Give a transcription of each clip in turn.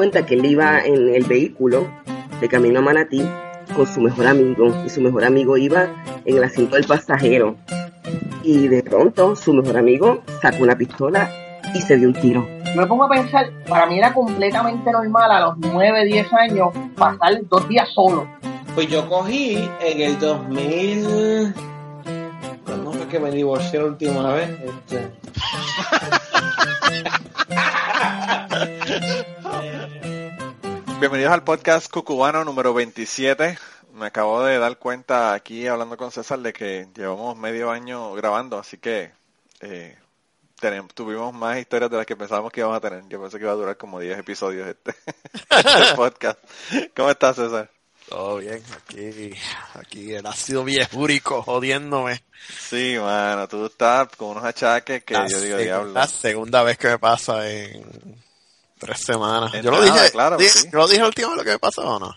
Cuenta que él iba en el vehículo de camino a Manatí con su mejor amigo y su mejor amigo iba en el asiento del pasajero y de pronto su mejor amigo sacó una pistola y se dio un tiro. Me pongo a pensar, para mí era completamente normal a los 9, 10 años pasar dos días solo. Pues yo cogí en el 2000... ¿Cuándo fue que me divorcié la última vez? Este... Bienvenidos al podcast Cucubano número 27. Me acabo de dar cuenta aquí hablando con César de que llevamos medio año grabando, así que eh, tenemos, tuvimos más historias de las que pensábamos que íbamos a tener. Yo pensé que iba a durar como 10 episodios este, este podcast. ¿Cómo estás, César? Todo bien, aquí, aquí el ácido viejúrico jodiéndome. Sí, mano, tú estás con unos achaques que La yo digo, diablo. La segunda vez que me pasa en tres semanas. Yo lo dije, claro, sí. yo lo dije vez lo que me pasó o no.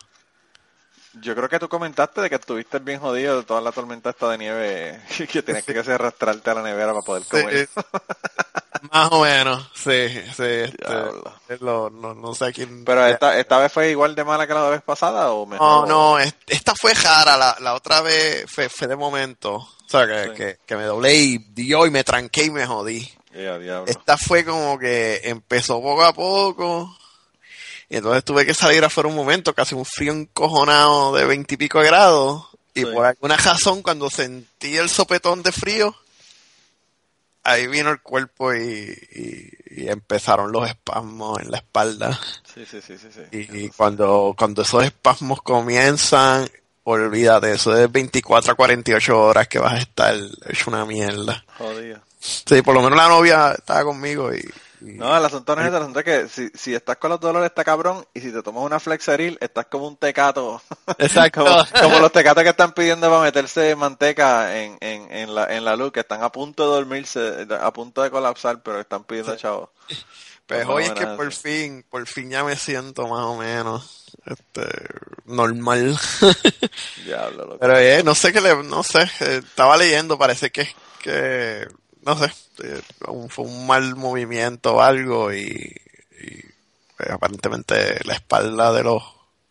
Yo creo que tú comentaste de que estuviste bien jodido de toda la tormenta esta de nieve y que tenías que arrastrarte a la nevera para poder comer. Sí, Más o menos, sí, sí. Este, lo- no, no sé quién. Pero esta, esta vez fue igual de mala que la vez pasada o No, mejor. no, es- esta fue rara, la, la otra vez fue, fue de momento. O sea, que, Sí. que, que me doblé y dio y me tranqué y me jodí. Diablo. Esta fue como que empezó poco a poco. Y entonces tuve que salir afuera un momento, casi un frío encojonado de veintipico grados. Y Sí. por alguna razón, cuando sentí el sopetón de frío, ahí vino el cuerpo y, y- y empezaron los espasmos en la espalda. Sí, sí, sí, sí. sí. Y cuando, cuando esos espasmos comienzan, olvídate, eso es 24 a 48 horas que vas a estar hecho una mierda. Jodido. Sí, por lo menos la novia estaba conmigo y... y- No, el asunto no es ese, el asunto es que si, si estás con los dolores está cabrón y si te tomas una flexeril estás como un tecato. Exacto. como, como los tecatos que están pidiendo para meterse manteca en, en, en, la, en la luz, que están a punto de dormirse, a punto de colapsar, pero están pidiendo chavos. Pues o hoy es que por fin, por fin ya me siento más o menos, este, normal. Diablo, loco. Pero eh, no sé qué le, no sé, eh, estaba leyendo, parece que, que, no sé, eh, fue un mal movimiento o algo y, y, pues, aparentemente la espalda de los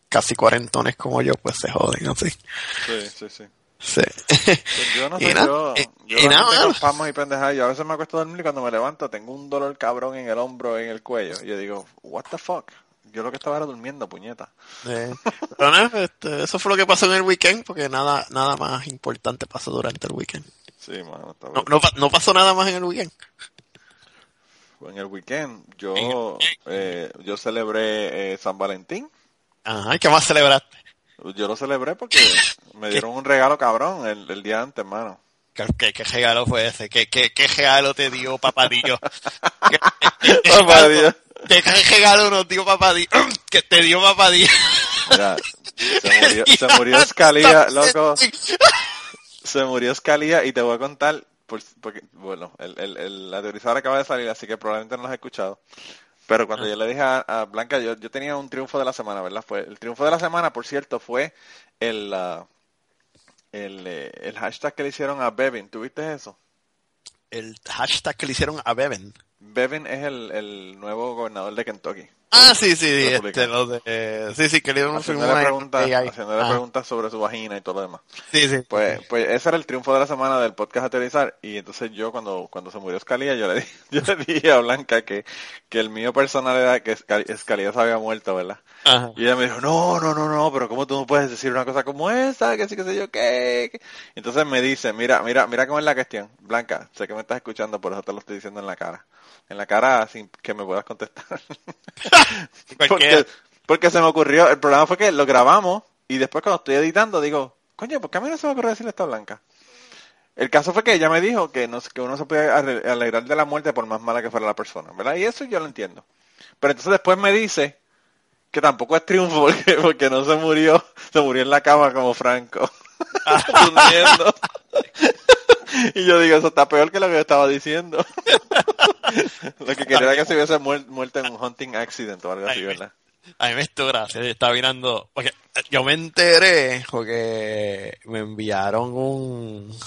casi cuarentones como yo pues se joden así. Sí, sí, sí. Sí. Pues yo no Y sé, nada, yo, y- yo y nada, espasmos y pendejadas, yo a veces me acuesto a dormir y cuando me levanto tengo un dolor cabrón en el hombro, en el cuello. Y yo digo, what the fuck? Yo lo que estaba era durmiendo, puñeta. Eh, pero nada, este, eso fue lo que pasó en el weekend porque nada, nada más importante pasó durante el weekend. Sí, mano, está No, no, no pasó nada más en el weekend. En el weekend, yo, el eh, yo celebré eh, San Valentín. Ajá, ¿y qué más celebraste? Yo lo celebré porque me dieron un regalo cabrón el, el día antes, mano. ¿Qué, qué, qué regalo fue ese? ¿Qué, qué, qué regalo te dio papadillo? ¿Qué, qué Papadillo. regalo- ¿Qué regalo nos dio papadillo? ¿Qué te dio papadillo? Mira, se murió, se murió Escalía, loco. Se murió Escalía y te voy a contar, por- porque, bueno, el, el, el- la teorizadora acaba de salir, así que probablemente no lo has escuchado. Pero cuando yo le dije a, a Blanca, yo, yo tenía un triunfo de la semana, ¿verdad? Fue El triunfo de la semana, por cierto, fue el, ah, el, eh, el hashtag que le hicieron a Bevin. ¿Tuviste eso? El hashtag que le hicieron a Bevan. Bevin es el, el nuevo gobernador de Kentucky. Ah, sí, sí, sí, este, lo de, sí, sí, que le dieron un Haciéndole preguntas, haciéndole Ah, preguntas sobre su vagina y todo lo demás. Sí, sí. Pues, pues ese era el triunfo de la semana del podcast Aterrizar y entonces yo cuando, cuando se murió Escalía yo le, di- yo le dije a Blanca que, que el mío personal era que Escal- Escalía se había muerto, ¿verdad? Ajá. Y ella me dijo, no, no, no, no, pero ¿cómo tú no puedes decir una cosa como esa? Que sí, que sé yo, qué. qué?". Entonces me dice, mira, mira, mira cómo es la cuestión. Blanca, sé que me estás escuchando, por eso te lo estoy diciendo en la cara. En la cara sin que me puedas contestar. porque, porque se me ocurrió, el problema fue que lo grabamos y después cuando estoy editando digo, coño, ¿por qué a mí no se me ocurrió decirle esto a Blanca? El caso fue que ella me dijo que, no, que uno se puede ale- alegrar de la muerte por más mala que fuera la persona, ¿verdad? Y eso yo lo entiendo. Pero entonces después me dice que tampoco es triunfo porque, porque no se murió, se murió en la cama como Franco, durmiendo. y yo digo, eso está peor que lo que yo estaba diciendo. lo que quería era que se hubiese muer- muerto en un hunting accident o algo así, ¿verdad? A mí me estuvo gracia, yo estaba mirando, porque yo me enteré porque me enviaron un,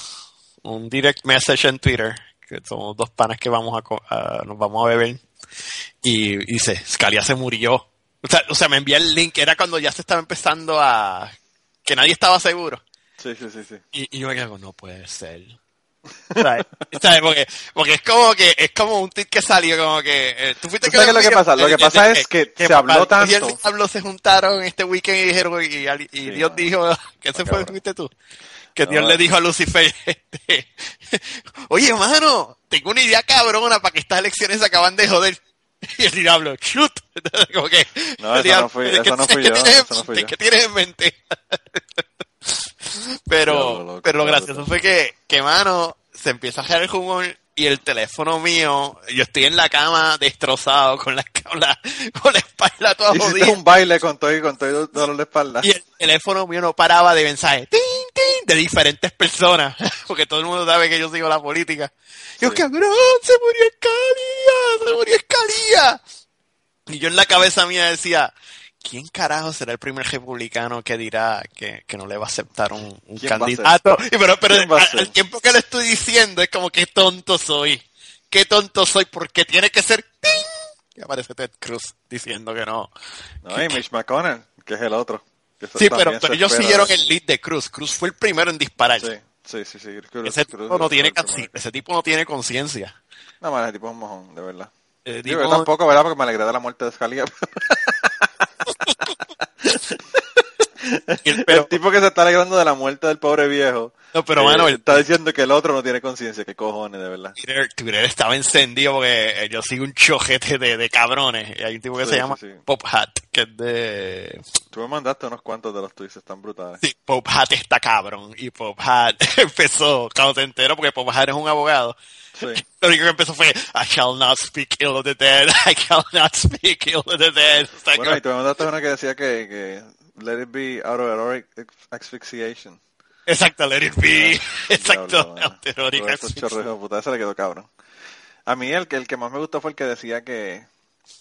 un direct message en Twitter, que somos dos panas que vamos a, co- a- nos vamos a beber, y, y dice, Scalia se murió. O sea, o sea, me envía el link, era cuando ya se estaba empezando a... que nadie estaba seguro. Sí, sí, sí, sí. Y, y yo me quedo, no puede ser. ¿Sabes? ¿Sabes? Porque, porque es como que, es como un tweet que salió, como que, eh, tú fuiste ¿Tú sabes lo que pasa? Lo que pasa es que se habló Pablo Y el tanto. Pablo se juntaron este weekend y dijeron, y, y- y Dios mano. dijo, que ese fue, fuiste tú. Que No, Dios le eh. dijo a Lucifer, este, oye, mano, tengo una idea cabrona para que estas elecciones se acaban de joder. Y el diablo, shoot. Como que, No, eso no fui- ¿qué- eso no fui yo, eso no fui yo. ¿Qué tienes en mente? Pero, pero lo gracioso fue que, que, mano, se empieza a girar el humor y el teléfono mío, yo estoy en la cama destrozado con la, con la, con la espalda toda Hiciste jodida. un baile con todo y con todo y dolor de espalda. Y el teléfono mío no paraba de mensajes ¡tin, tin! de diferentes personas, porque todo el mundo sabe que yo sigo la política. Y yo, Sí. cabrón, se murió Escalía, se murió Escalía. Y yo en la cabeza mía decía, ¿quién carajo será el primer republicano que dirá que, que no le va a aceptar un, un ¿Quién va a candidato? Pero pero ¿Quién va a al, tiempo que le estoy diciendo es como que tonto soy. Qué tonto soy porque tiene que ser ¡ting! Y aparece Ted Cruz diciendo que no. No, y Mitch McConnell, que es el otro. Sí, pero, ellos siguieron el lead de Cruz. Cruz fue el primero en disparar. Sí, sí, sí. sí. Cruz- Ese Cruz tipo no tiene ese tipo no tiene conciencia. No, man, ese tipo es un mojón, de verdad. Eh, Digo, tipo- yo tampoco, ¿verdad? Porque me alegré de la muerte de Scalia. el- tipo que se está alegrando de la muerte del pobre viejo. no, pero eh, mano, el está diciendo que el otro no tiene conciencia. Qué cojones, de verdad. Twitter, Twitter estaba encendido porque eh, yo sigo un chojete de, de cabrones. Y hay un tipo que Sí, se sí, llama sí. Pop Hat, que es de... Tú me mandaste unos cuantos de los tweets, están brutales. Sí, Pop Hat está cabrón. Y Pop Hat empezó, cuando se enteró, porque Pop Hat es un abogado. Sí. Lo único que empezó fue, I shall not speak ill of the dead, I shall not speak ill of the dead. O sea, Bueno, que- y tú me mandaste una que decía que, que let it be autoerotic asphyxiation. Exacto, let it be. Exacto, autoerotic puta, ese le quedó cabrón. A mí el que, el que más me gustó fue el que decía que,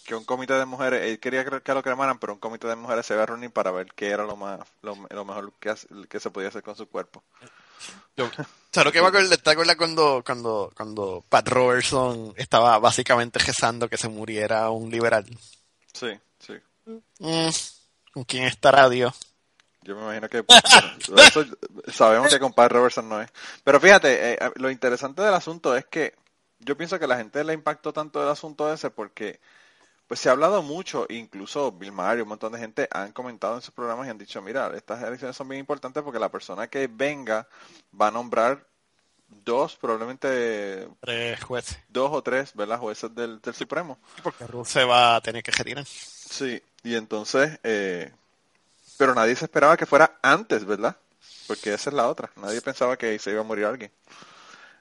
que un comité de mujeres, él quería que lo cremaran, pero un comité de mujeres se iba a reunir para ver qué era lo más lo, lo mejor que, que se podía hacer con su cuerpo. Yo, ¿Sabes lo que me acuerdo? ¿Te acuerdas cuando, cuando, cuando Pat Robertson estaba básicamente rezando que se muriera un liberal? Sí, sí. Mm, ¿Con quién estará Dios? Yo me imagino que bueno, eso sabemos que con Pat Robertson no es. Pero fíjate, eh, lo interesante del asunto es que yo pienso que a la gente le impactó tanto el asunto ese porque pues se ha hablado mucho, incluso Bill Maher y un montón de gente han comentado en sus programas y han dicho, mira, estas elecciones son bien importantes porque la persona que venga va a nombrar dos, probablemente Tres jueces. dos o tres, ¿verdad? Jueces del, del Supremo. Porque Ruth se va a tener que retirar. Sí, y entonces, eh, pero nadie se esperaba que fuera antes, ¿verdad? Porque esa es la otra. Nadie pensaba que se iba a morir alguien.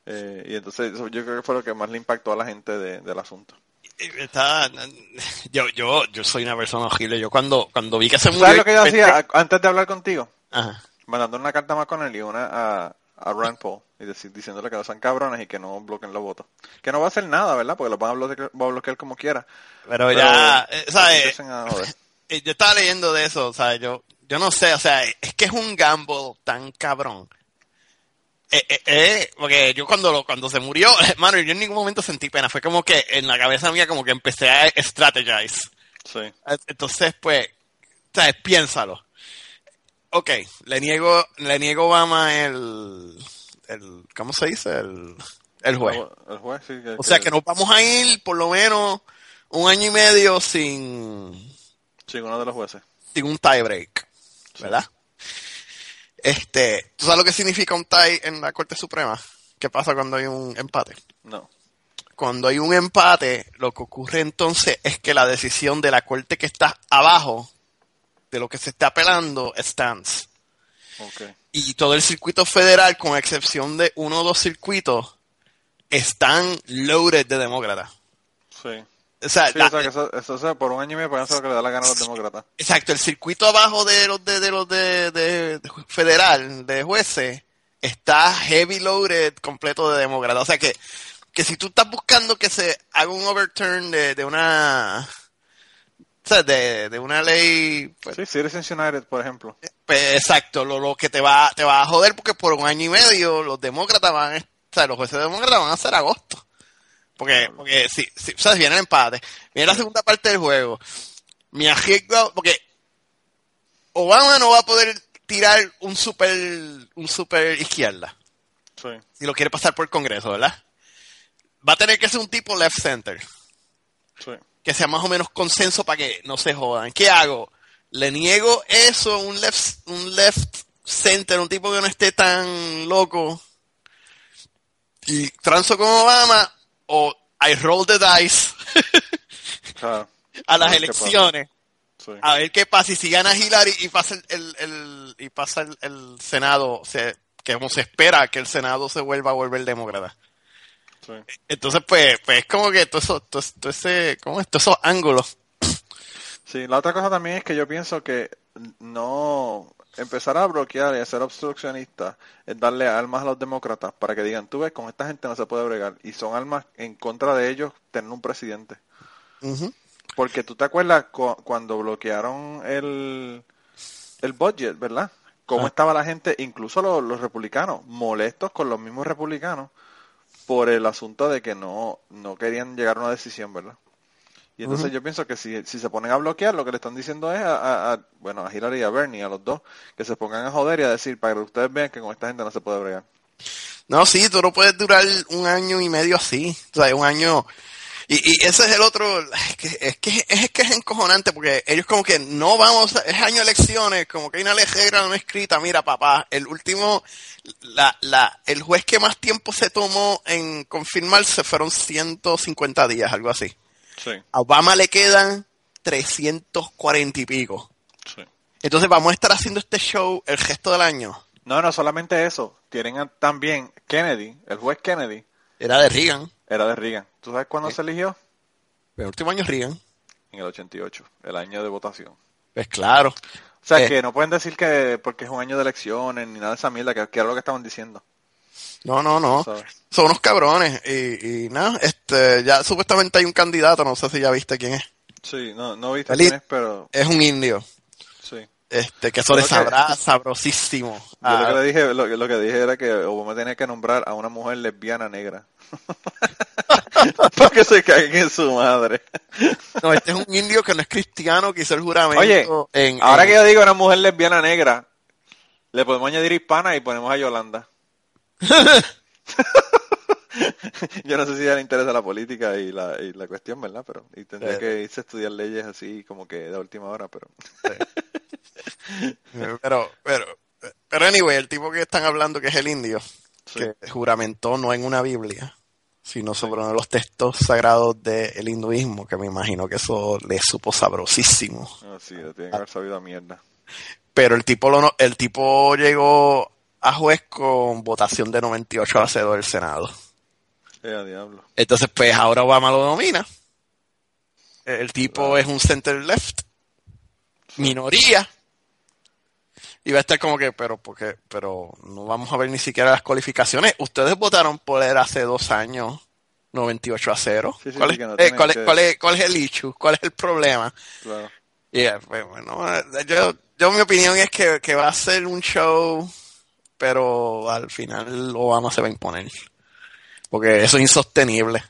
Eh, y entonces eso yo creo que fue lo que más le impactó a la gente de- del asunto. Y Está, yo, yo, yo soy una persona horrible. Yo cuando, cuando vi que se murió... ¿Sabes lo que yo hacía antes de hablar contigo? Ajá. Mandando una carta a McConnell y una a, a Rand Paul y decir, diciéndole que no sean cabrones y que no bloqueen los votos. Que no va a hacer nada, ¿verdad? Porque los van a bloquear, va a bloquear como quiera. Pero ya, eh, ¿sabes? a joder. Eh, yo estaba leyendo de eso, o sea, yo, yo no sé, o sea, es que es un gamble tan cabrón. Eh, eh, eh, porque yo cuando lo, cuando se murió, hermano, yo en ningún momento sentí pena, fue como que en la cabeza mía como que empecé a strategize. Sí. Entonces, pues, ¿sabes? Piénsalo. Ok, le niego, le niego Obama el, el, ¿cómo se dice? El, el juez. El juez, sí. Que, O sea que nos vamos a ir por lo menos un año y medio sin, Sí, uno de los jueces. sin un tie break, ¿verdad? Este, ¿tú sabes lo que significa un tie en la Corte Suprema? ¿Qué pasa cuando hay un empate? No. Cuando hay un empate, lo que ocurre entonces es que la decisión de la Corte que está abajo de lo que se está apelando stands. Ok. Y todo el circuito federal, con excepción de uno o dos circuitos, están loaded de demócratas. Sí. O sea, Sí, la- o sea, que eso, eso, o sea, por un año y medio pueden hacer lo que le da la gana a los demócratas. Exacto, el circuito abajo de los de, de los de, de- federal, de jueces, está heavy loaded completo de demócratas. O sea que, que si tú estás buscando que se haga un overturn de, de una o sea, de, de una ley, pues, Sí, Citizens United, por ejemplo. pues, exacto, lo, lo que te va, te va a joder porque por un año y medio los demócratas van, a- o sea, los jueces demócratas van a hacer agosto. Porque, porque si, si, o sea, viene el empate, viene la segunda parte del juego. me arriesgo, porque Obama no va a poder tirar un super, un super izquierda. Sí. Si lo quiere pasar por el Congreso, ¿verdad? Va a tener que ser un tipo left center. Sí. Que sea más o menos consenso para que no se jodan. ¿Qué hago? Le niego eso, un left, un left center, un tipo que no esté tan loco. Y transo con Obama, o I roll the dice Claro. a las elecciones. Sí. A ver qué pasa. Y si gana Hillary y pasa el, el- el- y pasa el, el Senado, se, que como se espera que el Senado se vuelva a volver demócrata. Sí. Entonces, pues, pues es como que todo eso, todo, todo ese, ¿cómo es? Todos esos ángulos. Sí, la otra cosa también es que yo pienso que no empezar a bloquear y a ser obstruccionista es darle armas a los demócratas para que digan, tú ves, con esta gente no se puede bregar. Y son armas en contra de ellos tener un presidente. Porque tú te acuerdas cu- cuando bloquearon el, el budget, ¿verdad? Cómo Ah. estaba la gente, incluso los, los republicanos, molestos con los mismos republicanos por el asunto de que no, no querían llegar a una decisión, ¿verdad? Y entonces yo pienso que si, si se ponen a bloquear, lo que le están diciendo es a, a- a- bueno, a Hillary y a Bernie, a los dos, que se pongan a joder y a decir, para que ustedes vean que con esta gente no se puede bregar. No, sí, tú no puedes durar un año y medio así. O sea, un año. Y, y ese es el otro. Es que es, que, es que es encojonante porque ellos, como que no vamos. a- Es año de elecciones, como que hay una regla no escrita. Mira, papá, el último. La, la, el juez que más tiempo se tomó en confirmarse fueron 150 días, algo así. Sí, A Obama le quedan 340 y pico. sí. Entonces vamos a estar haciendo este show el resto del año. No, no solamente eso. Tienen también Kennedy, el juez Kennedy, Era de Reagan. Era de Reagan. ¿Tú sabes cuándo Sí. se eligió? El último año Reagan. En el 88, el año de votación. Pues claro. O sea, Eh. que no pueden decir que porque es un año de elecciones ni nada de esa mierda, que, que era lo que estaban diciendo. No, no, no. ¿sabes? Son unos cabrones. Y, y nada, este, ya supuestamente hay un candidato, no sé si ya viste quién es. Sí, no, no viste quién es, pero Es un indio. Este, que eso le sabrá sabrosísimo. Yo lo que le dije, lo, que- lo que dije era que Obama tenía que nombrar a una mujer lesbiana negra. Para que se caigan en su madre. no, este es un indio que no es cristiano, que hizo el juramento. Oye, en, ahora en- que yo digo una mujer lesbiana negra, le podemos añadir hispana y ponemos a Yolanda. Yo no sé si a ella le interesa la política y la, y la cuestión, ¿verdad? Pero y tendría Sí. que irse a estudiar leyes así como que de última hora, pero Pero, pero, pero anyway, el tipo que están hablando que es el indio, Sí. que juramentó no en una Biblia, sino sobre uno de los textos sagrados del hinduismo, que me imagino que eso le supo sabrosísimo. no, sí, le tiene que haber sabido a mierda. Pero el tipo lo el tipo llegó a juez con votación de 98 a 0 del Senado. Eh, a diablo. Entonces, pues ahora Obama lo domina. El tipo es un center left, minoría. Y va a estar como que, pero porque, pero no vamos a ver ni siquiera las cualificaciones. Ustedes votaron por él hace dos años, 98 a 0. Sí, sí, ¿Cuál, es, no eh, cuál, es, cuál, es, cuál es el issue? ¿Cuál es el problema? Claro. Y eh, pues, bueno, yo, yo mi opinión es que, que va a ser un show, pero al final Obama se va a imponer. Porque eso es insostenible.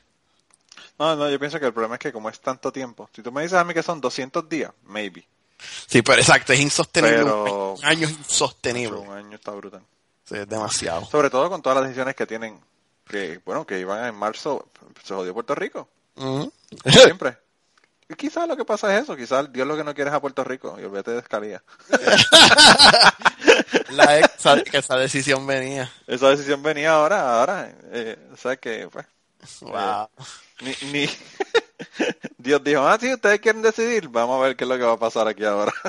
No, no, yo pienso que el problema es que como es tanto tiempo, si tú me dices a mí que son 200 días, maybe. Sí, pero exacto, es insostenible. Pero- Un año insostenible. un año está brutal. Sí, es demasiado. Sobre todo con todas las decisiones que tienen, que bueno, que iban en marzo, se jodió Puerto Rico, siempre. Y quizás lo que pasa es eso, quizás Dios lo que no quiere es a Puerto Rico, y olvídate de Escalía. La ex que esa decisión venía. Esa decisión venía ahora, ahora, eh, o sea que, pues, Wow. ni, ni... Dios dijo, ah, sí, ustedes quieren decidir, vamos a ver qué es lo que va a pasar aquí ahora.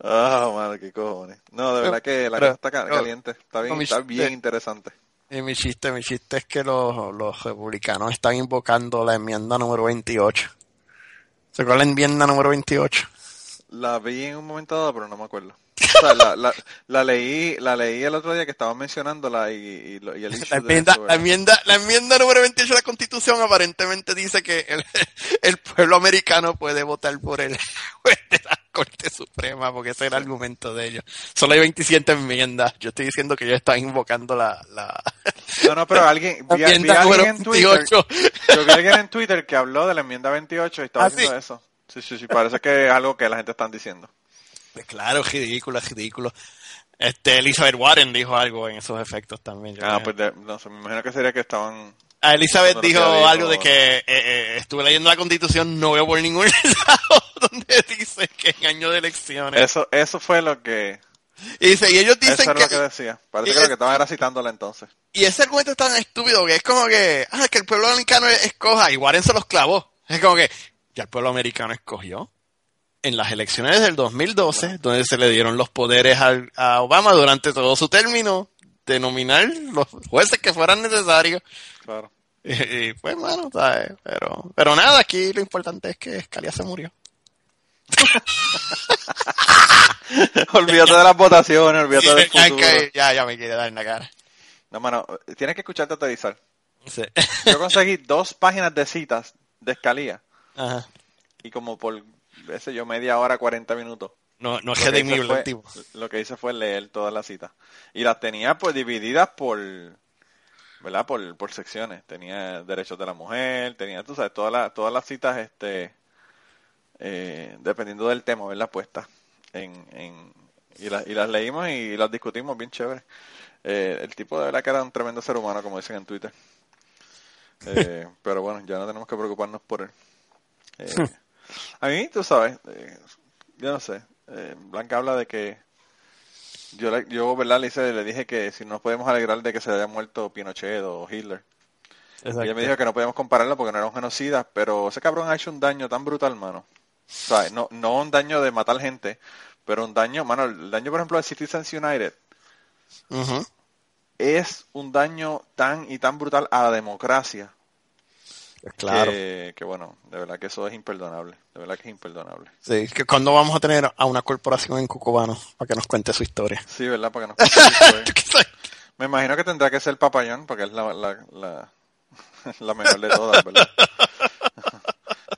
Ah, mano, qué cojones. No, de verdad que la cosa está caliente, está bien, está bien interesante. Y mi chiste, mi chiste es que los, los republicanos están invocando la enmienda número 28. ¿Se acuerdan la enmienda número 28? La vi en un momento dado, pero no me acuerdo. O sea, la, la, la leí, la leí el otro día que estaban mencionándola y, y, y el La enmienda, eso, la, enmienda, la enmienda número 28 de la Constitución aparentemente dice que el, el pueblo americano puede votar por el juez de la Corte Suprema, porque ese era el argumento de ellos. Solo hay 27 enmiendas. Yo estoy diciendo que ellos están invocando la... la... No, no, pero alguien, vi, vi alguien en Twitter, 28. yo vi alguien en Twitter que habló de la enmienda 28 y estaba ¿Ah, sí? eso. Sí, sí, sí, parece que es algo que la gente está diciendo. Claro, es ridículo, es ridículo. Este, Elizabeth Warren dijo algo en esos efectos también. Ah, pues de- no sé, me imagino que sería que estaban... A Elizabeth dijo algo de que eh, eh, estuve leyendo la constitución, no veo por ningún lado donde dice que en año de elecciones. Eso, eso fue lo que... y dice, y ellos Eso dicen era que, lo que decía. Parece que lo es- que estaban era citándola entonces. y ese argumento es tan estúpido que es como que, ah, que el pueblo americano escoja, y Warren se los clavó. Es como que, ya el pueblo americano escogió. En las elecciones del 2012, donde se le dieron los poderes al- a Obama durante todo su término, de nominar los jueces que fueran necesarios. Claro. Y, y, pues bueno, ¿sabes? Pero, pero nada, aquí lo importante es que Scalia se murió. olvídate de las votaciones, olvídate del ya, futuro. que- ya, ya me quiere dar en la cara. No, mano, tienes que escucharte aterrizar. Sí. Yo conseguí dos páginas de citas de Escalía Ajá. y como por, sé yo, media hora, 40 minutos. No, no es que, fue, lo que hice fue leer todas las citas. Y las tenía pues divididas por, ¿verdad? Por, por secciones. Tenía derechos de la mujer, tenía, tú sabes, todas las, todas las citas, este, eh, dependiendo del tema, ¿verdad? Puestas en, en, y, las y las leímos y las discutimos bien chévere. Eh, el tipo de verdad que era un tremendo ser humano, como dicen en Twitter. Eh, pero bueno, ya no tenemos que preocuparnos por él. A mí, tú sabes, eh, yo no sé. eh, Blanca habla de que yo, le- yo ¿verdad? Le, hice- le dije que si nos podemos alegrar de que se haya muerto Pinochet o Hitler. Ella me dijo que no podíamos compararlo porque no era un genocida, pero ese cabrón ha hecho un daño tan brutal, mano. No, no un daño de matar gente, pero un daño, mano, el daño, por ejemplo, de Citizens United es un daño tan y tan brutal a la democracia Claro. que, que, bueno, de verdad que eso es imperdonable, de verdad que es imperdonable. Sí, que cuando vamos a tener a una corporación en Cucubano para que nos cuente su historia. Sí, ¿verdad? Para que nos cuente su historia. Me imagino que tendrá que ser Papayón, porque es la, la, la, la mejor de todas, ¿verdad?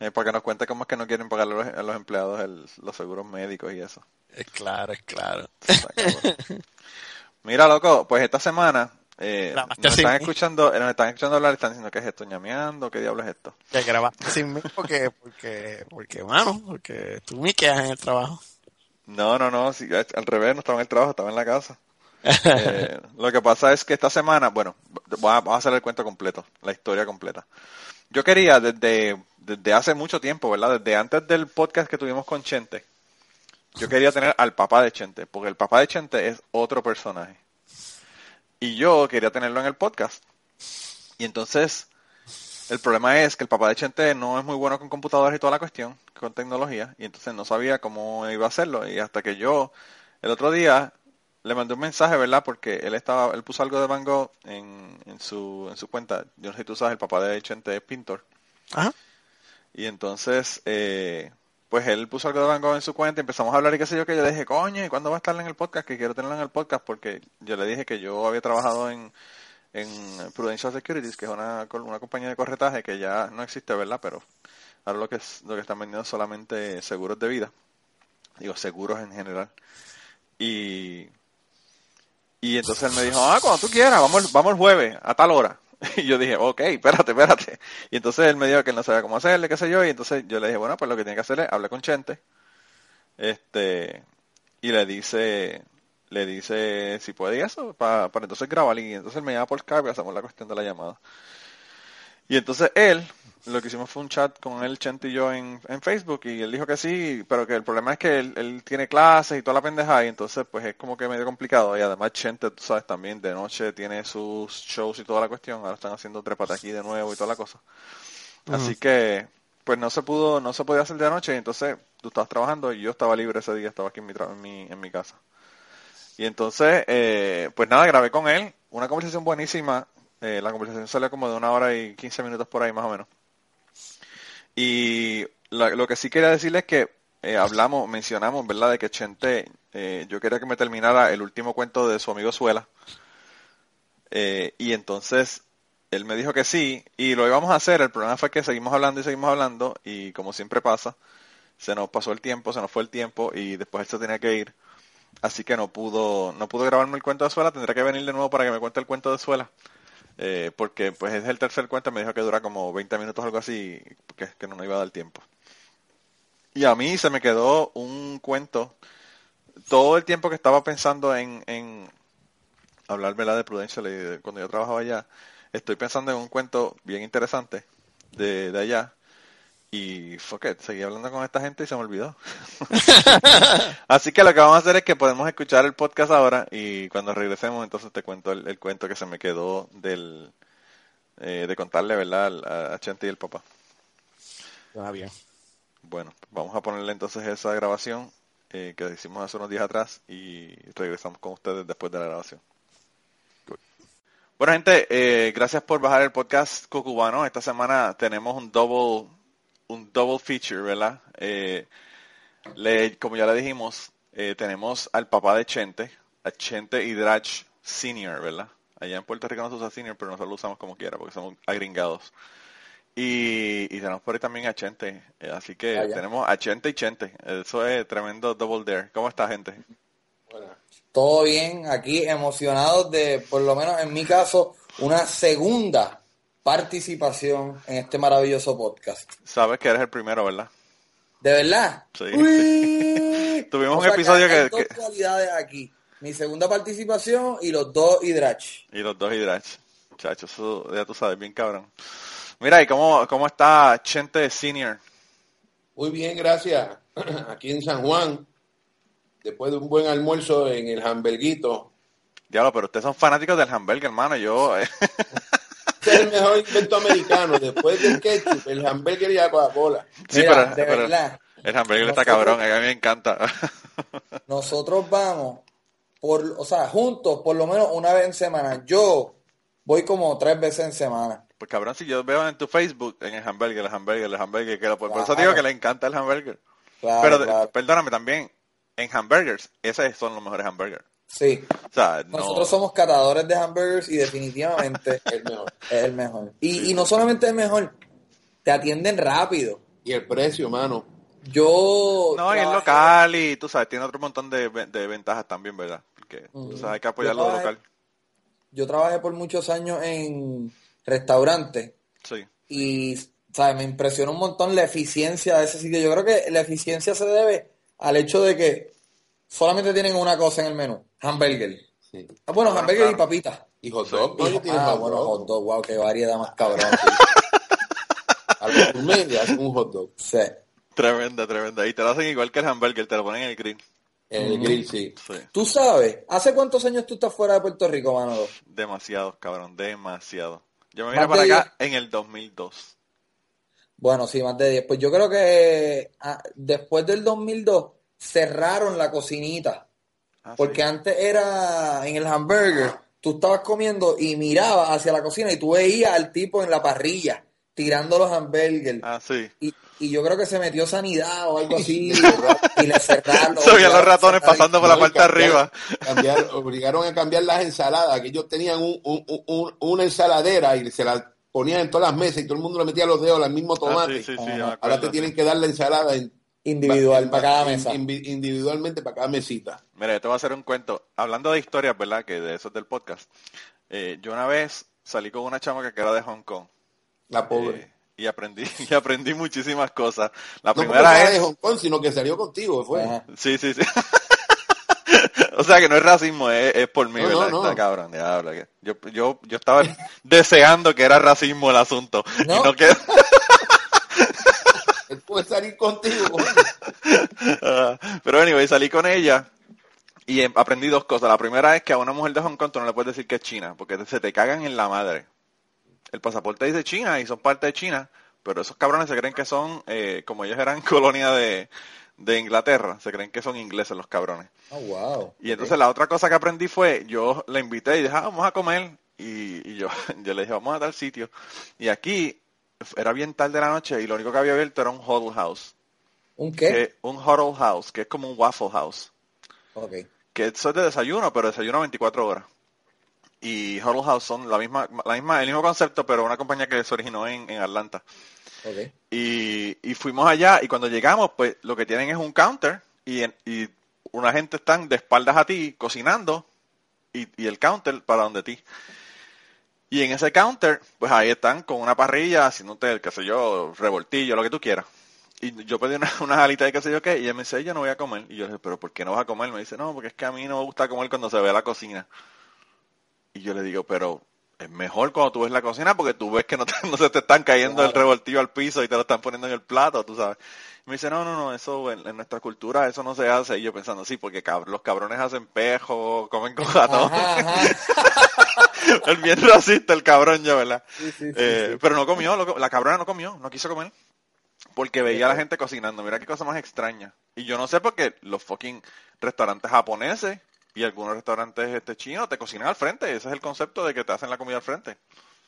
Eh, para que nos cuente cómo es que no quieren pagar a los, a los empleados el- los seguros médicos y eso. Es claro, es claro. Mira, loco, pues esta semana eh, La nos están escuchando, eh, nos están escuchando hablar y están diciendo que es esto, ñameando, qué diablo es esto. Que grabaste sin mí porque, porque, porque, bueno, porque tú me quedas en el trabajo. No, no, no, sí, al revés, no estaba en el trabajo, estaba en la casa. Eh, lo que pasa es que esta semana, bueno, voy a hacer el cuento completo, la historia completa. Yo quería desde, desde hace mucho tiempo, ¿verdad? Desde antes del podcast que tuvimos con Chente, yo quería tener al papá de Chente, porque el papá de Chente es otro personaje. Y yo quería tenerlo en el podcast. Y entonces, el problema es que el papá de Chente no es muy bueno con computadoras y toda la cuestión, con tecnología, y entonces no sabía cómo iba a hacerlo. Y hasta que yo, el otro día, le mandé un mensaje, ¿verdad? Porque él estaba, él puso algo de Van Gogh en, en su, en su cuenta. Yo no sé si tú sabes, el papá de Chente es pintor. Ajá. Y entonces, eh, pues él puso algo de Van en su cuenta, empezamos a hablar y qué sé yo, que yo le dije, coño, ¿y cuándo va a estar en el podcast? Que quiero tenerlo en el podcast porque yo le dije que yo había trabajado en, en Prudential Securities, que es una, una compañía de corretaje que ya no existe, ¿verdad? Pero ahora lo que, es, lo que están vendiendo es solamente seguros de vida, digo, seguros en general. Y, y entonces él me dijo, ah, cuando tú quieras, vamos, vamos el jueves, a tal hora. Y yo dije, ok, espérate, espérate. Y entonces él me dijo que él no sabía cómo hacerle, qué sé yo, y entonces yo le dije, bueno, pues lo que tiene que hacer es hablar con Chente, este, y le dice, le dice si puede eso, para, para entonces grabar, y entonces él me llama por Skype y hacemos la cuestión de la llamada. Y entonces él, lo que hicimos fue un chat con él, Chente y yo en, en Facebook, y él dijo que sí, pero que el problema es que él, él tiene clases y toda la pendeja, y entonces pues es como que medio complicado, y además Chente, tú sabes, también de noche tiene sus shows y toda la cuestión, ahora están haciendo trepata aquí de nuevo y toda la cosa. Así que, pues no se pudo, no se podía hacer de noche, y entonces tú estabas trabajando y yo estaba libre ese día, estaba aquí en mi, tra- en mi, en mi casa. Y entonces, eh, pues nada, grabé con él, una conversación buenísima, eh, la conversación salió como de una hora y 15 minutos por ahí más o menos. Y la- lo que sí quería decirles es que eh, hablamos, mencionamos, ¿verdad?, de que Chente, eh, yo quería que me terminara el último cuento de su amigo Suela. Eh, y entonces él me dijo que sí, y lo íbamos a hacer. El problema fue que seguimos hablando y seguimos hablando, y como siempre pasa, se nos pasó el tiempo, se nos fue el tiempo y después él se tenía que ir. Así que no pudo, no pudo grabarme el cuento de suela, tendrá que venir de nuevo para que me cuente el cuento de suela. Eh, porque pues es el tercer cuento, me dijo que dura como 20 minutos o algo así, que, no nos iba a dar tiempo. Y a mí se me quedó un cuento, todo el tiempo que estaba pensando en, en hablar de Prudential y de- cuando yo trabajaba allá, estoy pensando en un cuento bien interesante de, de allá. Y fuck it, seguí hablando con esta gente y se me olvidó. Así que lo que vamos a hacer es que podemos escuchar el podcast ahora y cuando regresemos entonces te cuento el, el cuento que se me quedó del eh, de contarle, ¿verdad? al- A, a Chente y el papá. Suena bien. Bueno, vamos a ponerle entonces esa grabación eh, que hicimos hace unos días atrás y regresamos con ustedes después de la grabación. Bueno, gente, eh, gracias por bajar el podcast Cocubano. Esta semana tenemos un double, un double feature, ¿verdad? Eh, le- como ya le dijimos, eh, tenemos al papá de Chente, a Chente Hidrach Senior, ¿verdad? Allá en Puerto Rico no se usa Senior, pero nosotros lo usamos como quiera porque somos agringados. Y, y tenemos por ahí también a Chente. eh, así que tenemos a Chente y Chente. Eso es tremendo double dare. ¿Cómo está, gente? Todo bien, aquí emocionados de, por lo menos en mi caso, una segunda participación en este maravilloso podcast. Sabes que eres el primero, ¿verdad? ¿De verdad? Sí. Tuvimos O un episodio hay que- dos cualidades aquí. Mi segunda participación y los dos Hidrach. Y los dos Hidrach. Muchachos, eso ya tú sabes, bien cabrón. Mira, ¿y cómo, cómo está Chente Senior? Muy bien, gracias. Aquí en San Juan, después de un buen almuerzo en el hamburguito. Diablo, pero ustedes son fanáticos del hamburger, hermano. Yo, eh, es el mejor invento americano. Después del ketchup, el hamburger y la Coca-Cola. sí, Mira, pero, de pero verdad, el hamburger está cabrón, a mí me encanta. nosotros vamos por, o sea, juntos por lo menos una vez en semana. Yo voy como tres veces en semana. Pues cabrón, si yo veo en tu Facebook, en el hamburger, el hamburger, el hamburger, que lo- por, por eso digo que le encanta el hamburger. Claro, pero claro. perdóname también, en hamburgers, esos son los mejores hamburgers. Sí. O sea, no. Nosotros somos catadores de hamburgers y definitivamente El mejor. es el mejor. Y, y no solamente es mejor, te atienden rápido. Y el precio, mano. Yo No, y es local y tú sabes, tiene otro montón de, de ventajas también, ¿verdad? Porque tú sabes, hay que apoyar lo local. Yo trabajé por muchos años en restaurantes Sí. y ¿sabes? me impresionó un montón la eficiencia de ese sitio. Yo creo que la eficiencia se debe al hecho de que solamente tienen una cosa en el menú, hamburger. Sí. Ah, bueno, Bueno, hamburger y papitas. Y hot dog. Y- ah, hot bueno, dog. hot dog, wow, qué variedad más cabrón. A los gourmet le hacen un hot dog. Sí. Tremenda, tremenda. Y te lo hacen igual que el hamburger, te lo ponen en el grill. En el grill, sí. Sí. Tú sabes, ¿hace cuántos años tú estás fuera de Puerto Rico, Manolo? Demasiado, cabrón, demasiado. Yo me vine para acá en el 2002. Bueno, sí, más de 10. Pues yo creo que ah, después del 2002 cerraron la cocinita. Ah, Porque sí. antes era en el hamburger, tú estabas comiendo y mirabas hacia la cocina y tú veías al tipo en la parrilla tirando los hamburgers. Ah, sí. Y, y yo creo que se metió sanidad o algo así y le cerraron. Se veían los ratones pasando por la parte arriba. cambiar- obligaron a cambiar las ensaladas, que ellos tenían un- un- un- una ensaladera y se la ponían en todas las mesas y todo el mundo le metía los dedos al mismo Ah, tomate. sí, sí, sí, Ahora acuerdo, te tienen que dar la ensalada en- Individual en- para cada mesa. in- individualmente para cada mesita. Mira, yo te voy a hacer un cuento. Hablando de historias, ¿verdad? Que de eso es del podcast. Eh, yo una vez salí con una chamaca que era de Hong Kong. La pobre. eh, y aprendí, y aprendí muchísimas cosas. La no primera de. Hong Kong, sino que salió contigo, fue. Ajá. Sí, sí, sí. o sea que no es racismo, es, es por mí, No, ¿verdad? no. Está cabrón, que Yo, yo, yo estaba deseando que era racismo el asunto. No. Y no que... Él puede salir contigo. Ah, Pero anyway, salí con ella y em- aprendí dos cosas. La primera es que a una mujer de Hong Kong tú no le puedes decir que es China, porque se te cagan en la madre. El pasaporte dice China y son parte de China, pero esos cabrones se creen que son, eh, como ellos eran colonia de, de Inglaterra, se creen que son ingleses los cabrones. Oh, wow. Y entonces la otra cosa que aprendí fue, yo la invité y dije, ah, vamos a comer. Y, y yo, yo le dije, vamos a tal sitio. Y aquí era bien tarde de la noche y lo único que había abierto era un huddle house. ¿Un qué? que- un huddle house, que es como un waffle house. Ok. Que eso es de desayuno, pero desayuno 24 horas. Y Huddle House son la misma, la misma, el mismo concepto, pero una compañía que se originó en, en Atlanta. Ok. Y, y fuimos allá y cuando llegamos, pues lo que tienen es un counter y, en- y una gente están de espaldas a ti cocinando y, y el counter para donde ti. Y en ese counter, pues ahí están con una parrilla haciéndote, qué sé yo, revoltillo, lo que tú quieras. Y yo pedí una, unas alitas de qué sé yo qué, y ella me dice, yo no voy a comer. Y yo le dije, pero ¿por qué no vas a comer? Me dice, no, porque es que a mí no me gusta comer cuando se ve la cocina. Y yo le digo, pero es mejor cuando tú ves la cocina porque tú ves que no, te- no se te están cayendo el revoltillo al piso y te lo están poniendo en el plato, tú sabes. Y me dice, no, no, no, eso en, en nuestra cultura eso no se hace. Y yo pensando, sí, porque cab- los cabrones hacen pejo, comen con gatón. Ajá, ajá. el bien racista el cabrón ya, ¿verdad? Sí, sí, sí, Eh. Pero no comió, lo- la cabrona no comió, no quiso comer. Porque veía a la gente cocinando. Mira qué cosa más extraña. Y yo no sé por qué los fucking restaurantes japoneses y algunos restaurantes este chinos te cocinan al frente. Ese es el concepto de que te hacen la comida al frente.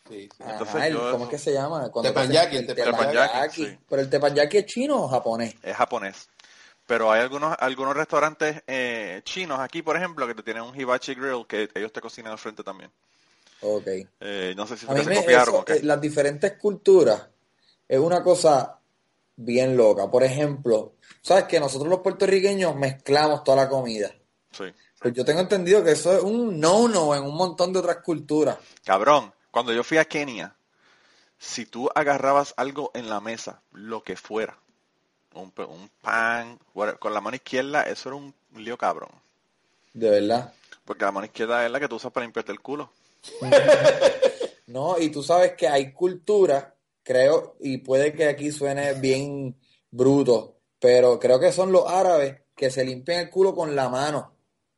Sí, sí. Ajá, Entonces el- ¿Cómo es eso- que se llama? Cuando Teppanyaki, te hacen el teppanyaki, sí. Pero el teppanyaki es chino o japonés. Es japonés. Pero hay algunos algunos restaurantes eh, chinos aquí, por ejemplo, que te tienen un hibachi grill que ellos te cocinan al frente también. Ok. Eh, no sé si A mí se me, copiaron eso, o qué. eh, las diferentes culturas es una cosa bien loca. Por ejemplo, sabes que nosotros los puertorriqueños mezclamos toda la comida. Sí. Pues yo tengo entendido que eso es un no-no en un montón de otras culturas. Cabrón, cuando yo fui a Kenia, si tú agarrabas algo en la mesa, lo que fuera, un, un pan, con la mano izquierda, eso era un lío cabrón. De verdad. Porque la mano izquierda es la que tú usas para limpiarte el culo. No, y tú sabes que hay culturas, creo, y puede que aquí suene bien bruto, pero creo que son los árabes que se limpian el culo con la mano,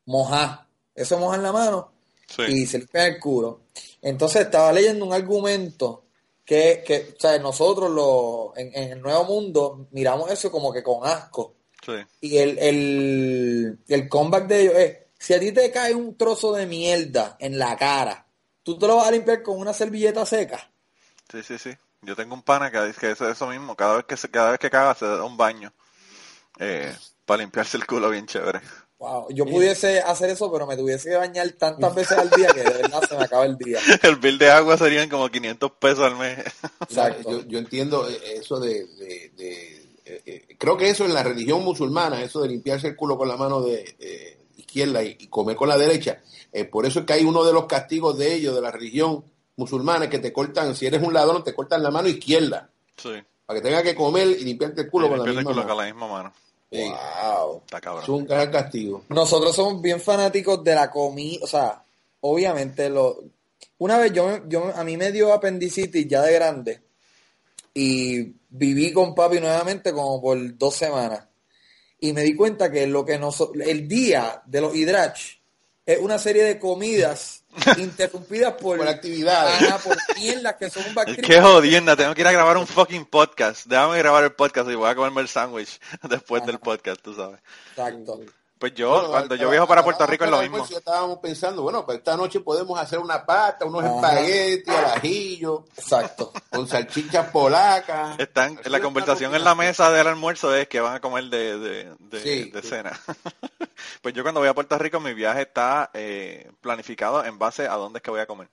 mojar. Eso mojan la mano Sí. y se limpian el culo. Entonces estaba leyendo un argumento que, que o sea, nosotros lo, en, en el Nuevo Mundo miramos eso como que con asco. Sí. Y el, el, el comeback de ellos es, si a ti te cae un trozo de mierda en la cara, tú te lo vas a limpiar con una servilleta seca. Sí, sí, sí. Yo tengo un pana que dice que es eso mismo. Cada vez que se, cada vez que caga se da un baño eh, para limpiarse el culo bien chévere. Wow, yo pudiese hacer eso, pero me tuviese que bañar tantas veces al día que de verdad se me acaba el día. El bill de agua serían como 500 pesos al mes. Exacto. Yo, yo entiendo eso de... de- de- eh, eh, creo que eso en la religión musulmana, eso de limpiarse el culo con la mano de eh, izquierda y, y comer con la derecha, eh, por eso es que hay uno de los castigos de ellos, de la religión musulmana, que te cortan, si eres un ladrón, te cortan la mano izquierda, Sí. para que tengas que comer y limpiarte el culo con la el misma culo mano. con la misma mano. Sí, Wow. Está cabrón. es un gran castigo. Nosotros somos bien fanáticos de la comida, o sea, obviamente lo una vez yo, me- yo me- a mí me dio apendicitis ya de grande y viví con papi nuevamente como por dos semanas y me di cuenta que lo que nos el día de los hidrach es una serie de comidas interrumpidas por, Por actividades. Ajá, por mierdas que son bacterias. Qué jodienda, tengo que ir a grabar un fucking podcast. Déjame grabar el podcast y voy a comerme el sándwich después del podcast, tú sabes. Exacto. Pues yo, Bueno, cuando yo viajo para Puerto Rico es lo mismo. ya estábamos pensando, bueno, pues esta noche podemos hacer una pasta, unos Ajá. espaguetis al ajillo, Exacto. con salchichas polacas. Están, la conversación en la mesa del almuerzo es que van a comer de, de, de, Sí, de sí. cena. pues yo cuando voy a Puerto Rico mi viaje está eh, planificado en base a dónde es que voy a comer.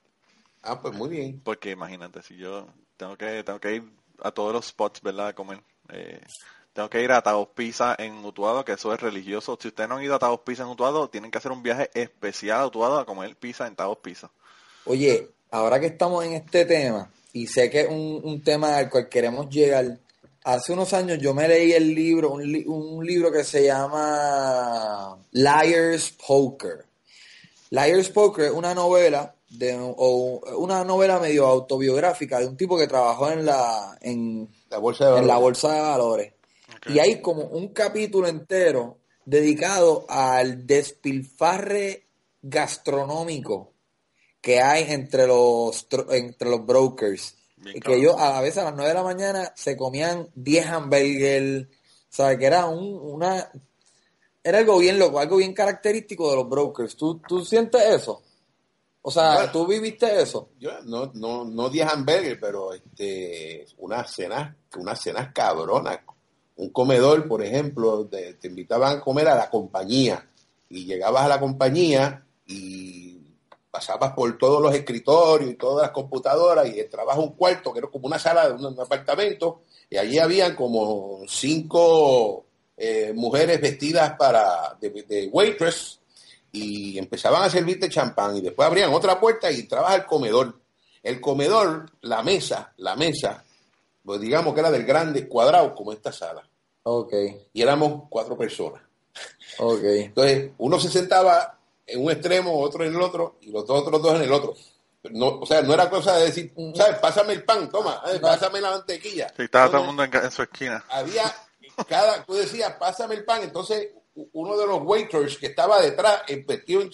Ah, pues muy bien. Porque imagínate, si yo tengo que tengo que ir a todos los spots, ¿verdad? A comer. Eh, tengo que ir a Taos Pizza en Utuado, que eso es religioso. Si ustedes no han ido a Taos Pizza en Utuado, tienen que hacer un viaje especial a Utuado a comer pizza en Taos Pizza. Oye, ahora que estamos en este tema, y sé que es un, un tema al cual queremos llegar, hace unos años yo me leí el libro, un, li- un libro que se llama Liar's Poker. Liar's Poker es una novela de o una novela medio autobiográfica de un tipo que trabajó en la en, La bolsa de en la valores. bolsa de valores. Y hay como un capítulo entero dedicado al despilfarre gastronómico que hay entre los entre los brokers. Bien que ellos a veces a las 9 de la mañana se comían 10 hamburgers, ¿sabes? Que era un, una... Era algo bien loco, algo bien característico de los brokers. ¿Tú, tú sientes eso? O sea. ¿tú viviste eso? Yo no, no, no 10 hamburgues, pero este, unas cenas, unas cenas cabronas. Un comedor, por ejemplo, te invitaban a comer a la compañía y llegabas a la compañía y pasabas por todos los escritorios y todas las computadoras y entrabas un cuarto que era como una sala de un, apartamento y allí habían como cinco eh, mujeres vestidas para de, de waitress y empezaban a servirte champán y después abrían otra puerta y entrabas al comedor. El comedor, la mesa, la mesa, pues digamos que era del grande cuadrado como esta sala Ok, y éramos cuatro personas. ok. Entonces, uno se sentaba en un extremo, otro en el otro, y los dos otros dos en el otro. No, o sea, no era cosa de decir, ¿sabes? Pásame el pan, toma, eh, pásame la mantequilla. Sí, estaba todo el mundo en, su esquina. Había, cada, tú decías, pásame el pan, entonces uno de los waiters que estaba detrás, vestido en,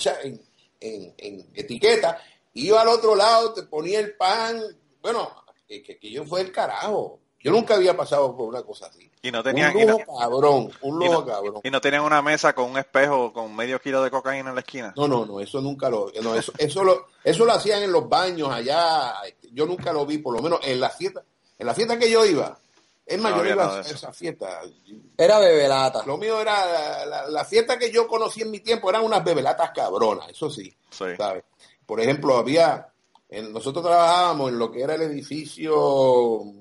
en- en etiqueta, iba al otro lado, te ponía el pan. Bueno, que, que, que yo fue el carajo. Yo nunca había pasado por una cosa así. Y no tenían, un y no, lujo cabrón, un y lujo no- cabrón. y no tenían una mesa con un espejo con medio kilo de cocaína en la esquina. No, no, no, eso nunca lo, no, eso, eso lo, eso lo hacían en los baños allá. Yo nunca lo vi, por lo menos en la fiesta, en la fiesta que yo iba. Es más, No yo iba a esa fiesta. Era bebelata. Lo mío era la, la- la fiesta que yo conocí en mi tiempo eran unas bebelatas cabronas, eso sí, Sí. ¿sabes? Por ejemplo, había, nosotros trabajábamos en lo que era el edificio,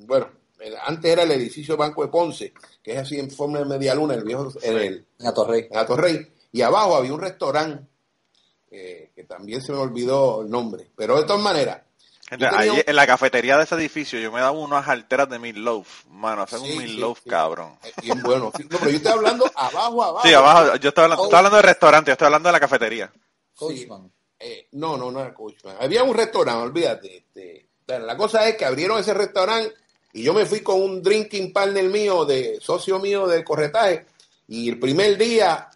bueno, el- antes era el edificio Banco de Ponce, que es así en forma de media luna, el viejo, en el, En Atorrey. en Atorrey, y abajo había un restaurante eh, que también se me olvidó el nombre, pero de todas maneras, ahí un- en la cafetería de ese edificio yo me daba unas alteras de meatloaf. Mano, hacen Sí, un sí, meatloaf, sí. cabrón. bien bueno, sí, no, pero yo estoy hablando abajo, abajo. Sí, abajo, yo estaba hablando, Oh. estaba hablando de restaurante, yo estoy hablando de la cafetería. Coachman. Eh, no, no, no era Coachman. Había un restaurante, olvídate. Este, bueno, la cosa es que abrieron ese restaurante y yo me fui con un drinking partner mío, de socio mío de corretaje, y el primer día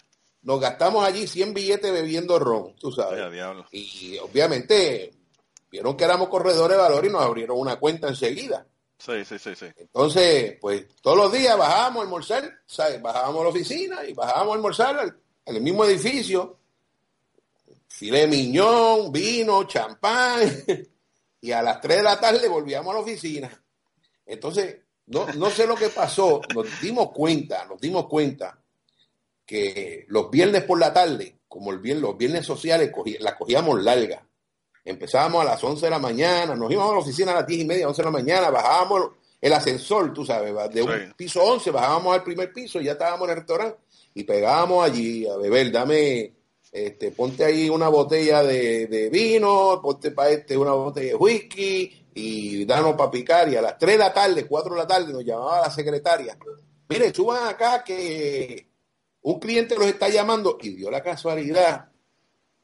nos gastamos allí 100 billetes bebiendo ron, tú sabes. Y obviamente vieron que éramos corredores de valor y nos abrieron una cuenta enseguida. Sí, sí, sí, sí. Entonces, pues todos los días bajábamos a almorzar, ¿sabes? Bajábamos a la oficina y bajábamos a almorzar al- el mismo edificio. Filé miñón, vino, champán. Y a las 3 de la tarde volvíamos a la oficina. Entonces, no, no sé lo que pasó. Nos dimos cuenta, nos dimos cuenta que los viernes por la tarde, como el viernes, los viernes sociales, la cogíamos larga. Empezábamos a las 11 de la mañana, nos íbamos a la oficina a las 10 y media, 11 de la mañana, bajábamos el ascensor, tú sabes, de un Sí. piso 11, bajábamos al primer piso y ya estábamos en el restaurante y pegábamos allí a beber, dame, este, ponte ahí una botella de, de vino, ponte para este una botella de whisky y danos para picar. Y a las 3 de la tarde, 4 de la tarde nos llamaba la secretaria, mire, suban acá que un cliente los está llamando. Y dio la casualidad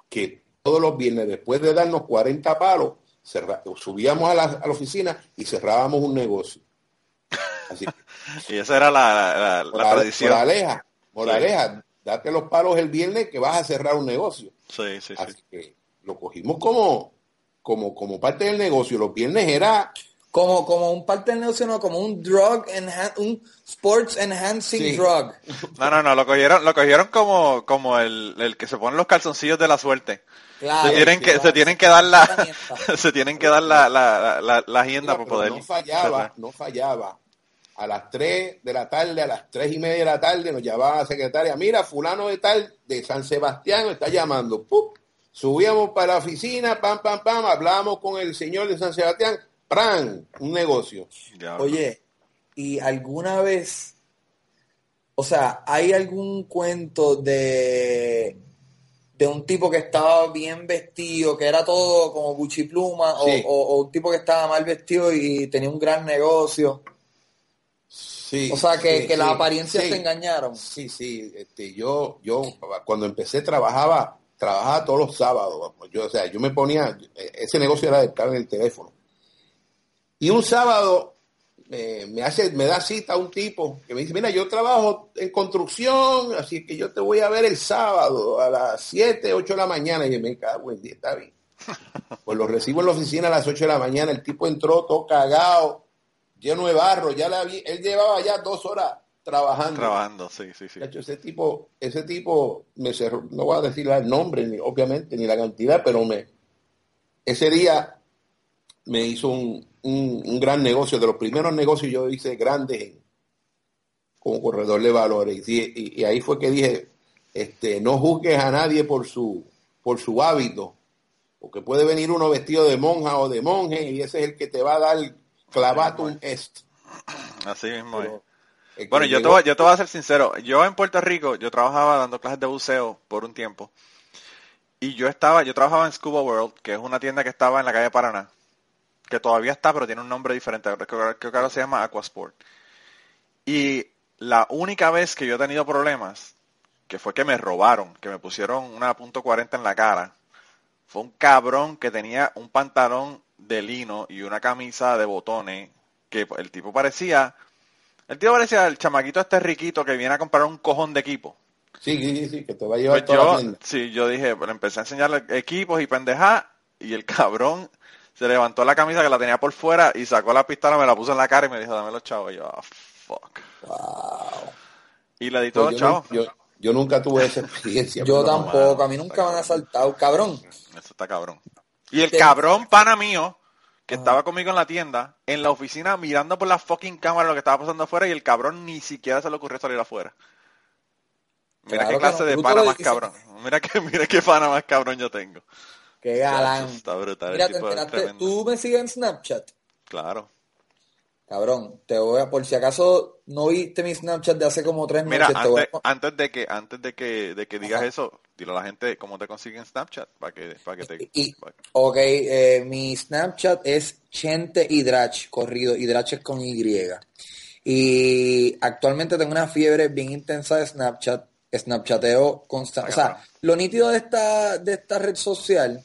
que todos los viernes, después de darnos 40 palos, cerra- subíamos a la, a la oficina y cerrábamos un negocio. Así Y esa era la, la, la tradición. moraleja, moraleja, date los palos el viernes que vas a cerrar un negocio. Sí, sí, sí. Así que lo cogimos como, como, como parte del negocio. Los viernes era Como, como un parte del negocio, no, como un drug, un sports enhancing Sí. drug. No, no, no, lo cogieron, lo cogieron como, como el, el que se pone los calzoncillos de la suerte. Claro. se tienen sí, que, claro. se tienen que dar la, se tienen que dar la, la, la, la agenda Mira, para pero poder. no fallaba, no fallaba. A las 3 de la tarde, a las 3 y media de la tarde, nos llamaba la secretaria, mira, fulano de tal, de San Sebastián, está llamando. Subíamos para la oficina, pam, pam, pam, hablábamos con el señor de San Sebastián, ¡pran! Un negocio. Ya, Oye, ¿y alguna vez, o sea, hay algún cuento de, de un tipo que estaba bien vestido, que era todo como buchipluma, o, Sí. o, o un tipo que estaba mal vestido y tenía un gran negocio? Sí, O sea, que, sí, que las sí, apariencias sí. te engañaron. Sí, sí, este, yo, yo cuando empecé trabajaba, trabajaba todos los sábados. Yo, o sea, yo me ponía, ese negocio era de estar en el teléfono. Y un sábado eh, me hace, me da cita un tipo que me dice, mira, yo trabajo en construcción, así que yo te voy a ver el sábado a las 7, 8 de la mañana. Y yo me cago en día, está bien. Pues lo recibo en la oficina a las 8 de la mañana, el tipo entró todo cagado, lleno de barro, ya la vi, él llevaba ya dos horas trabajando. Trabajando, sí, sí, sí. Ese tipo, ese tipo me cerró, no voy a decir el nombre, ni, obviamente, ni la cantidad, pero me ese día me hizo un, un, un gran negocio, de los primeros negocios yo hice grandes en- como corredor de valores. Y, y- y ahí fue que dije, este, no juzgues a nadie por su, por su hábito Porque puede venir uno vestido de monja o de monje y ese es el que te va a dar clavatum est. Así mismo es. Pero el que Bueno, yo te, voy, yo te voy a ser sincero. Yo en Puerto Rico, yo trabajaba dando clases de buceo por un tiempo. Y yo estaba, yo trabajaba en Scuba World, que es una tienda que estaba en la calle Paraná. Que todavía está, pero tiene un nombre diferente. Creo, que- ahora se llama Aquasport. Y la única vez que yo he tenido problemas, que fue que me robaron, que me pusieron una punto .40 en la cara, fue un cabrón que tenía un pantalón de lino y una camisa de botones, que el tipo parecía, el tipo parecía el chamaquito este riquito que viene a comprar un cojón de equipo. Sí, sí, sí, que te va a llevar Pues toda la yo, tienda. sí, yo dije, le empecé a enseñarle equipos y pendeja y el cabrón se levantó la camisa que la tenía por fuera y sacó la pistola, me la puso en la cara y me dijo, dame los chavos. Y yo, ah, fuck. Wow. Y le di Pues todos los yo, chavos. yo, yo nunca tuve esa experiencia. Yo tampoco, a mí nunca me han asaltado. Cabrón, Eso está cabrón. Y el cabrón pana mío, que estaba conmigo en la tienda, en la oficina mirando por la fucking cámara lo que estaba pasando afuera y el cabrón ni siquiera se le ocurrió salir afuera. Mira Claro qué clase no, de pana más cabrón. Mira que, mira qué pana más cabrón yo tengo. qué galán. Está brutal. Mira, te enteraste, tú me sigues en Snapchat. Claro. Cabrón, te voy a, por si acaso no viste mi Snapchat de hace como tres Mira, noches, te voy antes, a... antes de que antes de que de que digas Ajá. eso, dile a la gente cómo te consiguen Snapchat para que para que te Y, pa- ok, eh, mi Snapchat es Chente Hidrach, corrido, Hidrach es con Y. Y actualmente tengo una fiebre bien intensa de Snapchat, Snapchateo constante. O sea, lo nítido de esta, de esta red social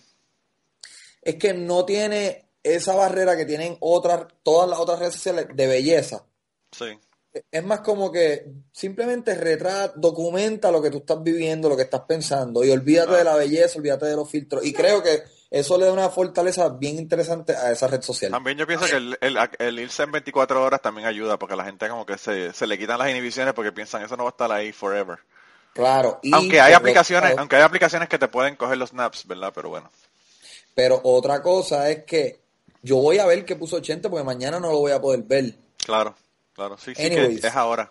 es que no tiene esa barrera que tienen otras, todas las otras redes sociales de belleza. Sí. Es más como que simplemente retrata, documenta lo que tú estás viviendo, lo que estás pensando y olvídate Ah. de la belleza, olvídate de los filtros. Y creo que eso le da una fortaleza bien interesante a esa red social. También yo pienso que el, el, el irse en 24 horas también ayuda porque la gente como que se, se le quitan las inhibiciones porque piensan eso no va a estar ahí forever. Claro. Y aunque hay aplicaciones, aunque hay aplicaciones que te pueden coger los snaps, ¿verdad? Pero bueno. Pero otra cosa es que yo voy a ver qué puso 80 porque mañana no lo voy a poder ver. Claro, claro. Sí, sí Anyways. que es ahora.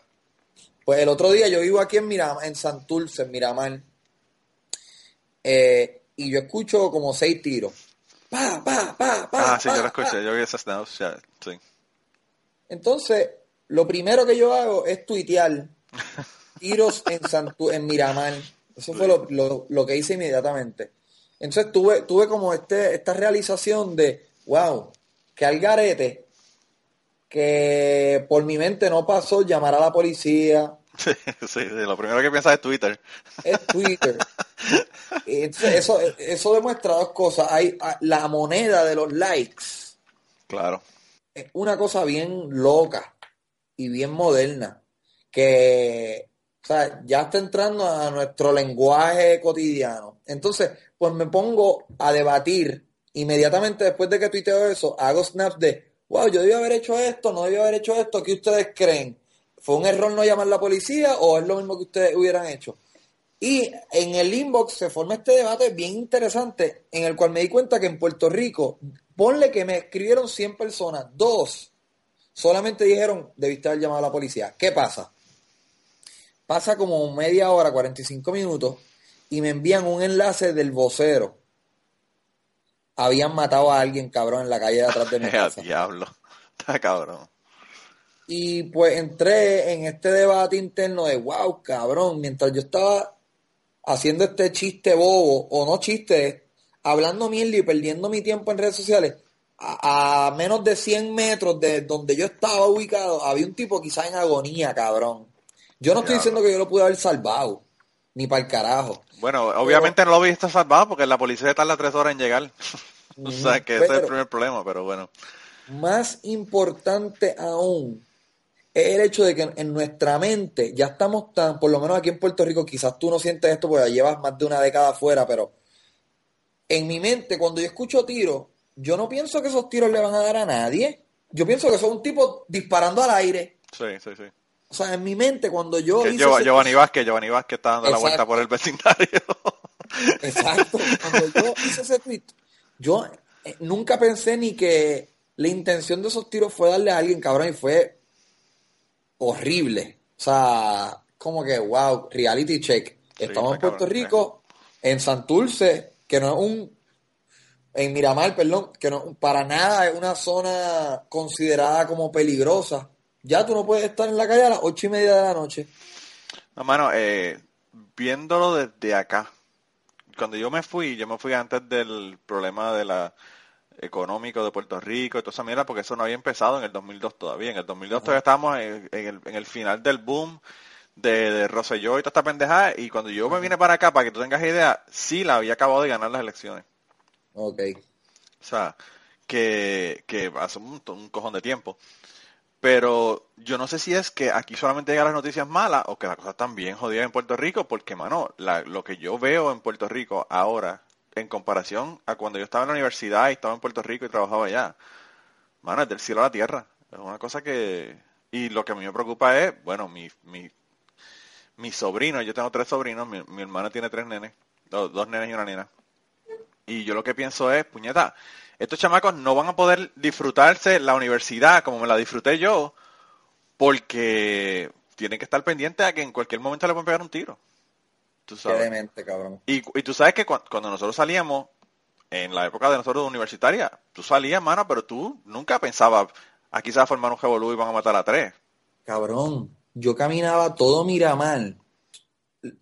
Pues el otro día yo vivo aquí en Miramar, en Santurce, en Miramar, eh, y yo escucho como seis tiros. Pa, pa, pa, pa, Ah, sí, pa, yo lo pa. escuché, yo vi ya, sí. Entonces, lo primero que yo hago es tuitear tiros en, Santu en Miramar. Eso fue lo, lo- lo que hice inmediatamente. Entonces tuve, tuve como este, esta realización de, wow, que al garete, que por mi mente no pasó llamar a la policía, Sí, sí, lo primero que piensas es Twitter. es Twitter. Entonces, eso, eso demuestra dos cosas. Hay ah, la moneda de los likes. Claro. es una cosa bien loca y bien moderna que o sea, ya está entrando a nuestro lenguaje cotidiano. Entonces, pues me pongo a debatir inmediatamente después de que tuiteo eso, hago snaps de, wow, yo debí haber hecho esto, no debí haber hecho esto, ¿qué ustedes creen? ¿Fue un error no llamar a la policía o es lo mismo que ustedes hubieran hecho? Y en el inbox se forma este debate bien interesante en el cual me di cuenta que en Puerto Rico, ponle que me escribieron 100 personas, dos solamente dijeron, debiste haber llamado a la policía. ¿Qué pasa? Pasa como media hora, 45 minutos, y me envían un enlace del vocero. Habían matado a alguien, cabrón, en la calle de atrás de mi ¡A casa. diablo! Está cabrón. Y pues entré en este debate interno de, wow, cabrón, mientras yo estaba haciendo este chiste bobo, o no chiste, hablando mierda y perdiendo mi tiempo en redes sociales, a, a menos de 100 metros de donde yo estaba ubicado, había un tipo quizás en agonía, cabrón. Yo no estoy diciendo que yo lo pude haber salvado, ni para el carajo. Bueno, obviamente no lo viste salvado porque la policía tarda tres horas en llegar. o sea, que ese es el primer problema, pero bueno. Más importante aún es el hecho de que en nuestra mente ya estamos tan, por lo menos aquí en Puerto Rico, quizás tú no sientes esto porque llevas más de una década afuera, pero en mi mente cuando yo escucho tiros, yo no pienso que esos tiros le van a dar a nadie. Yo pienso que son un tipo disparando al aire. Sí, sí, sí. O sea, en mi mente cuando yo Que hice Giov- ese- Giovanni Vázquez, Giovanni Vázquez está dando la vuelta por el vecindario. Exacto. Cuando yo hice ese tweet, yo eh, nunca pensé ni que la intención de esos tiros fue darle a alguien, cabrón, y fue horrible. O sea, como que, wow, reality check. Estamos en Puerto cabrón, Rico, en Santurce, que no es un, en Miramar, perdón, que no, para nada es una zona considerada como peligrosa. Ya tú no puedes estar en la calle a las ocho y media de la noche. No, mano, eh, viéndolo desde acá, cuando yo me fui, yo me fui antes del problema de la económico de Puerto Rico y toda esa mierda, porque eso no había empezado en el 2002 todavía. En el 2002 todavía estábamos en, en el, en el final del boom de, de Rosselló y toda esta pendejada, y cuando yo me vine para acá, para que tú tengas idea, sí la había acabado de ganar las elecciones. Ok. O sea, que, que hace un, un cojón de tiempo. Pero yo no sé si es que aquí solamente llegan las noticias malas o que la cosa están bien jodida en Puerto Rico, porque, mano, la- lo que yo veo en Puerto Rico ahora, en comparación a cuando yo estaba en la universidad y estaba en Puerto Rico y trabajaba allá, mano, es del cielo a la tierra. Es una cosa que... Y lo que a mí me preocupa es, bueno, mi, mi, mi sobrino, yo tengo tres sobrinos, mi, mi hermana tiene tres nenes, dos, dos nenes y una nena. Y yo lo que pienso es, puñeta, estos chamacos no van a poder disfrutarse la universidad como me la disfruté yo, porque tienen que estar pendientes a que en cualquier momento le pueden pegar un tiro. Tú Qué sabes. demente, cabrón. Y, y tú sabes que cua- cuando nosotros salíamos, en la época de nosotros universitaria, tú salías, mano, pero tú nunca pensabas, aquí se va a formar un revolú y van a matar a tres. Cabrón, yo caminaba todo Miramar,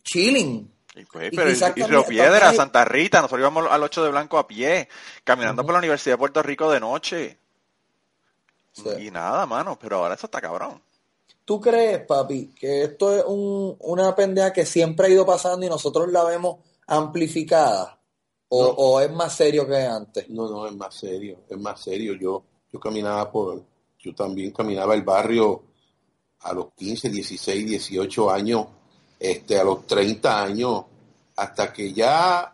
chilling. Y, pues, Y pero y, Río Piedra, Santa Rita, nosotros íbamos al 8 de Blanco a pie, caminando por la Universidad de Puerto Rico de noche. Sí. Y nada, mano, pero ahora eso está cabrón. ¿Tú crees, papi, que esto es un- una pendeja que siempre ha ido pasando y nosotros la vemos amplificada? ¿O, No. o es más serio que antes? No, no, es más serio, es más serio. Yo, yo caminaba por, yo también caminaba el barrio a los 15, 16, 18 años, este, a los 30 años, hasta que ya,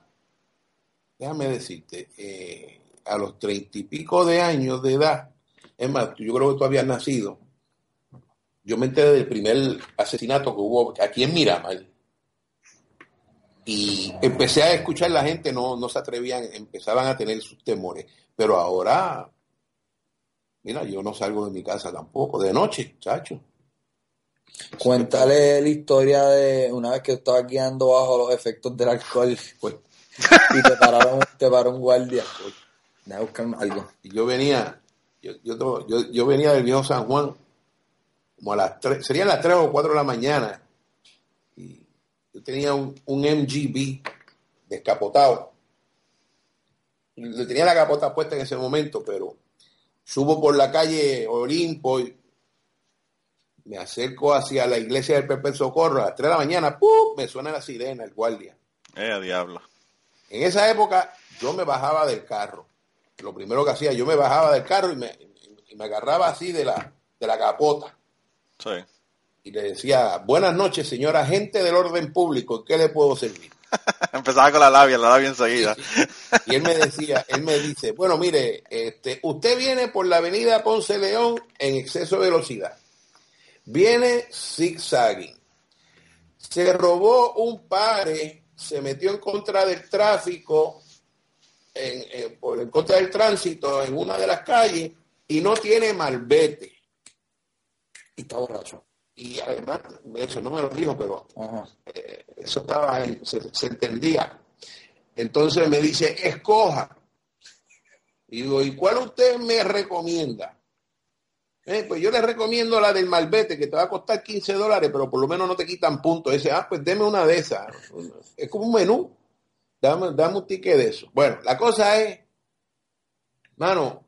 déjame decirte, eh, a los 30 y pico de años de edad, es más, yo creo que tú habías nacido, yo me enteré del primer asesinato que hubo aquí en Miramar. Y empecé a escuchar la gente, no, no se atrevían, empezaban a tener sus temores. Pero ahora, mira, yo no salgo de mi casa tampoco, de noche, chacho. Cuéntale la historia de una vez que estabas guiando bajo los efectos del alcohol Pues, y te pararon, te paró un guardia. Déjame buscar algo. y yo venía, yo, yo, yo, yo venía del viejo San Juan, como a las tres, serían las 3 o 4 de la mañana, y yo tenía un, un MGB descapotado. Le tenía la capota puesta en ese momento, pero subo por la calle Olimpo y me acerco hacia la iglesia del Pepe Socorro a las 3 de la mañana, ¡pum! me suena la sirena, el guardia. Eh, diablo. En esa época yo me bajaba del carro. Lo primero que hacía, yo me bajaba del carro y me, y me agarraba así de la, de la capota Sí. y le decía, buenas noches, señora agente del orden público, ¿en qué le puedo servir? Empezaba con la labia, la labia enseguida. Y él me decía, él me dice, bueno, mire, este, usted viene por la avenida Ponce León en exceso de velocidad. Viene zigzagging. Se robó un pare, se metió en contra del tráfico, en, en- por en contra del tránsito en una de las calles y no tiene malvete. Y está borracho. Y además, eso no me lo dijo, pero eh, eso estaba, ahí, se, se entendía. Entonces me dice, escoja. Y digo, ¿y cuál usted me recomienda? Eh, pues yo le recomiendo la del Malvete, que te va a costar 15 dólares, pero por lo menos no te quitan puntos. Dice, ah, pues deme una de esas. Es como un menú. Dame, dame un ticket de eso. Bueno, la cosa es, mano,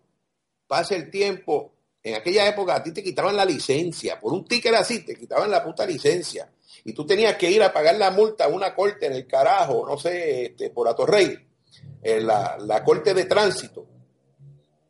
pasa el tiempo. En aquella época a ti te quitaban la licencia. Por un ticket así, te quitaban la puta licencia. Y tú tenías que ir a pagar la multa a una corte en el carajo, no sé, este, por Atorrey, en la corte de tránsito.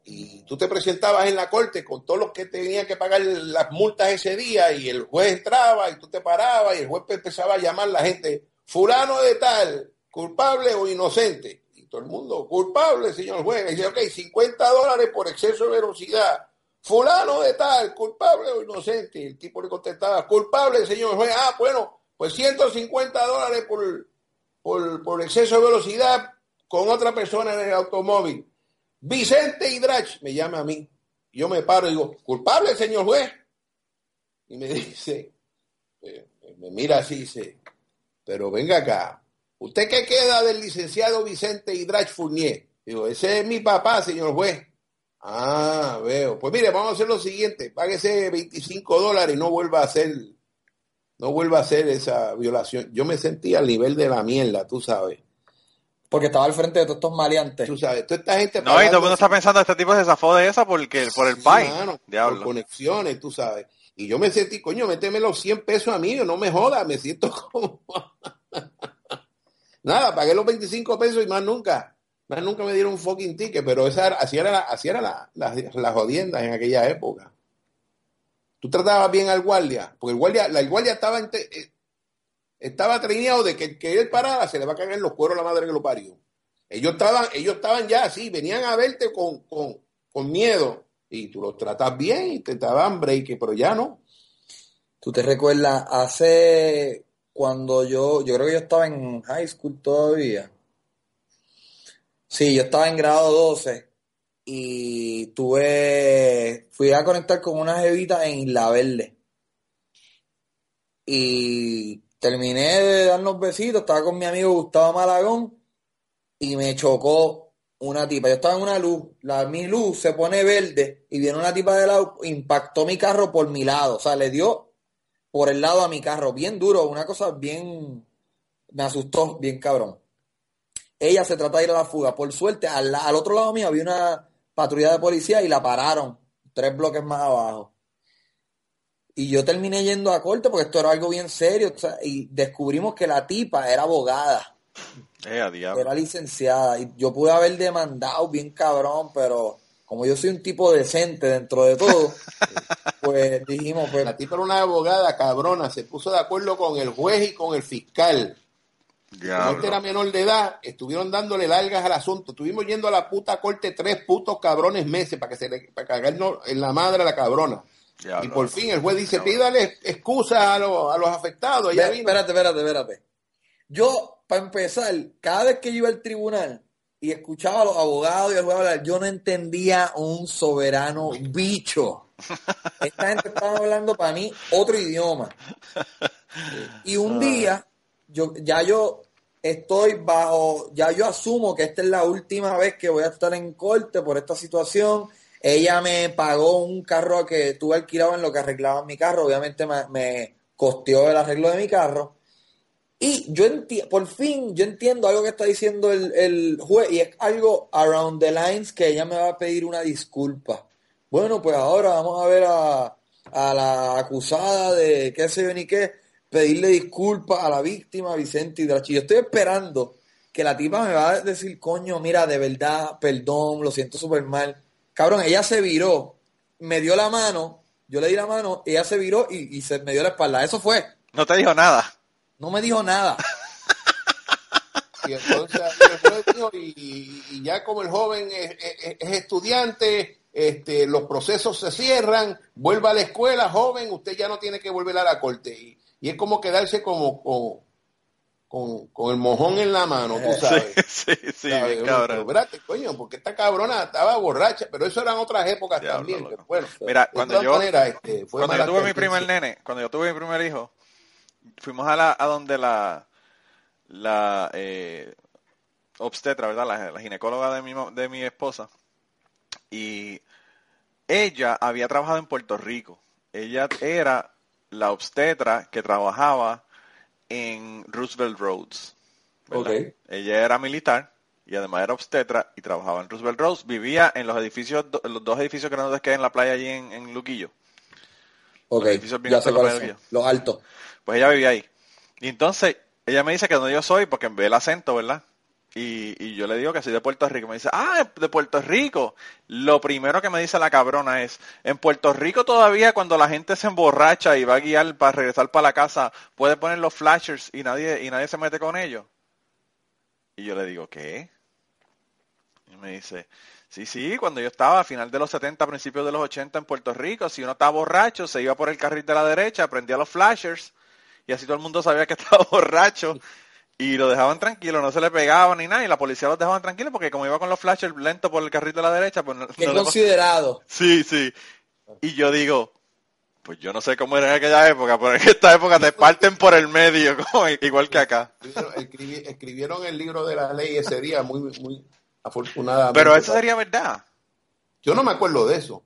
Y tú te presentabas en la corte con todos los que tenían que pagar las multas ese día y el juez entraba y tú te parabas y el juez empezaba a llamar a la gente, fulano de tal, culpable o inocente. Y todo el mundo, culpable, señor juez. Y dice, ok, 50 dólares por exceso de velocidad. Fulano de tal, culpable o inocente. Y el tipo le contestaba, culpable, señor juez. Ah, bueno, pues 150 dólares por, por, por exceso de velocidad con otra persona en el automóvil. Vicente Hidrach me llama a mí. Yo me paro y digo, culpable, señor juez. Y me dice, me mira así dice, pero venga acá, ¿usted qué queda del licenciado Vicente Hidrach Fournier? Digo, ese es mi papá, señor juez. Ah, veo. Pues mire, vamos a hacer lo siguiente. Páguese 25 dólares y no vuelva a hacer, no vuelva a hacer esa violación. Yo me sentí al nivel de la mierda, tú sabes. Porque estaba al frente de todos estos maleantes. Tú sabes, toda esta gente... No, y todo el mundo está pensando, este tipo se zafó de esa porque, por el Sí, país. mano, por conexiones, tú sabes. Y yo me sentí, coño, méteme los 100 pesos a mí, no me jodas, me siento como... Nada, pagué los 25 pesos y más nunca. Más nunca me dieron un fucking ticket, pero esa era- así era, la, así era la, las- las jodiendas en aquella época. Tú tratabas bien al guardia, porque el guardia, la, el guardia estaba, ente- eh, estaba trineado de que el que él parara se le va a caer en los cueros la madre que lo parió. Ellos estaban, ellos estaban ya así, venían a verte con, con, con miedo y tú los tratas bien y te daban break, pero ya no. ¿Tú te recuerdas hace cuando yo, yo creo que yo estaba en high school todavía? Sí, yo estaba en grado 12 y tuve, fui a conectar con una jevita en Isla Verde. Y terminé de darnos besitos, estaba con mi amigo Gustavo Malagón y me chocó una tipa. Yo estaba en una luz, la, mi luz se pone verde y viene una tipa de lado, impactó mi carro por mi lado, o sea, le dio por el lado a mi carro, bien duro, una cosa bien, me asustó, bien cabrón. Ella se trata de ir a la fuga. Por suerte, al, al otro lado mío había una patrulla de policía y la pararon tres bloques más abajo. Y yo terminé yendo a corte porque esto era algo bien serio. o sea, y descubrimos que la tipa era abogada, Eh, a diablo. era licenciada. Y yo pude haber demandado bien cabrón, pero como yo soy un tipo decente dentro de todo, pues dijimos, pues La tipa era una abogada cabrona, se puso de acuerdo con el juez y con el fiscal. Como este era menor de edad, estuvieron dándole largas al asunto. Estuvimos yendo a la puta corte tres putos cabrones meses para que se le, para cagarnos en la madre a la cabrona. Y por fin el juez dice, pídale excusa a, los- a los afectados. Ella Ve- vino. Espérate, espérate, espérate. Yo, para empezar, cada vez que yo iba al tribunal y escuchaba a los abogados y al juez hablar, yo no entendía un soberano bicho. Esta gente estaba hablando para mí otro idioma. Y un día, yo, ya yo estoy bajo, ya yo asumo que esta es la última vez que voy a estar en corte por esta situación. Ella me pagó un carro que tuve alquilado en lo que arreglaban mi carro. Obviamente me, me costeó el arreglo de mi carro. Y yo entiendo, por fin, yo entiendo algo que está diciendo el, juez y es algo around the lines que ella me va a pedir una disculpa. Bueno, pues ahora vamos a ver a, la acusada de qué sé yo ni qué, pedirle disculpas a la víctima Vicente Hidrachi. Yo estoy esperando que la tipa me va a decir, coño, mira, de verdad, perdón, lo siento súper mal. Cabrón, ella se viró, me dio la mano, yo le di la mano, ella se viró y, y se me dio la espalda. Eso fue. No te dijo nada. No me dijo nada. Y entonces y, y ya como el joven es, es- es estudiante, este, los procesos se cierran, vuelva a la escuela, joven, usted ya no tiene que volver a la corte. Y, y es como quedarse como con, con el mojón en la mano, tú sabes. Sí, sí, sí, ¿Sabes? bien Uno, cabrón. pero espérate, coño, porque esta cabrona estaba borracha, pero eso eran otras épocas Diablo, también. pero bueno, Mira, cuando yo- este, fue Cuando yo mala tuve mi primer nene, cuando yo tuve mi primer hijo, fuimos a la a donde la la eh, obstetra, ¿verdad? La, la ginecóloga de mi de mi esposa y ella había trabajado en Puerto Rico. Ella era la obstetra que trabajaba en Roosevelt Roads. ¿verdad? Ok. Ella era militar y además era obstetra y trabajaba en Roosevelt Roads. Vivía en los edificios, los dos edificios grandes que hay en la playa allí en, en Luquillo. Ok, Los edificios bien ya sé cuáles. Los altos. Pues ella vivía ahí. Y entonces ella me dice que donde yo soy, porque ve el acento, ¿verdad? Y, y yo le digo que soy de Puerto Rico. Me dice, ah, de Puerto Rico. Lo primero que me dice la cabrona es, en Puerto Rico todavía cuando la gente se emborracha y va a guiar para regresar para la casa, puede poner los flashers y nadie, y nadie se mete con ellos. Y yo le digo, ¿qué? Y me dice, sí, sí, cuando yo estaba a final de los 70, principios de los 80 en Puerto Rico, si uno estaba borracho, se iba por el carril de la derecha, prendía los flashers y así todo el mundo sabía que estaba borracho y lo dejaban tranquilo, no se le pegaban ni nada y la policía los dejaban tranquilos porque como iba con los flashers lento por el carril de la derecha, pues no, Qué no considerado. Sí, sí. Y yo digo, pues yo no sé cómo era en aquella época, pero en esta época te parten por el medio, como igual que acá. Escribieron, escribi- escribieron el libro de la ley ese día muy, muy, afortunadamente. Pero eso sería verdad. Yo no me acuerdo de eso.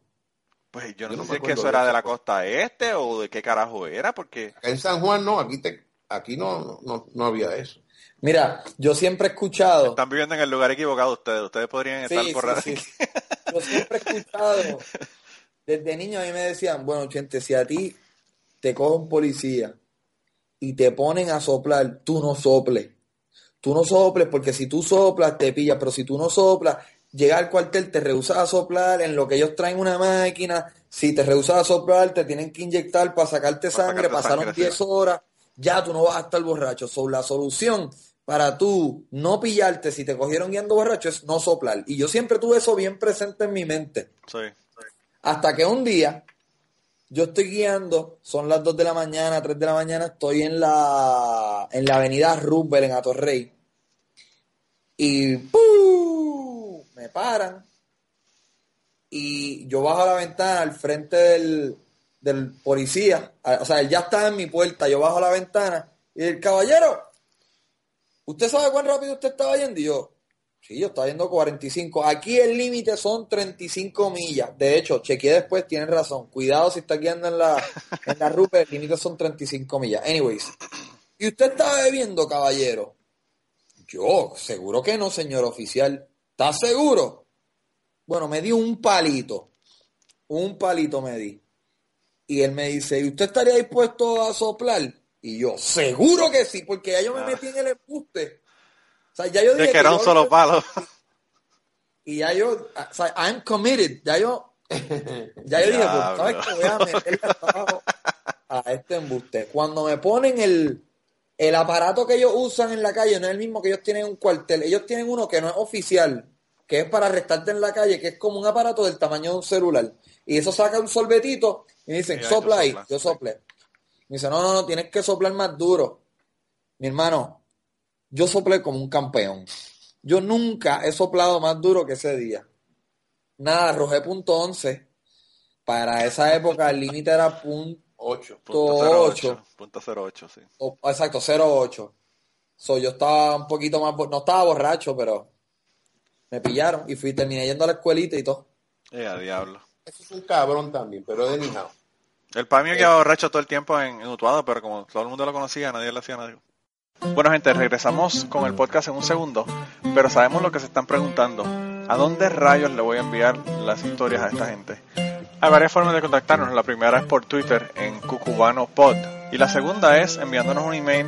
Pues yo no, Yo no sé si es que eso era de la pues. costa este o de qué carajo era, porque Acá en San Juan no, aquí te, aquí no, no, no había eso. Mira, yo siempre he escuchado, están viviendo en el lugar equivocado ustedes. Ustedes podrían estar sí, por sí. yo siempre he escuchado, desde niño a mí me decían, bueno, Chente, si a ti te coge un policía y te ponen a soplar, tú no soples. Tú no soples porque si tú soplas te pillas, pero si tú no soplas, llega al cuartel, te rehusas a soplar, en lo que ellos traen una máquina, si te rehusas a soplar, te tienen que inyectar para sacarte Para sangre, sacarte pasaron sangre, 10 sí. horas, ya tú no vas a estar borracho. So, la solución para tú no pillarte si te cogieron guiando borracho es no soplar. Y yo siempre tuve eso bien presente en mi mente. Sí. Hasta que un día yo estoy guiando, son las 2 de la mañana, 3 de la mañana, estoy en la, en la avenida Roosevelt en Atorrey. Y ¡pum! me paran. Y yo bajo la ventana al frente del, del policía. O sea, él ya estaba en mi puerta. Yo bajo la ventana y el caballero, ¿usted sabe cuán rápido usted estaba yendo? Y yo, Sí, yo estaba yendo 45. Aquí el límite son 35 millas. De hecho, chequeé después, tienen razón. Cuidado si está guiando en la, en la ruta, el límite son 35 millas. Anyways. ¿Y usted está bebiendo, caballero? Yo, seguro que no, señor oficial. ¿Está seguro? Bueno, me dio un palito. Un palito me di. Y él me dice, ¿y usted estaría dispuesto a soplar? Y yo, seguro que sí, porque ya yo me Ah. metí en el embuste. O sea, ya yo dije que era un solo lo- palo. y ya yo, o sea, I'm committed, ya yo, ya yo dije, pues. ¿sabes qué? Voy a meterle trabajo a este embuste. Cuando me ponen el, el aparato que ellos usan en la calle, no es el mismo que ellos tienen en un cuartel, ellos tienen uno que no es oficial, que es para arrestarte en la calle, que es como un aparato del tamaño de un celular. Y eso saca un sorbetito y me dicen, sopla ahí, yo sí. soplé. Me dice, no, no, no, tienes que soplar más duro. Mi hermano, yo soplé como un campeón. Yo nunca he soplado más duro que ese día. Nada, arrojé punto 11. Para esa época el límite era punto, 8. Punto 08. 08. Punto 08, sí. o- exacto, 08. So, yo estaba un poquito más, no estaba borracho, pero me pillaron y fui, terminé yendo a la escuelita y todo. Eh, a diablo. Eso es un cabrón también, pero de anyhow. El pan mío quedaba borracho todo el tiempo en, en Utuado, pero como todo el mundo lo conocía, nadie le hacía nada. Bueno, gente, regresamos con el podcast en un segundo, pero sabemos lo que se están preguntando. ¿A dónde rayos le voy a enviar las historias a esta gente? Hay varias formas de contactarnos. La primera es por Twitter en cucubanopod y la segunda es enviándonos un email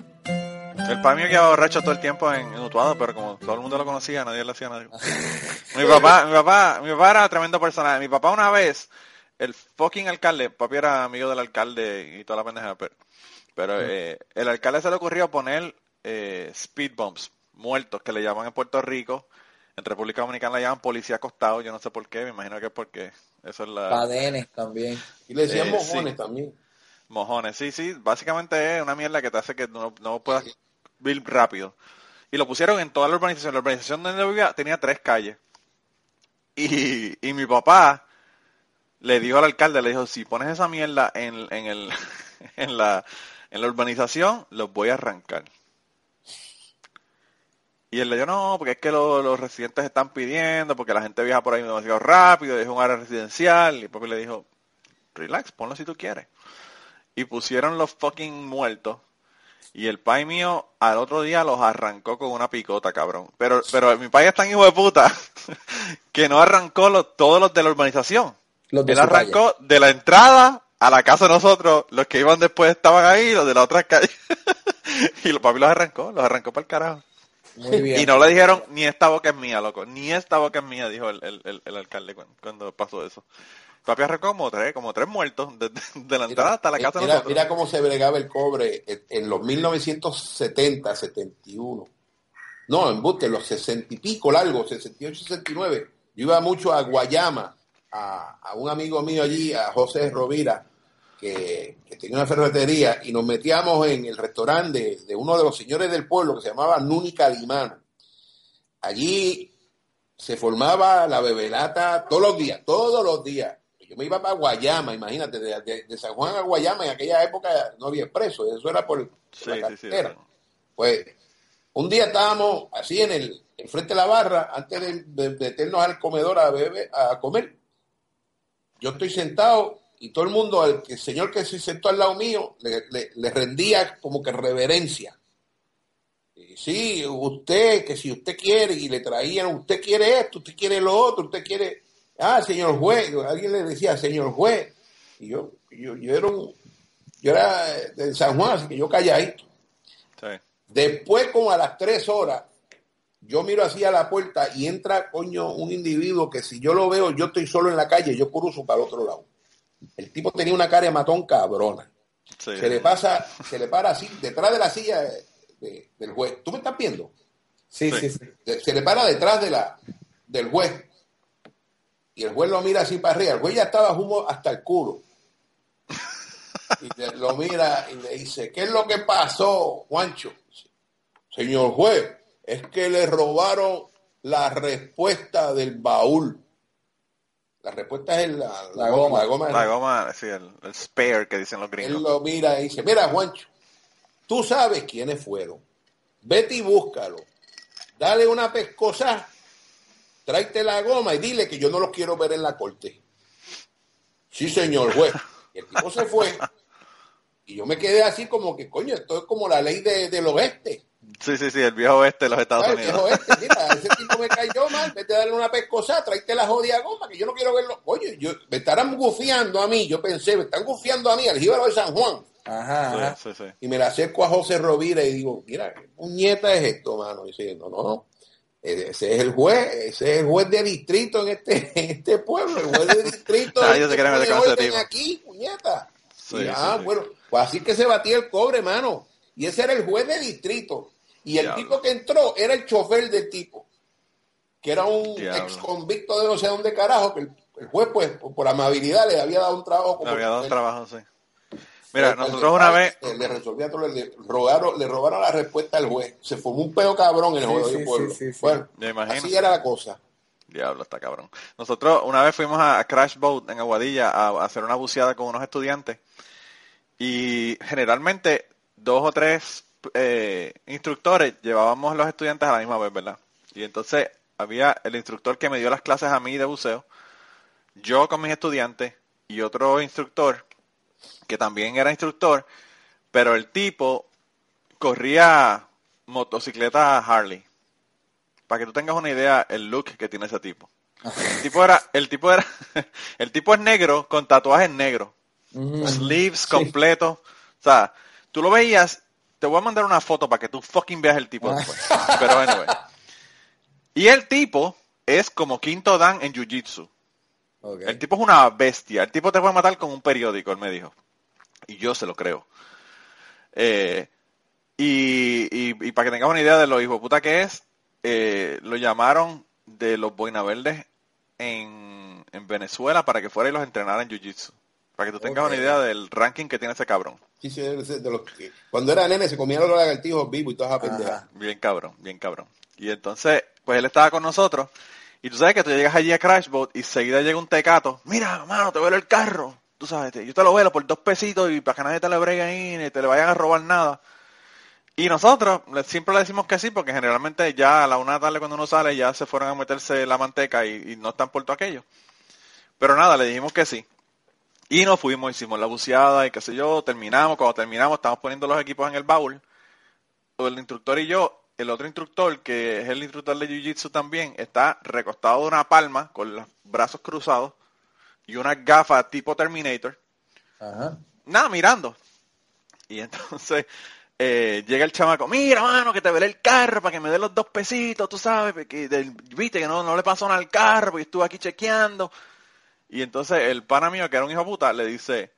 El pan mío quedaba borracho todo el tiempo en, en Utuado, pero como todo el mundo lo conocía, nadie le hacía nada. Mi papá, mi papá, mi papá era tremendo personaje. Mi papá una vez, el fucking alcalde, papi era amigo del alcalde y toda la pendeja, pero, pero eh, el alcalde se le ocurrió poner eh, speed bumps, muertos, que le llaman en Puerto Rico. En República Dominicana le llaman policía acostado, yo no sé por qué, me imagino que es porque eso es la... Padenes también. Y le decían Eh, mojones sí. también. Mojones, sí, sí, básicamente es una mierda que te hace que no, no puedas rápido. Y lo pusieron en toda la urbanización. La urbanización donde vivía tenía tres calles. Y, y mi papá le dijo al alcalde, le dijo, si pones esa mierda en, en, el, en, la, en la urbanización, los voy a arrancar. Y él le dijo, no, porque es que lo- los residentes están pidiendo, porque la gente viaja por ahí demasiado rápido, es un área residencial. Y papi le dijo, relax, ponlo si tú quieres. Y pusieron los fucking muertos. Y el pai mío al otro día los arrancó con una picota, cabrón. Pero, pero mi pai es tan hijo de puta que no arrancó los, todos los de la urbanización. Los de Él arrancó de la entrada a la casa de nosotros. Los que iban después estaban ahí, los de la otra calle. y los papi los arrancó, los arrancó para el carajo. Muy bien. Y no le dijeron, ni esta boca es mía, loco. Ni esta boca es mía, dijo el, el, el, el alcalde cuando pasó eso. Papi arrancó como tres, como tres muertos, de, de la entrada hasta la casa de mira, nosotros. mira cómo se bregaba el cobre en, en los 1970, 71. no, en Buste, los sesenta y pico largos, 68, 69. Yo iba mucho a Guayama, a, a un amigo mío allí, a José Rovira, que, que tenía una ferretería, y nos metíamos en el restaurante de, de uno de los señores del pueblo que se llamaba Nuni Calimano. Allí se formaba la bebelata todos los días, todos los días. Yo me iba para Guayama, imagínate, de, de- de San Juan a Guayama en aquella época no había expreso, eso era por, por Sí, la sí, sí. carretera. Pues un día estábamos así en el en frente de la barra, antes de, meternos al comedor a beber, a comer. Yo estoy sentado y todo el mundo, al que- señor que se sentó al lado mío, le, le- le rendía como que reverencia. Sí, usted, que si usted quiere, y le traían, usted quiere esto, usted quiere lo otro, usted quiere, ah, señor juez, alguien le decía, señor juez, y yo, yo, yo era un, yo era de San Juan, así que yo calladito. Sí. Después, como a las tres horas, yo miro así a la puerta y entra, coño, un individuo que si yo lo veo, yo estoy solo en la calle, yo cruzo para el otro lado. El tipo tenía una cara de matón cabrona. Sí. Se le pasa, se le para así, detrás de la silla de- de- del juez. ¿Tú me estás viendo? Sí, Sí. sí, sí. Se se le para detrás de la, del juez. Y el juez lo mira así para arriba. El juez ya estaba humo hasta el culo. Y lo mira y le dice, ¿qué es lo que pasó, Juancho? Señor juez, es que le robaron la respuesta del baúl. La respuesta es la, La goma. La goma, La goma, sí, el, el spare que dicen los él gringos. lo mira y dice, mira Juancho, tú sabes quiénes fueron. Vete y búscalo. Dale una pescosa, tráete la goma y dile que yo no los quiero ver en la corte. Sí, señor juez. Y el tipo se fue. Y yo me quedé así como que, coño, esto es como la ley de- del oeste. Sí, sí, sí, el viejo oeste de los Estados ¿Sabes? El Unidos. viejo oeste, mira, ese tipo me cayó mal, vete a darle una pescosa, tráete la jodida goma, que yo no quiero verlo. Oye, yo, me estarán gufiando a mí, yo pensé, me están gufiando a mí, al jíbaro de San Juan. Ajá, ajá. Sí, sí, sí. y me la acerco a José Rovira y digo, mira, ¿qué puñeta es esto, mano? Y dice, no, no, no. Ese es el juez, ese es el juez de distrito en este, en este pueblo, el juez de distrito. Ah, ellos se tipo. aquí, puñeta. Sí, Y, sí, ah, sí. bueno, pues así que se batía el cobre, mano. Y ese era el juez de distrito. Y el Diablo. tipo que entró era el chofer del tipo, que era un Diablo. ex convicto de no sé dónde carajo, que el, el juez, pues, por, por amabilidad le había dado un trabajo como Le había dado un trabajo, sí. Mira, El- nosotros el- una vez, le resolvía todo, le robaron, le robaron la respuesta al juez. Se formó un pedo cabrón en el juego sí, del pueblo. sí, sí, sí. Bueno, Me imagino. así era la cosa. Diablo, está cabrón. Nosotros una vez fuimos a, Crash Boat en Aguadilla a, a hacer una buceada con unos estudiantes y generalmente dos o tres eh, instructores llevábamos a los estudiantes a la misma vez, ¿verdad? Y entonces había el instructor que me dio las clases a mí de buceo, yo con mis estudiantes y otro instructor que también era instructor, pero el tipo corría motocicleta Harley. Para que tú tengas una idea el look que tiene ese tipo. El tipo era, el tipo era, el tipo es negro con tatuajes negros, Ujú. sleeves completos. O sea, tú lo veías, te voy a mandar una foto para que tú fucking veas el tipo Ah. después. Pero anyway. Y el tipo es como Quinto Dan en Jiu Jitsu. El tipo es una bestia. El tipo te puede matar con un periódico, él me dijo. Y yo se lo creo. Eh, y, y- y para que tengas una idea de lo hijo puta que es, eh, lo llamaron de los Boina Verdes en, en Venezuela para que fuera y los entrenara en Jiu-Jitsu. Para que tú tengas una idea del ranking que tiene ese cabrón. Sí, sí, de los- que- cuando era nene se comían los lagartijos vivos y todas esas pendejas. Bien cabrón, bien cabrón. Y entonces, pues él estaba con nosotros. Y tú sabes que tú llegas allí a Crashboat y seguida llega un tecato. Mira, mano, te vuelo el carro. Tú sabes, yo te lo vuelo por dos pesitos y para que nadie te le bregue ahí ni te le vayan a robar nada. Y nosotros siempre le decimos que sí, porque generalmente ya a la una tarde cuando uno sale ya se fueron a meterse la manteca y, no están por todo aquello. Pero nada, le dijimos que sí. Y nos fuimos, hicimos la buceada y qué sé yo, terminamos, cuando terminamos estamos poniendo los equipos en el baúl. El instructor y yo, el otro instructor, que es el instructor de Jiu-Jitsu también, está recostado de una palma con los brazos cruzados y unas gafas tipo Terminator Ajá. nada, mirando. Y entonces eh, llega el chamaco, mira, mano, que te veré el carro para que me dé los dos pesitos, tú sabes, del- viste que no, no le pasó nada al carro, porque estuve aquí chequeando. Y entonces el pana mío, que era un hijo puta, le dice,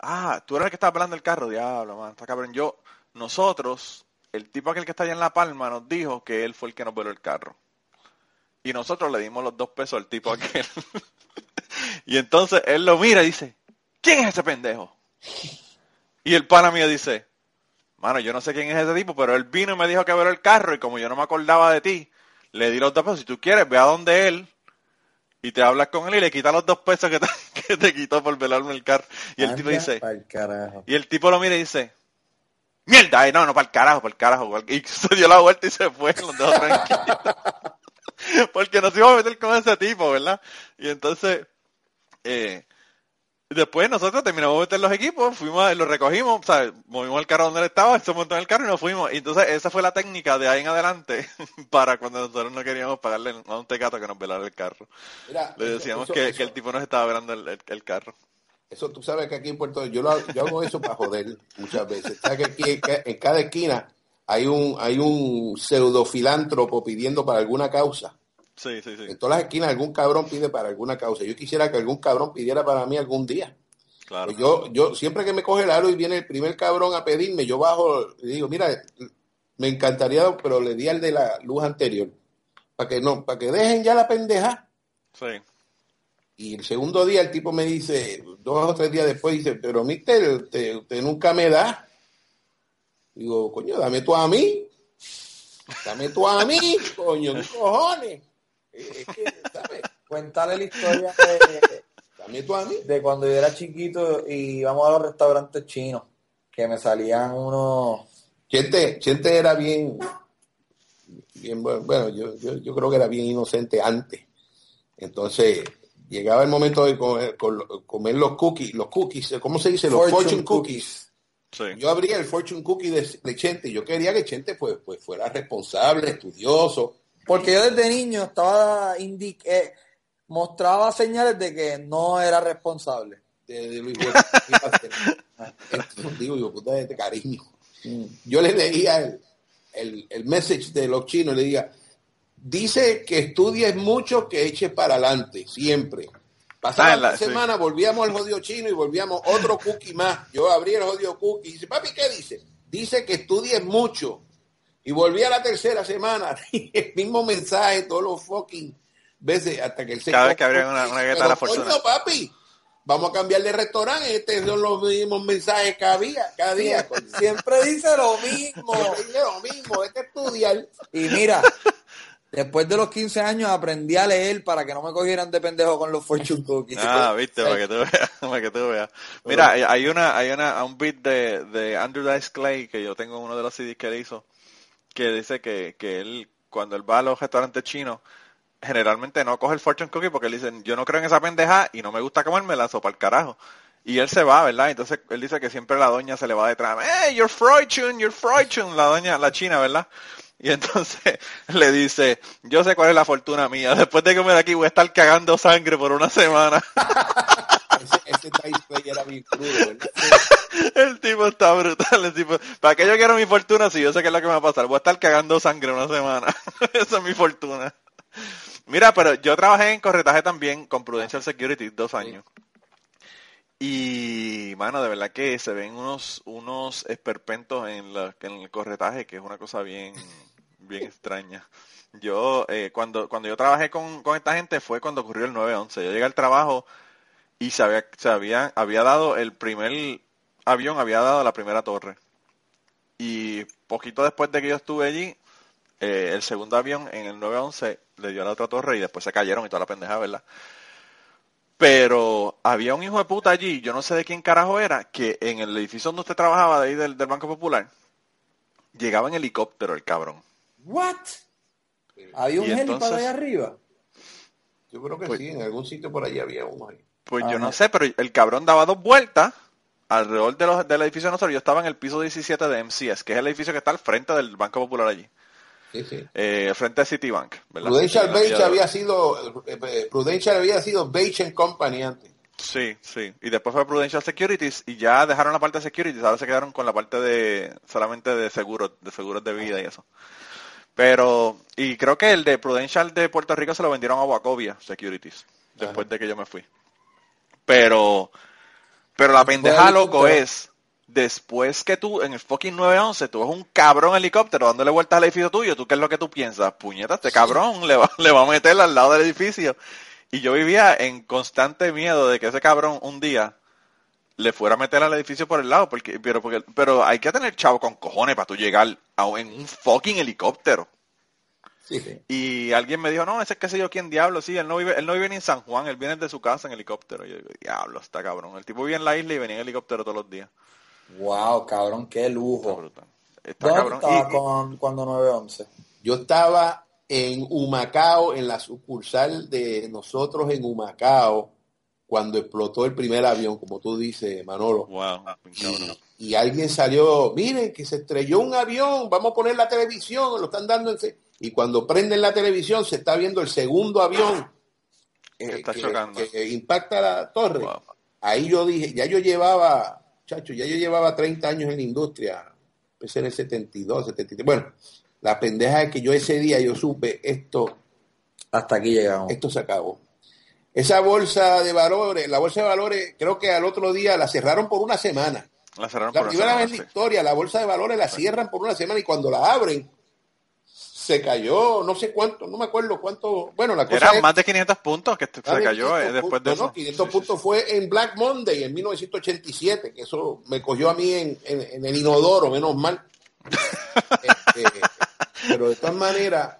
ah, tú eres el que está hablando del carro, diablo, man, está cabrón. Yo, nosotros el tipo aquel que está allá en La Palma nos dijo que él fue el que nos voló el carro. Y nosotros le dimos los dos pesos al tipo aquel. y entonces él lo mira y dice, ¿quién es ese pendejo? Y el pana mío dice, mano, yo no sé quién es ese tipo, pero él vino y me dijo que voló el carro y como yo no me acordaba de ti, le di los dos pesos. Si tú quieres, ve a donde él y te hablas con él y le quita los dos pesos que te, que te quitó por velarme el carro. Y el tipo dice, y el tipo lo mira y dice, mierda, ay, no, no, para el carajo, para el carajo. pa'l-". Y se dio la vuelta y se fue, los dejó tranquilos. Porque nos íbamos a meter con ese tipo, ¿verdad? Y entonces, eh, después nosotros terminamos de meter los equipos, fuimos, los recogimos, movimos el carro donde él estaba, se montó en el carro y nos fuimos. Y entonces esa fue la técnica de ahí en adelante para cuando nosotros no queríamos pagarle a un tecato que nos velara el carro. Mira, Le eso- decíamos eso- que, eso- que el tipo nos estaba velando el, el- el carro. Eso tú sabes que aquí en Puerto Rico, yo, lo, yo hago eso para joder muchas veces. Sabes que aquí en ca- en cada esquina hay un, hay un pseudofilántropo pidiendo para alguna causa. Sí, sí, sí. En todas las esquinas algún cabrón pide para alguna causa. Yo quisiera que algún cabrón pidiera para mí algún día. Claro. Pues Yo, yo siempre que me coge el aro y viene el primer cabrón a pedirme, yo bajo y digo, mira, me encantaría, pero le di al de la luz anterior. Para que no, para que dejen ya la pendeja. Sí. Y el segundo día el tipo me dice, dos o tres días después, dice, pero mister, usted, usted nunca me da. Digo, coño, dame tú a mí. Dame tú a mí, coño, ¿qué cojones? Es que, ¿sabes? Cuéntale la historia de, Dame tú a mí. de cuando yo era chiquito y íbamos a los restaurantes chinos, que me salían unos... Chente, Chente era bien, bien bueno, bueno, yo, yo, yo creo que era bien inocente antes. Entonces, llegaba el momento de comer, con- comer los cookies, los cookies, ¿cómo se dice? Los Fortune fortune, cookies. Sí. Yo abría el fortune cookie de, de Chente. Yo quería que Chente pues, pues fuera responsable, estudioso. Porque yo desde niño estaba indi- eh, mostraba señales de que no era responsable. De, de Luis Huerta. Entonces, digo, yo, puta, este cariño. Yo le leía el, el, el message de los chinos, le diga, dice que estudies mucho, que eches para adelante, siempre. Pasaba Ah, la- semana, volvíamos al jodido chino y volvíamos otro cookie más. Yo abrí el jodido cookie y dice, papi, ¿qué dice? Dice que estudies mucho. Y volví a la tercera semana, y el mismo mensaje, todos los fucking veces, hasta que el Cada vez que abrían una- cookie una dice, de la "Pero, fortuna". coño, papi, vamos a cambiar de restaurante, estos son los mismos mensajes que había cada día. Siempre dice lo mismo. Siempre dice lo mismo, es que estudiar. Y mira, después de los 15 años aprendí a leer para que no me cogieran de pendejo con los fortune cookies. Ah, viste, para que tú veas, para que tú veas. Mira, hay- una, hay una, un beat de, de Andrew Dice Clay que yo tengo en uno de los CDs que él hizo, que dice que, que él, cuando él va a los restaurantes chinos, generalmente no coge el fortune cookie porque él dice, yo no creo en esa pendeja y no me gusta comérmela, sopa el carajo. Y él se va, ¿verdad? Entonces él dice que siempre la doña se le va detrás, hey, your fortune, your fortune, la doña, la china, ¿verdad? Y entonces le dice, yo sé cuál es la fortuna mía, después de comer aquí voy a estar cagando sangre por una semana. Ese, ese era bien crudo, ¿verdad? El tipo está brutal, el tipo, ¿para qué yo quiero mi fortuna si yo sé que es lo que me va a pasar? Voy a estar cagando sangre una semana. Esa es mi fortuna. Mira, pero yo trabajé en corretaje también con Prudential Security dos años. Y, mano, de verdad que se ven unos, unos esperpentos en, la, en el corretaje, que es una cosa bien, bien extraña. Yo, eh, cuando, cuando yo trabajé con, con esta gente fue cuando ocurrió el 9-11. Yo llegué al trabajo y se había, se había, había dado el primer avión, había dado la primera torre. Y poquito después de que yo estuve allí, eh, el segundo avión en el 911 le dio la otra torre y después se cayeron y toda la pendeja, ¿verdad? Pero había un hijo de puta allí, yo no sé de quién carajo era, que en el edificio donde usted trabajaba, de ahí del, del Banco Popular, llegaba en helicóptero el cabrón. What? Había un helipad ahí arriba. Yo creo que Pues- sí, en algún sitio por ahí había uno ahí. Pues yo no sé, pero el cabrón daba dos vueltas alrededor de los, del edificio de nosotros. Yo estaba en el piso 17 de MCS, que es el edificio que está al frente del Banco Popular allí. Sí, sí. Eh, frente a Citibank, ¿verdad? Prudential Beach de- había sido, eh, eh, Prudential había sido Beach and Company antes. Sí, sí. Y después fue Prudential Securities y ya dejaron la parte de Securities, ahora se quedaron con la parte de solamente de seguros, de seguros de vida y eso. Pero, y creo que el de Prudential de Puerto Rico se lo vendieron a Wacovia Securities, después de que yo me fui. Pero, pero la pendeja loco es, después que tú, en el fucking 911, tú ves un cabrón helicóptero dándole vueltas al edificio tuyo, ¿tú qué es lo que tú piensas? Puñeta, este cabrón le va, le va a meter al lado del edificio. Y yo vivía en constante miedo de que ese cabrón un día le fuera a meter al edificio por el lado, porque, pero, porque, pero hay que tener chavo con cojones para tú llegar a, en un fucking helicóptero. Sí, sí. Y alguien me dijo, no, ese es que sé yo quién diablo, sí, él no vive, él no vive ni en San Juan, él viene de su casa en helicóptero. Y yo digo, diablo, está cabrón. El tipo vive en la isla y venía en helicóptero todos los días. Wow, cabrón, qué Está lujo. brutal. Está ¿Dónde cabrón. y- con, cuando 911? Yo estaba en Humacao, en la sucursal de nosotros en Humacao, cuando explotó el primer avión, como tú dices, Manolo. wow. Y, y alguien salió, miren que se estrelló un avión, vamos a poner la televisión, lo están dando en... se-". Y cuando prenden la televisión se está viendo el segundo avión eh, Que está que, chocando. que impacta la torre. Wow. Ahí yo dije, ya yo llevaba, chacho, ya yo llevaba 30 años en la industria, empecé en el 72, 73. Bueno, la pendeja es que yo ese día yo supe esto, Hasta aquí llegamos. esto se acabó. Esa bolsa de valores, la bolsa de valores, creo que al otro día la cerraron por una semana. La cerraron La por primera vez en la sí. historia, la bolsa de valores la cierran por una semana y cuando la abren, se cayó, no sé cuánto, no me acuerdo cuánto. Bueno, la cosa Eran es más de 500 puntos que se cayó 500 eh, después de eso. ¿no? 500 Sí, sí, puntos fue en Black Monday en 1987, que eso me cogió a mí en, en- en el inodoro, menos mal. Este, pero de todas maneras,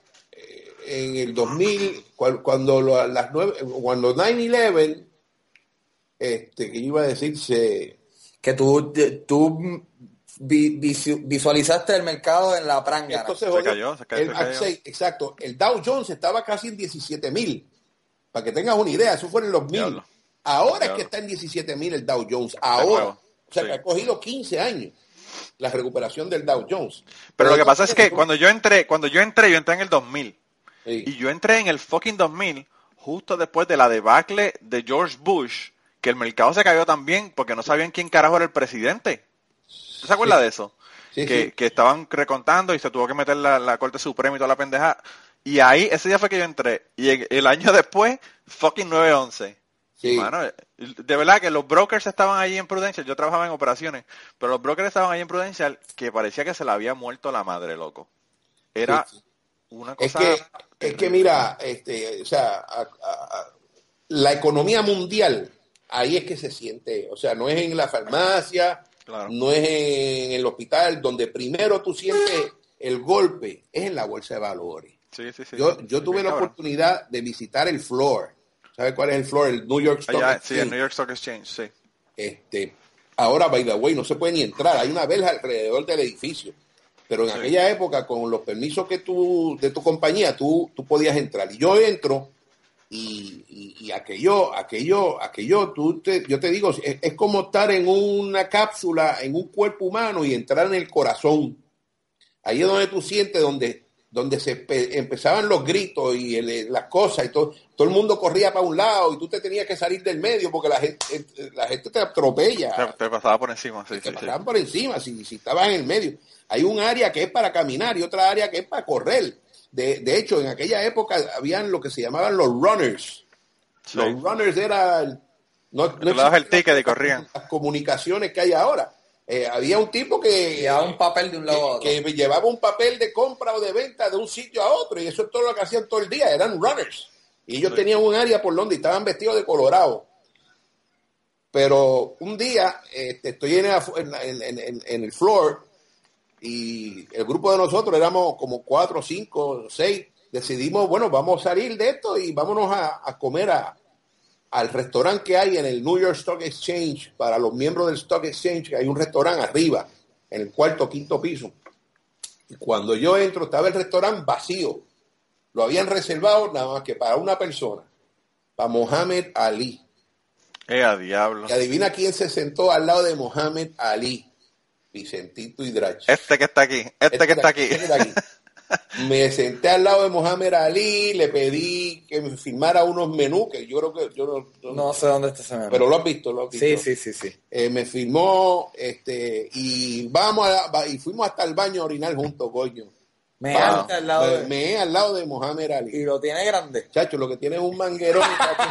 en el 2000, cual- cuando lo- las nueve, cuando 9-11, este, que iba a decir, se, Que tú, tú vi- visu- visualizaste el mercado en la prángana. esto se, Se jodió. cayó, se cayó, El- se cayó. sí, exacto. El Dow Jones estaba casi en 17 mil. Para que tengas una idea, eso fue en los mil. Diablo. Ahora es que está en 17 mil el Dow Jones. Ahora. O sea Sí. que ha cogido 15 años la recuperación del Dow Jones. Pero lo que pasa es que cuando yo entré, cuando yo entré, yo entré en el 2000. Sí. Y yo entré en el fucking 2000 justo después de la debacle de George Bush, que el mercado se cayó también porque no sabían quién carajo era el presidente. ¿Tú se acuerdas de eso? Sí, que, que estaban recontando y se tuvo que meter la, la Corte Suprema y toda la pendeja. Y ahí, ese día fue que yo entré. Y el año después, fucking 911. Sí. Mano, de verdad que los brokers estaban ahí en Prudential, yo trabajaba en operaciones, pero los brokers estaban ahí en Prudential que parecía que se le había muerto la madre, loco. Era Sí, sí. Una Es que, es que mira, este, o sea, a- a- a- la economía mundial, ahí es que se siente, o sea, no es en la farmacia, Claro. no es en el hospital, donde primero tú sientes el golpe, es en la bolsa de valores. Sí, sí, sí. Yo, sí, yo sí, tuve la cabrón. oportunidad de visitar el floor. ¿Sabes cuál es el floor? El New York Stock Allá, sí, Exchange. el New York Stock Exchange, sí. Este, ahora, by the way, no se puede ni entrar. Hay una verja alrededor del edificio. Pero en Sí. aquella época, con los permisos que tú, de tu compañía, tú, tú podías entrar. Y yo entro y, y- y aquello, aquello, aquello, tú te, yo te digo, es, es como estar en una cápsula, en un cuerpo humano y entrar en el corazón. Ahí es donde tú sientes, donde, donde se empe- empezaban los gritos y el- las cosas y todo. Todo el mundo corría para un lado y tú te tenías que salir del medio porque la gente, la gente te atropella Te, te pasaba por encima, sí, te sí, sí. pasaban por encima si, si estabas en el medio. Hay un área que es para caminar y otra área que es para correr. De, de hecho, en aquella época habían lo que se llamaban los runners. Sí. Los runners era el- no, no dabas el ticket y corrían. las comunicaciones que hay ahora. Eh, había un tipo que, Llevaba un papel de un lado a otro. que, que llevaba un papel de compra o de venta de un sitio a otro y eso es todo lo que hacían todo el día, eran runners. Y ellos Sí. tenían un área por donde estaban vestidos de colorado. Pero un día este, estoy en, la- en- en- en- en el floor y el grupo de nosotros éramos como cuatro, cinco, seis. Decidimos, bueno, vamos a salir de esto y vámonos a, a comer a, al restaurante que hay en el New York Stock Exchange para los miembros del Stock Exchange, que hay un restaurante arriba, en el cuarto quinto piso. Y cuando yo entro, estaba el restaurante vacío. Lo habían reservado nada más que para una persona, para Mohamed Ali. Eh, a diablo. Y adivina quién se sentó al lado de Mohamed Ali. Vicentito Hidrach. Este que está aquí, este que está aquí. Este que está aquí. Me senté al lado de Mohamed Ali, le pedí que me firmara unos menús, que yo creo que yo no, no- No sé dónde está ese menú. pero lo has visto, lo has visto. Sí, sí, sí, sí. Eh, me firmó, este, y vamos a, y fuimos hasta el baño a orinar juntos, coño. Me alta al lado me, de... me al lado de Mohamed Ali. Y lo tiene grande. Chacho, lo que tiene es un manguerón. papi.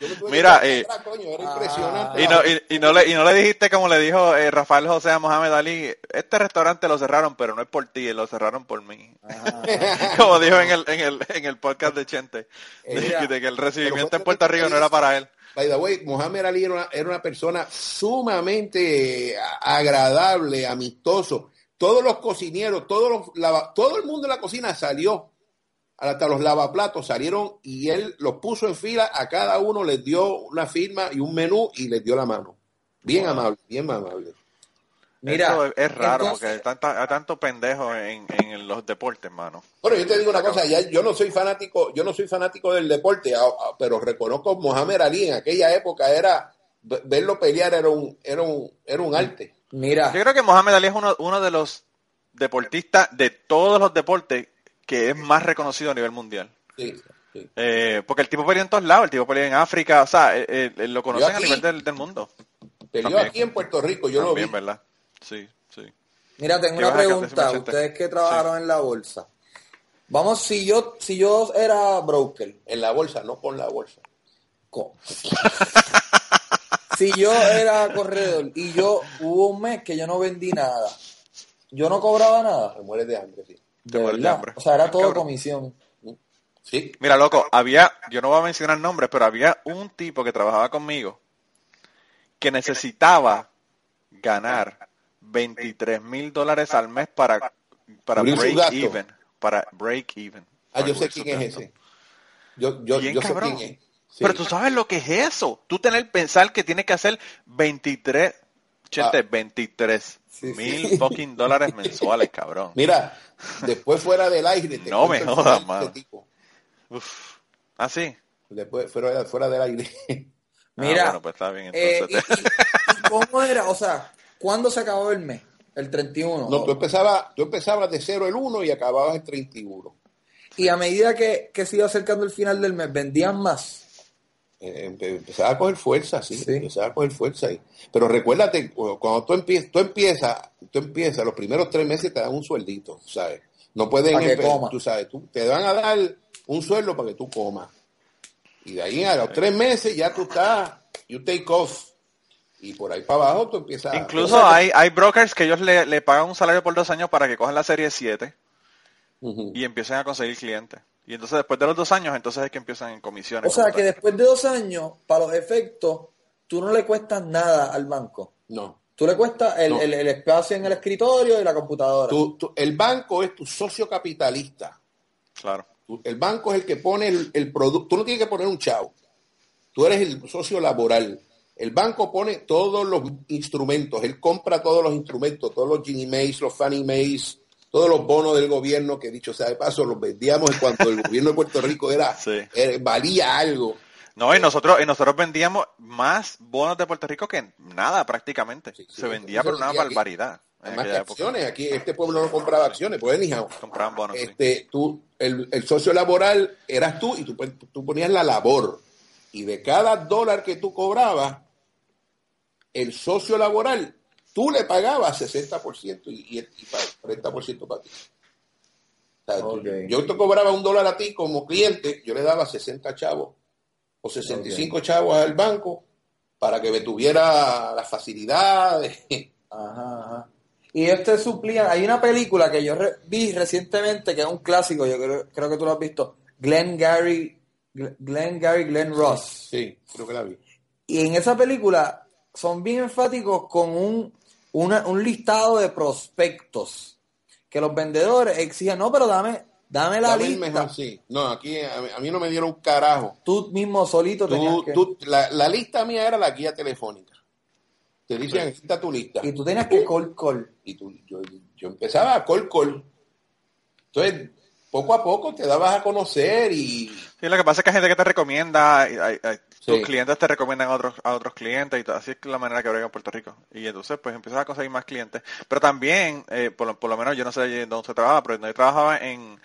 yo me tuve que Mira, eh, "Ah, coño, era impresionante. Y no, y, y no le, y no le dijiste como le dijo eh, Rafael José a Mohamed Ali, este restaurante lo cerraron, pero no es por ti, lo cerraron por mí. Como dijo en el, en el, en el podcast de Chente, de, Mira, de que el recibimiento en Puerto Rico no era para él. By the way, Mohamed Ali era una, era una persona sumamente agradable, amistoso. Todos los cocineros, todos los lava- todo el mundo en la cocina salió. Hasta los lavaplatos salieron y él los puso en fila. A cada uno les dio una firma y un menú y les dio la mano. Bien amable, bien amable. Mira, Eso es, raro entonces- porque hay, tanta, hay tanto pendejo en, en los deportes, mano. Bueno, yo te digo una cosa, ya, yo no soy fanático, yo no soy fanático del deporte, a- a- pero reconozco Mohamed Ali en aquella época era ve- verlo pelear era un era un era un arte. Mira, Yo creo que Mohamed Ali es uno, uno de los deportistas de todos los deportes que es más reconocido a nivel mundial. Sí, sí. Eh, porque el tipo pelea en todos lados, el tipo pelea en África, o sea, eh, eh, lo conocen a nivel del, del mundo. Peleó aquí en Puerto Rico, yo También, lo vi. ¿verdad? Sí, sí. mira, tengo ¿Qué una pregunta. Ustedes que trabajaron en la bolsa. Vamos, si yo, si yo era broker, En la bolsa, no con la bolsa. co- si yo era corredor y yo hubo un mes que yo no vendí nada, yo no cobraba nada. Te mueres de hambre, sí. De verdad. O sea, era todo Cabrón. comisión. Sí. Mira, loco, había, yo no voy a mencionar nombres, pero había un tipo que trabajaba conmigo que necesitaba ganar 23 mil dólares al mes para, para break even. Para break even. Ah, yo sé quién es ese. Yo, yo, Bien yo sé quién es. Sí. Pero tú sabes lo que es eso. Tú tener pensar que tienes que hacer 23, chente, Ah. 23 Sí, mil sí. fucking dólares mensuales, cabrón. Mira, después fuera del aire. te No me jodas, mano. Uf. ¿Ah, sí? Después fuera, fuera del aire. Mira, Ah, bueno, pues está bien. eh, Entonces, y, y- y cómo era? O sea, ¿cuándo se acabó el mes? El 31. No, tú empezabas, tú empezabas de 0 el 1 y acababas el 31. Y a medida que, que se iba acercando el final del mes, vendían más. Eh, empe- empezaba a coger fuerza, sí, Sí. empezaba a coger fuerza ahí. Pero recuérdate, cu- cuando tú empiezas, tú empiezas, tú empiezas, los primeros tres meses te dan un sueldito, ¿sabes? No pueden, Pa' que empe- coma. tú sabes, tú, te van a dar un sueldo para que tú comas. Y de ahí a los tres meses ya tú estás, you take off. Y por ahí para abajo tú empiezas. incluso hay, hay brokers que ellos le, le pagan un salario por dos años para que cojan la serie 7 Ujú. y empiecen a conseguir clientes. Y entonces después de los dos años, entonces es que empiezan en comisiones. O sea, que tal. después de dos años, para los efectos, tú no le cuestas nada al banco. No. Tú le cuestas el, No. el- el espacio en el escritorio y la computadora. Tú- tú- el banco es tu socio capitalista. Claro. Tú- El banco es el que pone el, el producto. Tú no tienes que poner un chavo. Tú eres el socio laboral. El banco pone todos los instrumentos. Él compra todos los instrumentos, todos los Ginnie Mays, los Fannie Mays, todos los bonos del gobierno que dicho sea de paso los vendíamos en cuanto el gobierno de Puerto Rico era, Sí. era- valía algo. No, y nosotros, y nosotros vendíamos más bonos de Puerto Rico que nada prácticamente. Sí, sí, se vendía por una barbaridad. En Además que acciones. Aquí este pueblo no compraba acciones, pues anyhow. Compraban bonos, este, tú, el, el socio laboral eras tú y tú, pon- tú ponías la labor. Y de cada dólar que tú cobrabas, el socio laboral, tú le pagabas 60% y, y, y pa- 40% para ti. O sea, tú- Ok. Yo te cobraba un dólar a ti como cliente, yo le daba 60 chavos o 65 chavos al banco para que me tuviera las facilidades. Ajá, ajá. Y este suplía, hay una película que yo re- vi recientemente que es un clásico, yo creo, creo que tú lo has visto, Glenn Gary, Glenn, Glenn Gary, Glenn Ross. Sí, creo que la vi. Y en esa película son bien enfáticos con un, una- un listado de prospectos que los vendedores exigen, no, pero dame, dame la Dame lista. mejor, sí. No, aquí a mí, a mí no me dieron un carajo. Tú mismo solito tenías Tú, que... tú- la, la lista mía era la guía telefónica. Te decían, aquí está tu lista. y tú tenías que call call. Y tú, yo, yo empezaba a call call. Entonces, poco a poco te dabas a conocer y Sí, lo que pasa es que hay gente que te recomienda, y hay- hay- tus Sí. clientes te recomiendan a otros, a otros clientes y todo. así es la manera que brega en Puerto Rico. Y entonces pues empiezas a conseguir más clientes. Pero también, eh, por, lo, por lo menos yo no sé dónde usted trabajaba, pero donde yo trabajaba en,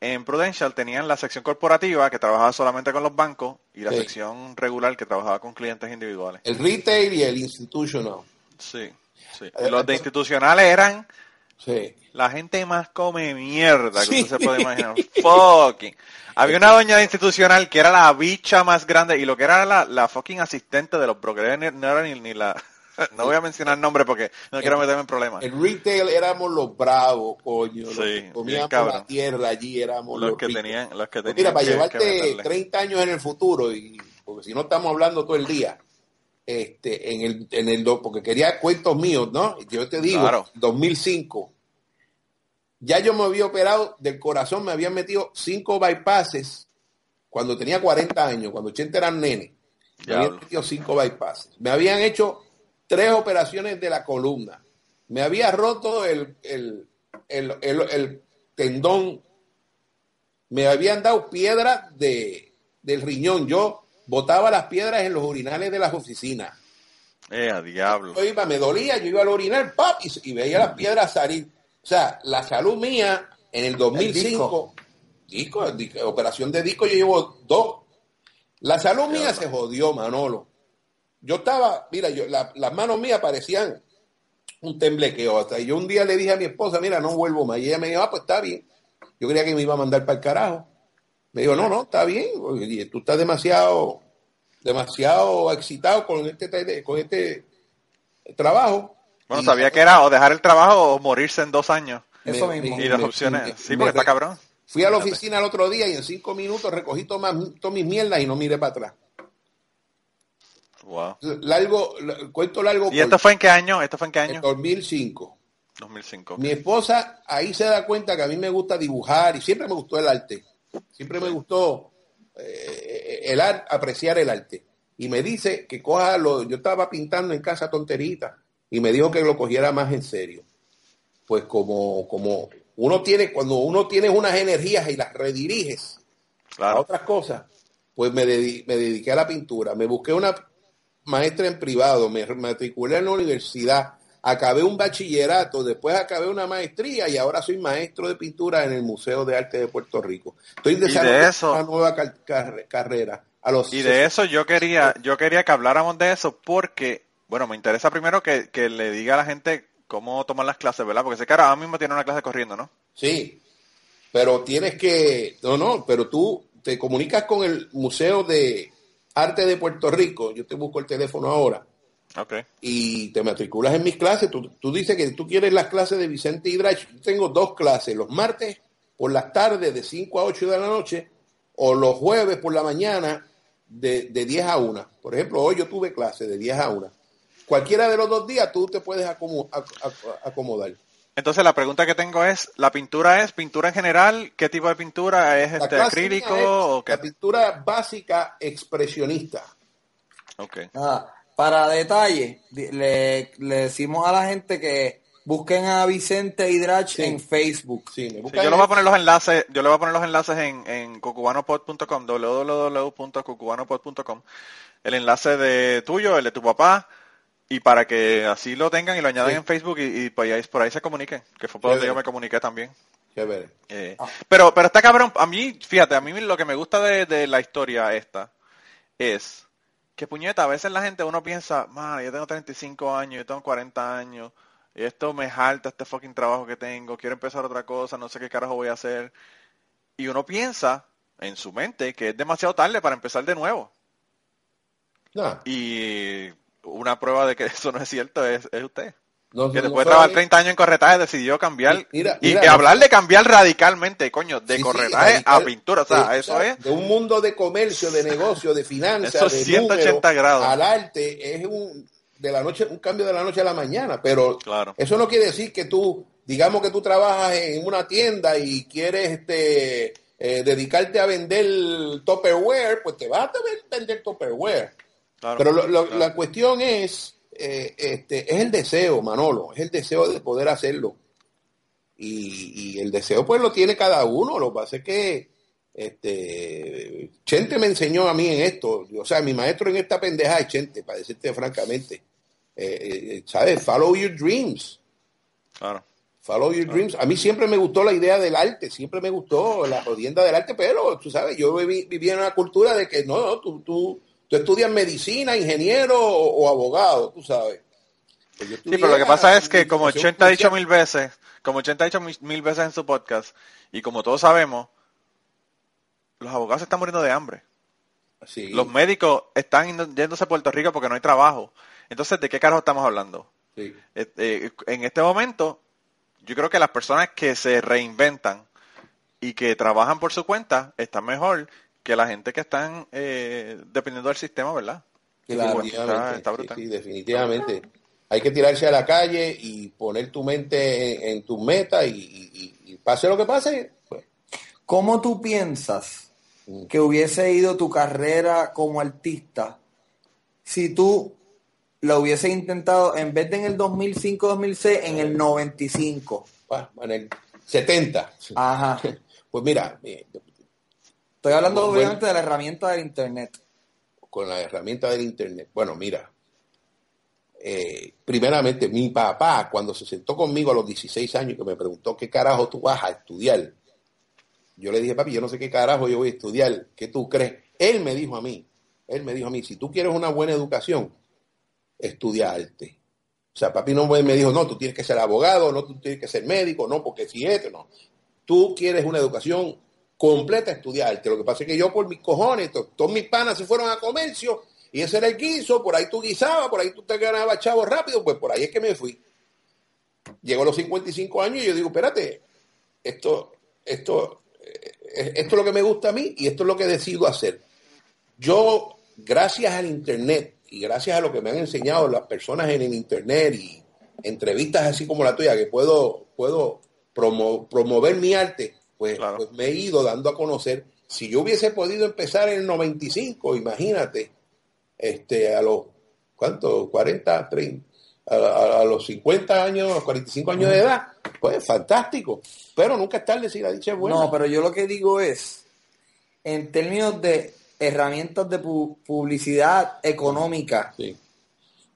en Prudential tenían la sección corporativa que trabajaba solamente con los bancos y la Sí. sección regular que trabajaba con clientes individuales. el retail y el institutional. Sí, sí. Eh, Los de institucionales eran Sí. La gente más come mierda que Sí. usted se puede imaginar. Fucking. Había una doña institucional que era la bicha más grande y lo que era la, la fucking asistente de los brokers no era ni, ni la... No voy a mencionar nombre porque no quiero meterme en problemas. El retail éramos los bravos, coño. Los Sí, que comíamos cabrón. la tierra allí éramos los, Los que ricos. tenían, los que tenían mira, para que- llevarte que meterle. 30 años en el futuro, y porque si no estamos hablando todo el día, este, en el, en el, porque quería cuentos míos, ¿no? Yo te digo, Claro. 2005, ya yo me había operado del corazón, me habían metido cinco bypasses cuando tenía 40 años, cuando 80 eran nenes. Me habían metido cinco bypasses. Me habían hecho tres operaciones de la columna. Me había roto el, el, el, el- el tendón. Me habían dado piedras de, del riñón. Yo botaba las piedras en los urinales de las oficinas. Eh, a diablo. Yo iba, me dolía, yo iba al orinar, ¡pap! Y, y veía las piedras salir. O sea, la salud mía en el 2005, disco, disco, operación de disco, yo llevo dos. La salud mía se jodió, Manolo. Yo estaba, mira, yo, la- las manos mías parecían un temblequeo. Hasta yo un día le dije a mi esposa, mira, no vuelvo más. Y ella me dijo, ah, pues está bien. Yo creía que me iba a mandar para el carajo. Me dijo, no, no, está bien. Oye, tú estás demasiado, demasiado excitado con este, con este trabajo. Bueno, Y- sabía que era o dejar el trabajo o morirse en dos años. Eso me- mismo. Y las me- opciones, me- sí, me porque está cabrón. Fui a la oficina el otro día y en cinco minutos recogí todas mis mierdas y no miré para atrás. Wow. Largo, cuento largo. ¿Y esto fue en qué año? ¿Esto fue en qué en año? 2005. 2005. Mi esposa ahí se da cuenta que a mí me gusta dibujar y siempre me gustó el arte. Siempre me gustó eh, el arte, apreciar el arte. Y me dice que coja lo, yo estaba pintando en casa tonterita y me dijo que lo cogiera más en serio. Pues como, como uno tiene, cuando uno tiene unas energías y las rediriges a otras cosas, pues me, me dediqué a la pintura. Me busqué una maestra en privado, me matriculé en la universidad, acabé un bachillerato, después acabé una maestría y ahora soy maestro de pintura en el Museo de Arte de Puerto Rico. Estoy de desarrollando eso- una nueva car- car- carrera. A los Y de eso yo quería, yo quería que habláramos de eso porque, bueno, me interesa primero que, que le diga a la gente cómo tomar las clases, ¿verdad? Porque sé que ahora mismo tiene una clase corriendo, ¿no? Sí, pero tienes que, no, no, pero tú te comunicas con el Museo de Arte de Puerto Rico, yo te busco el teléfono ahora, Ok. y te matriculas en mis clases. Tú, tú dices que tú quieres las clases de Vicente Hidrach. Yo tengo dos clases, los martes por las tardes de 5 a 8 de la noche o los jueves por la mañana de, de 10 a 1. Por ejemplo, hoy yo tuve clase de 10 a 1. Cualquiera de los dos días tú te puedes acomo- ac- ac- acomodar. Entonces la pregunta que tengo es, ¿la pintura es pintura en general? ¿Qué tipo de pintura? ¿Es este acrílico mía es o qué? La pintura básica expresionista. Ok. Nada, para detalle, le, le decimos a la gente que busquen a Vicente Hidrach Sí. en Facebook. Sí, yo le voy a poner los enlaces, yo le voy a poner los enlaces en, en cucubanopod.com, www.cucubanopod.com, el enlace de tuyo, el de tu papá, y para que así lo tengan y lo añadan Sí. en Facebook y, y por, ahí, por ahí se comuniquen, que fue por donde yo me comuniqué también. Eh, Ah. Pero, pero está cabrón, a mí, fíjate, a mí lo que me gusta de, de la historia esta es que puñeta, a veces la gente uno piensa, man, yo tengo 35 años, yo tengo 40 años, y esto me jalta este fucking trabajo que tengo, quiero empezar otra cosa, no sé qué carajo voy a hacer. Y uno piensa en su mente que es demasiado tarde para empezar de nuevo. Y una prueba de que eso no es cierto es, es usted. Que después de trabajar 30 años en corretaje decidió cambiar. Mira, y que hablar de cambiar radicalmente, coño, de Sí, sí, corretaje radical. a pintura. O sea, De- eso es. De un mundo de comercio, de negocio, de finanzas, Eso es de 180 números, grados. al arte, es un de la noche, un cambio de la noche a la mañana. Pero Claro. eso no quiere decir que tú, digamos que tú trabajas en una tienda y quieres este eh, dedicarte a vender Tupperware, pues te vas a vender Tupperware. Claro, Pero lo- lo- claro. la cuestión es, eh, este, es el deseo, Manolo, es el deseo de poder hacerlo. Y, y el deseo pues lo tiene cada uno, lo que pasa es que este, Chente me enseñó a mí en esto, o sea, mi maestro en esta pendeja es Chente, para decirte francamente. Eh, eh, ¿Sabes? Follow your dreams. Claro. Follow your dreams. A mí siempre me gustó la idea del arte, siempre me gustó la jodienda del arte, pero tú sabes, yo viví, viví en una cultura de que no, no, tú, tú, tú estudias medicina, ingeniero o, o abogado, tú sabes. Pues Sí, pero lo que pasa es que, como Chente ha dicho mil veces, como Chente ha dicho mil, veces en su podcast, y como todos sabemos, los abogados se están muriendo de hambre. Sí. Los médicos están yéndose a Puerto Rico porque no hay trabajo. Entonces, ¿de qué carajo estamos hablando? Sí. Eh, eh, en este momento, yo creo que las personas que se reinventan y que trabajan por su cuenta están mejor que la gente que están eh, dependiendo del sistema, ¿verdad? Claro. Definitivamente, Está- está sí, brutal. sí, definitivamente. Hay que tirarse a la calle y poner tu mente en, en tus metas y, y- y- y pase lo que pase, pues, ¿Cómo tú piensas que hubiese ido tu carrera como artista si tú la hubiese intentado en vez de en el 2005-2006, en el 95? pa, en el 70. Ajá. Pues mira, eh, Estoy hablando Bueno. obviamente de la herramienta del Internet. con la herramienta del Internet. Bueno, mira, eh, primeramente, mi papá, cuando se sentó conmigo a los 16 años, que me preguntó qué carajo tú vas a estudiar, yo le dije, papi, yo no sé qué carajo yo voy a estudiar, ¿qué tú crees? Él me dijo a mí, él me dijo a mí, si tú quieres una buena educación, estudia arte. O sea, papi no me dijo, no, tú tienes que ser abogado, no, tú tienes que ser médico, no, porque si esto, no. Tú quieres una educación completa, estudia arte. Lo que pasa es que yo por mis cojones, to- todos mis panas se fueron a comercio y ese era el guiso, por ahí tú guisabas, por ahí tú te ganabas chavo rápido, pues por ahí es que me fui. Llego a los 55 años y yo digo, espérate, esto, esto, eh, esto es lo que me gusta a mí y esto es lo que decido hacer. Yo, gracias al Internet y gracias a lo que me han enseñado las personas en el Internet y entrevistas así como la tuya, que puedo, puedo promo- promover mi arte, pues, Claro. pues me he ido dando a conocer. Si yo hubiese podido empezar en el 95, imagínate, este, a los, ¿cuánto? 40, 30, a, a- a los 50 años, a los 45 años de edad, pues fantástico. Pero nunca es tarde si la dicha es buena. No, pero yo lo que digo es, en términos de herramientas de pu- publicidad económica, Sí.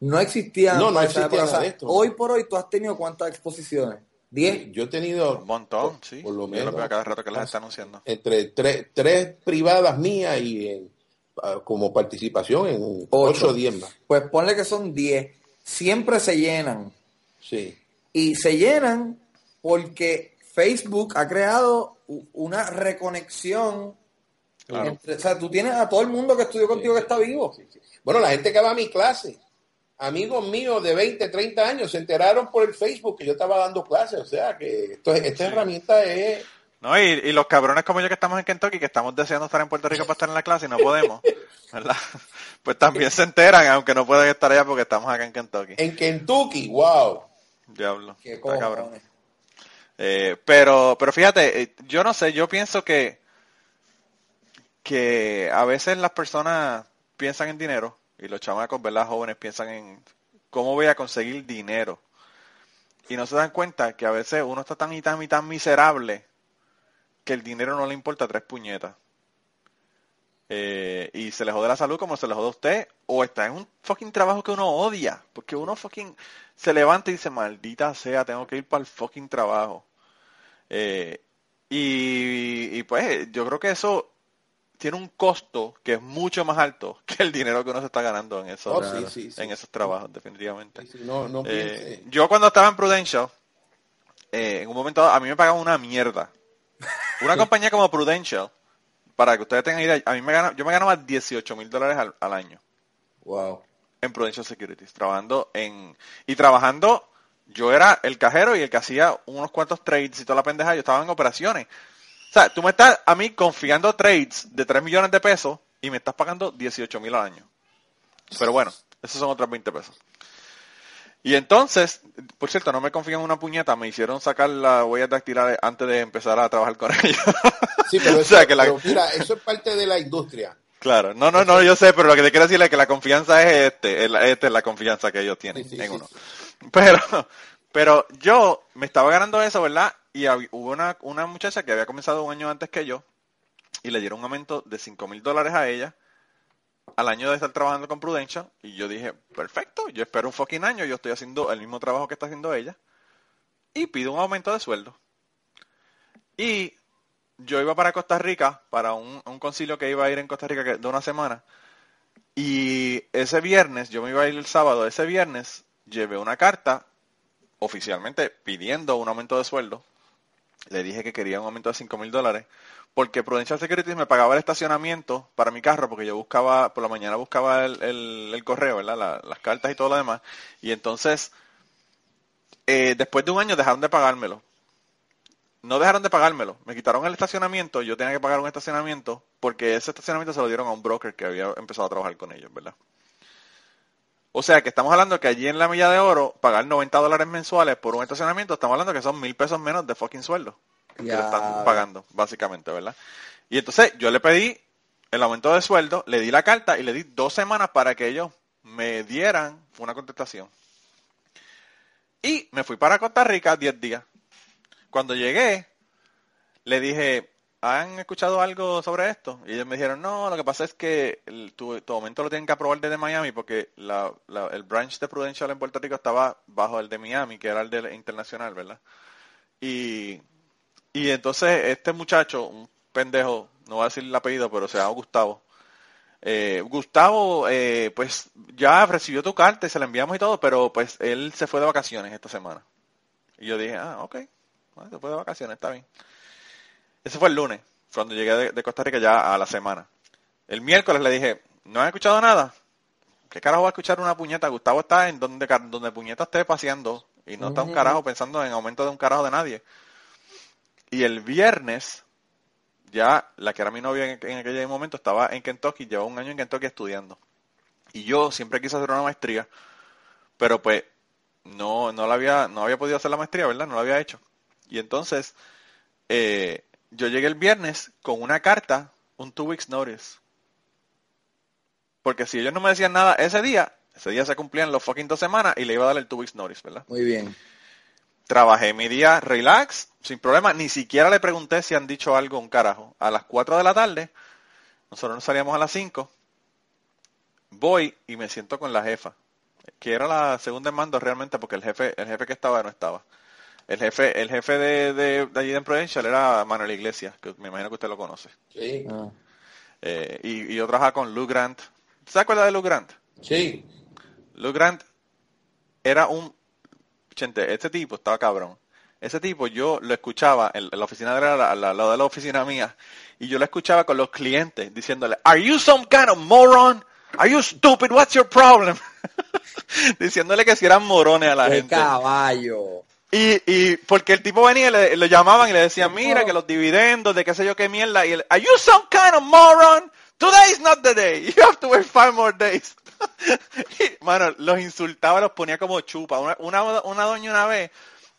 no existían. No, no existía nada de esto. Hoy por hoy tú has tenido cuántas exposiciones? ¿Diez? Yo he tenido Un montón, por- sí. por lo Yo menos veo cada rato que las está anunciando. entre tres, tres privadas mías y en- ah, como participación en Ocho. 8 o 10 más. Pues ponle que son 10. Siempre se llenan. Sí. Y se llenan porque Facebook ha creado una reconexión. Claro. entre- o sea, tú tienes a todo el mundo que estudió contigo que está vivo. Bueno, la gente que va a mi clase, amigos míos de 20, 30 años, se enteraron por el Facebook que yo estaba dando clases. O sea, que esto, es- esta herramienta es... No, y, y los cabrones como yo que estamos en Kentucky, que estamos deseando estar en Puerto Rico para estar en la clase y no podemos, ¿verdad? Pues también se enteran, aunque no pueden estar allá porque estamos acá en Kentucky. En Kentucky, wow. Diablo. Qué está cabrón. Eh, pero, pero fíjate, eh, yo no sé, yo pienso que, que a veces las personas piensan en dinero y los chamacos, ¿verdad? Jóvenes piensan en cómo voy a conseguir dinero. Y no se dan cuenta que a veces uno está tan y tan y tan miserable que el dinero no le importa tres puñetas. Eh, y se le jode la salud como se le jode a usted, o está en un fucking trabajo que uno odia, porque uno fucking se levanta y dice, maldita sea, tengo que ir para el fucking trabajo. Eh, y, y pues yo creo que eso tiene un costo que es mucho más alto que el dinero que uno se está ganando en esos, Oh, sí, sí, sí. en esos trabajos, definitivamente. No, no Eh, yo cuando estaba en Prudential, eh, en un momento dado, a mí me pagaban una mierda. Una compañía como Prudential, para que ustedes tengan idea, a mí me gana, yo me ganaba 18 mil dólares al, al año Wow. en Prudential Securities, trabajando en, y trabajando, yo era el cajero y el que hacía unos cuantos trades y toda la pendeja, yo estaba en operaciones. O sea, tú me estás a mí confiando trades de 3 millones de pesos y me estás pagando 18 mil al año. Pero bueno, esos son otros 20 pesos. Y entonces, por cierto, no me confían en una puñeta, me hicieron sacar la huella dactilar antes de empezar a trabajar con ellos. Sí, pero, O eso, sea, que la- pero mira, eso es parte de la industria. Claro, no, no, no, yo sé, pero lo que te quiero decir es que la confianza es este, es la- esta es la confianza que ellos tienen Sí, sí, en sí, uno. Pero, pero yo me estaba ganando eso, ¿verdad? Y hubo una, una muchacha que había comenzado un año antes que yo y le dieron un aumento de 5 mil dólares a ella al año de estar trabajando con Prudential y yo dije, perfecto, yo espero un fucking año, yo estoy haciendo el mismo trabajo que está haciendo ella y pido un aumento de sueldo. Y yo iba para Costa Rica, para un, un concilio que iba a ir en Costa Rica de una semana. Y ese viernes, yo me iba a ir el sábado, ese viernes llevé una carta oficialmente pidiendo un aumento de sueldo. Le dije que quería un aumento de 5 mil dólares porque Prudential Securities me pagaba el estacionamiento para mi carro porque yo buscaba, por la mañana buscaba el, el- correo, ¿verdad? La- las cartas y todo lo demás. Y entonces, eh, después de un año dejaron de pagármelo. No dejaron de pagármelo. Me quitaron el estacionamiento. Yo tenía que pagar un estacionamiento porque ese estacionamiento se lo dieron a un broker que había empezado a trabajar con ellos, ¿verdad? O sea que estamos hablando que allí en la milla de oro, pagar 90 dólares mensuales por un estacionamiento, estamos hablando que son mil pesos menos de fucking sueldo que le están pagando, básicamente, ¿verdad? Y entonces yo le pedí el aumento de sueldo, le di la carta y le di dos semanas para que ellos me dieran una contestación. Y me fui para Costa Rica 10 días. Cuando llegué, le dije, ¿han escuchado algo sobre esto? Y ellos me dijeron, no, lo que pasa es que el- tu, tu lo tienen que aprobar desde Miami porque la- el branch de Prudential en Puerto Rico estaba bajo el de Miami, que era el de internacional, ¿verdad? Y, y entonces este muchacho, un pendejo, no voy a decir el apellido, pero se llama Gustavo. Eh, Gustavo, eh, pues ya recibió tu carta y se la enviamos y todo, pero pues él se fue de vacaciones esta semana. Y yo dije, ah, ok, se fue de vacaciones, está bien. Ese fue el lunes, cuando llegué de, de Costa Rica ya a la semana. El miércoles le dije, ¿no han escuchado nada? ¿Qué carajo va a escuchar una puñeta? Gustavo está en donde, donde puñeta esté paseando y no está un carajo pensando en aumento de un carajo de nadie. Y el viernes, ya la que era mi novia en, en aquel momento estaba en Kentucky, llevaba un año en Kentucky estudiando. Y yo siempre quise hacer una maestría, pero pues no, no la había, no había podido hacer la maestría, ¿verdad? No la había hecho. Y entonces, eh, yo llegué el viernes con una carta, un two weeks notice. Porque si ellos no me decían nada ese día, ese día se cumplían los fucking dos semanas y le iba a dar el two weeks notice, ¿verdad? Muy bien. Trabajé mi día relax, sin problema. Ni siquiera le pregunté si han dicho algo un carajo. A las 4 de la tarde, nosotros nos salíamos a las 5. Voy y me siento con la jefa, que era la segunda en mando realmente porque el jefe, el jefe que estaba no estaba. El jefe, el jefe de, de, de allí en Prudential era Manuel Iglesias, que me imagino que usted lo conoce. Sí, Ah. Eh, y, y yo trabajaba con Lou Grant. ¿Se acuerda de Lou Grant? sí. Lou Grant era un... Gente, este tipo estaba cabrón. Ese tipo yo lo escuchaba, en, en la oficina de al lado de la oficina mía, y yo lo escuchaba con los clientes diciéndole, ¿Are you some kind of moron? ¿Are you stupid? What's your problem? diciéndole que si eran morones a la ¡Qué gente. caballo! Y, y porque el tipo venía y le, le llamaban y le decían, mira que los dividendos, de qué sé yo qué mierda, y él, ¿Are you some kind of moron? Today's not the day. You have to wait five more days. y, mano, los insultaba, los ponía como chupa. Una, una, una doña una vez,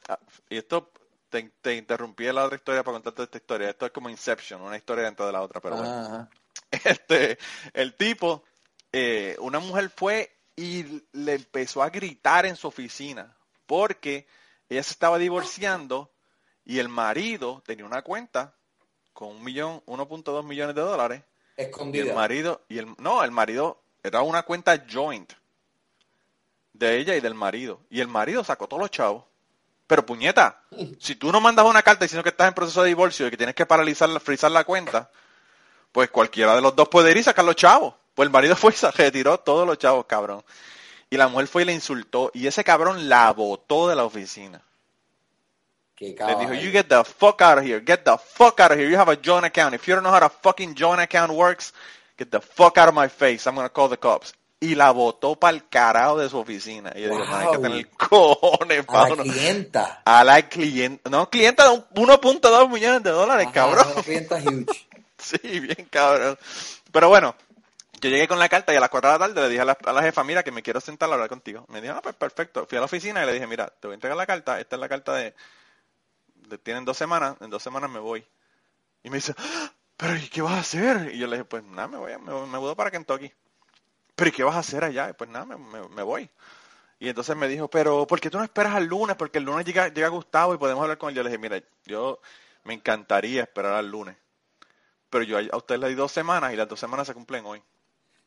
ah, y esto te, te interrumpí en la otra historia para contarte esta historia. Esto es como Inception, una historia dentro de la otra, pero bueno Ajá. este, el tipo, eh, una mujer fue y le empezó a gritar en su oficina porque ella se estaba divorciando y el marido tenía una cuenta con un millón, 1.2 millones de dólares y el Escondida. marido y el no, el marido era una cuenta joint de ella y del marido y el marido sacó todos los chavos. Pero puñeta, si tú no mandas una carta diciendo que estás en proceso de divorcio y que tienes que paralizar, frizar la cuenta, pues cualquiera de los dos puede ir y sacar los chavos. Pues el marido fue y se retiró todos los chavos, cabrón. Y la mujer fue y le insultó. Y ese cabrón la botó de la oficina. ¡Qué Le dijo, you get the fuck out of here. Get the fuck out of here. You have a joint account. If you don't know how to fucking joint account works, get the fuck out of my face. I'm going to call the cops. Y la botó para el carajo de su oficina. Y yo digo, man, hay que Wow. tener cojones, A la clienta. A la clienta. No, clienta de un- 1.2 millones de dólares, Ajá, cabrón. Clienta huge. Sí, bien cabrón. Pero bueno, yo llegué con la carta y a las 4 de la tarde le dije a la, a la jefa, mira, que me quiero sentar a hablar contigo. Me dijo, ah, pues perfecto. Fui a la oficina y le dije, mira, te voy a entregar la carta. Esta es la carta de... tienen dos semanas, en dos semanas me voy. Y me dice, "Ah, pero ¿y qué vas a hacer? Y yo le dije, pues nada, me voy, me, me mudo para Kentucky. Pero ¿y qué vas a hacer allá? Y pues nada, me, me- voy. Y entonces me dijo, pero ¿por qué tú no esperas al lunes? Porque el lunes llega, llega Gustavo y podemos hablar con él. Yo le dije, mira, yo me encantaría esperar al lunes. Pero yo a usted le di dos semanas y las dos semanas se cumplen hoy.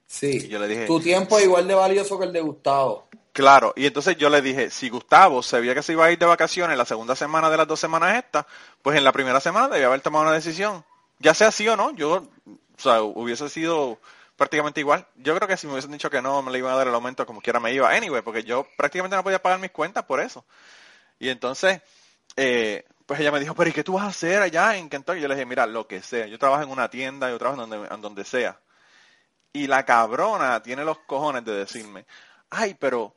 Sí. Y yo le dije- Tu tiempo es igual de valioso que el de Gustavo. Claro, y entonces yo le dije, si Gustavo sabía que se iba a ir de vacaciones la segunda semana de las dos semanas estas, pues en la primera semana debía haber tomado una decisión. Ya sea sí o no, yo, o sea, hubiese sido prácticamente igual. Yo creo que si me hubiesen dicho que no, me le iban a dar el aumento como quiera me iba. Anyway, porque yo prácticamente no podía pagar mis cuentas por eso. Y entonces, eh, pues ella me dijo, pero ¿y qué tú vas a hacer allá en Kentucky? Yo le dije, mira, lo que sea. Yo trabajo en una tienda, yo trabajo en donde, en donde sea. Y la cabrona tiene los cojones de decirme, ay, pero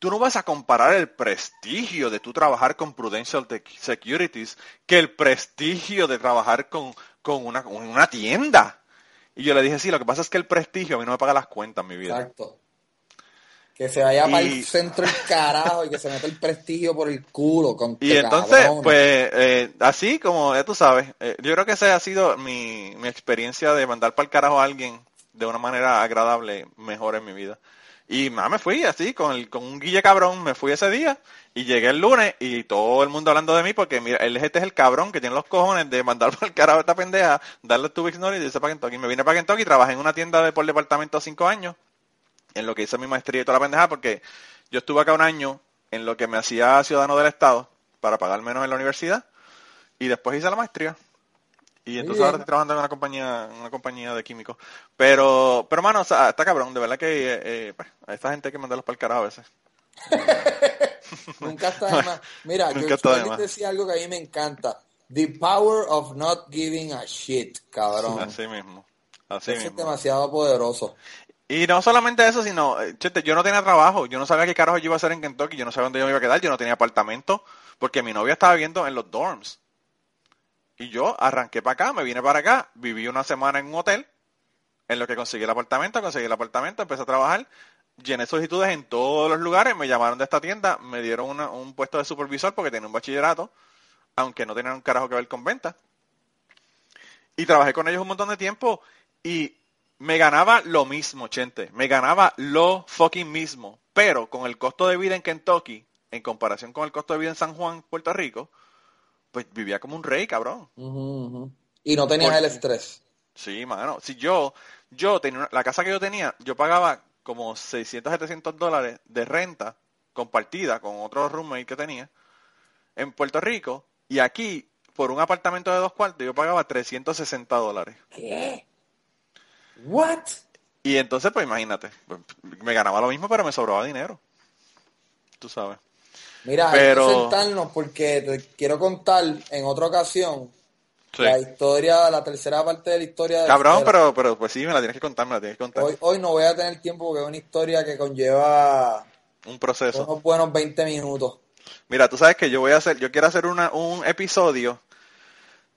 tú no vas a comparar el prestigio de tú trabajar con Prudential Securities que el prestigio de trabajar con, con una, con una tienda. Y yo le dije, sí, lo que pasa es que el prestigio a mí no me paga las cuentas, mi vida. Exacto. Que se vaya para el centro el carajo y que se meta el prestigio por el culo. Con Y entonces, pues, eh, así como ya tú sabes, eh, yo creo que esa ha sido mi, mi experiencia de mandar para el carajo a alguien de una manera agradable, mejor en mi vida. Y nada, me fui así, con, el, con un guille cabrón, me fui ese día y llegué el lunes y todo el mundo hablando de mí porque mira, él este es el cabrón que tiene los cojones de mandar para el carajo a esta pendeja, darle tu weeks y irse para Kentucky. Me vine para Kentucky, trabajé en una tienda de por departamento cinco años, en lo que hice mi maestría y toda la pendeja porque yo estuve acá un año en lo que me hacía ciudadano del estado para pagar menos en la universidad y después hice la maestría. Y entonces ahora estoy trabajando en una compañía, una compañía de químicos. Pero, pero mano, o sea, está cabrón, de verdad que eh, eh, pues, a esta gente hay que mandarlos para el carajo a veces. Nunca está de más. Mira, Nunca George de decía algo que a mí me encanta. The power of not giving a shit, cabrón. Así mismo. Así Eso es mismo. demasiado poderoso. Y no solamente eso, sino, eh, chete, yo no tenía trabajo, yo no sabía qué carajo yo iba a hacer en Kentucky, yo no sabía dónde yo me iba a quedar, yo no tenía apartamento, porque mi novia estaba viviendo en los dorms. Y yo arranqué para acá, me vine para acá, viví una semana en un hotel, en lo que conseguí el apartamento, conseguí el apartamento, empecé a trabajar, llené solicitudes en todos los lugares, me llamaron de esta tienda, me dieron un puesto de supervisor porque tenía un bachillerato, aunque no tenían un carajo que ver con ventas. Y trabajé con ellos un montón de tiempo y me ganaba lo mismo, gente. Me ganaba lo fucking mismo. Pero con el costo de vida en Kentucky, en comparación con el costo de vida en San Juan, Puerto Rico, pues vivía como un rey, cabrón. Y no tenías ¿Por el estrés. Sí, mano. Si yo, yo tenía una- la casa que yo tenía, yo pagaba como 600, 700 dólares de renta compartida con otro roommate que tenía en Puerto Rico. Y aquí, por un apartamento de dos cuartos, yo pagaba 360 dólares. ¿Qué? What? Y entonces, pues imagínate, pues, me ganaba lo mismo, pero me sobraba dinero. Tú sabes. Mira, Pero- hay que sentarnos porque te quiero contar en otra ocasión Sí. la historia, la tercera parte de la historia de Cabrón, pero, pero pues sí, me la tienes que contar, me la tienes que contar. Hoy, hoy no voy a tener tiempo porque es una historia que conlleva Un proceso. unos buenos 20 minutos. Mira, tú sabes que yo voy a hacer, yo quiero hacer una, un episodio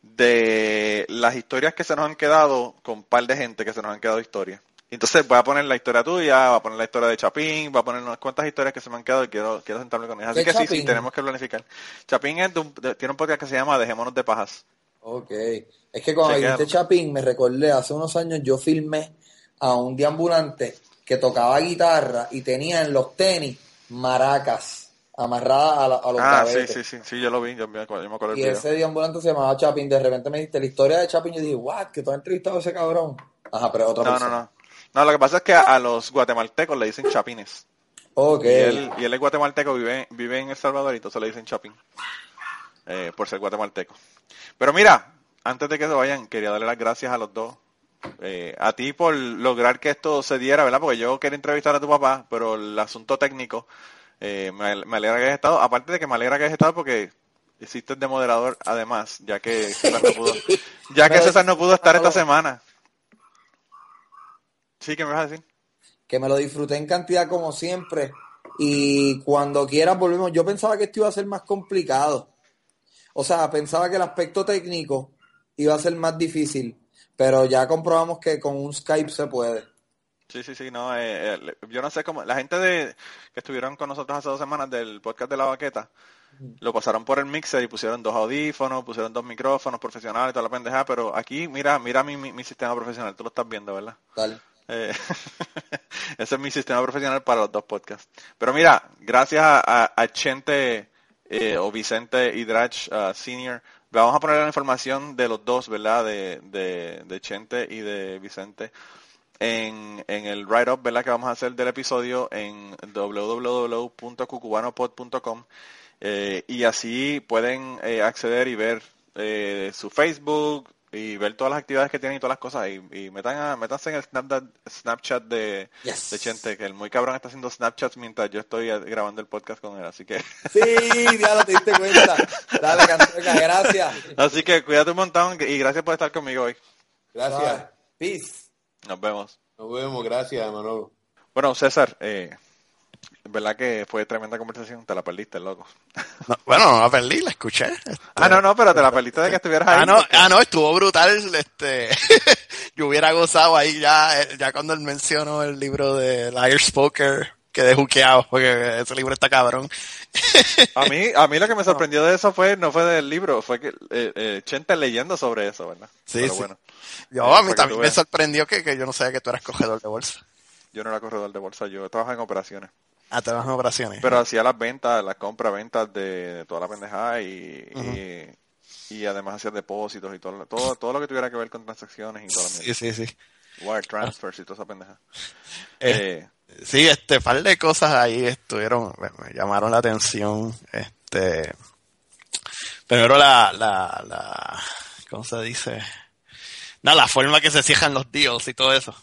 de las historias que se nos han quedado con un par de gente que se nos han quedado historias. Entonces voy a poner la historia tuya, voy a poner la historia de Chapín, voy a poner unas cuantas historias que se me han quedado y quiero, quiero sentarme con ellas. Así ¿Qué que sí, sí, tenemos que planificar. Chapín es de un- de- tiene un podcast que se llama Dejémonos de Pajas. Ok. Es que cuando dijiste Chapín, me recordé, hace unos años yo filmé a un deambulante que tocaba guitarra y tenía en los tenis maracas amarradas a, la- a los Ah, sí, sí, sí, sí, yo lo vi, yo me acuerdo, yo me acuerdo del Y ese deambulante se llamaba Chapín. De repente me dijiste la historia de Chapín. Yo dije, what, que tú has entrevistado a ese cabrón. Ajá, pero otra No, no, persona. no. No, lo que pasa es que a, a los guatemaltecos le dicen chapines. Ok. Y él, y él es guatemalteco, vive, vive en El Salvador y entonces le dicen chapín. Eh, por ser guatemalteco. Pero mira, antes de que se vayan, quería darle las gracias a los dos. Eh, a ti por lograr que esto se diera, ¿verdad? Porque yo quería entrevistar a tu papá, pero el asunto técnico eh, me, al- me alegra que hayas estado. Aparte de que me alegra que hayas estado porque hiciste de moderador además, ya que César no pudo, ya que César no pudo estar esta semana. Sí, ¿qué me vas a decir? que me lo disfruté en cantidad como siempre. Y cuando quieras volvemos. Yo pensaba que esto iba a ser más complicado. O sea, pensaba que el aspecto técnico iba a ser más difícil. Pero ya comprobamos que con un Skype se puede. Sí, sí, sí, no, eh, eh, yo no sé cómo, la gente de que estuvieron con nosotros hace dos semanas del podcast de la baqueta, lo pasaron por el mixer y pusieron dos audífonos, pusieron dos micrófonos profesionales, toda la pendejada, pero aquí, mira, mira mi, mi, mi sistema profesional, tú lo estás viendo, ¿verdad? Tal. Eh, ese es mi sistema profesional para los dos podcasts. Pero mira, gracias a, Chente eh, o Vicente Hidrach uh, Senior, vamos a poner la información de los dos, ¿verdad? De, de, de Chente y de Vicente en, en el write-up, ¿verdad? Que vamos a hacer del episodio en www.cucubanopod.com eh, y así pueden eh, acceder y ver su Facebook, y ver todas las actividades que tienen y todas las cosas. Y, y metan a, métanse en el Snapchat, Snapchat de, Yes. de Chente, que el muy cabrón está haciendo Snapchats mientras yo estoy eh, grabando el podcast con él. Así que, Sí, ya lo te diste cuenta. Dale, Canteca, gracias. así que cuídate un montón y gracias por estar conmigo hoy. Gracias. Peace. Nos vemos. Nos vemos. Gracias, Manolo. Bueno, César, eh, verdad que fue tremenda conversación, te la perdiste, loco. No, bueno, no la perdí, la escuché. este, Ah, no, no, pero te la perdiste de que estuvieras ahí. Ah, no, porque- ah, no, estuvo brutal. Este, yo hubiera gozado ahí ya, eh, ya cuando él mencionó el libro de Liar's Poker, quedé juqueado, porque ese libro está cabrón. A mí, a mí lo que me sorprendió de eso fue, no fue del libro, fue que eh, eh, Chente leyendo sobre eso, ¿verdad? Sí, Pero sí. bueno, Yo, Eh, a mí también me sorprendió que, que yo no sabía que tú eras cogedor de bolsa. yo no era corredor de bolsa, yo trabajo en operaciones. Te vas en operaciones. Pero hacía las ventas, las compras, ventas de, de toda la pendejada y, y, y además hacía depósitos y todo, todo, todo lo que tuviera que ver con transacciones y toda la sí, sí, sí. Wire transfers y toda esa pendeja. Eh, Eh, Sí, este, par de cosas ahí estuvieron, me, me llamaron la atención, este, primero la, la, la, ¿cómo se dice? No, la forma que se cierran los deals y todo eso.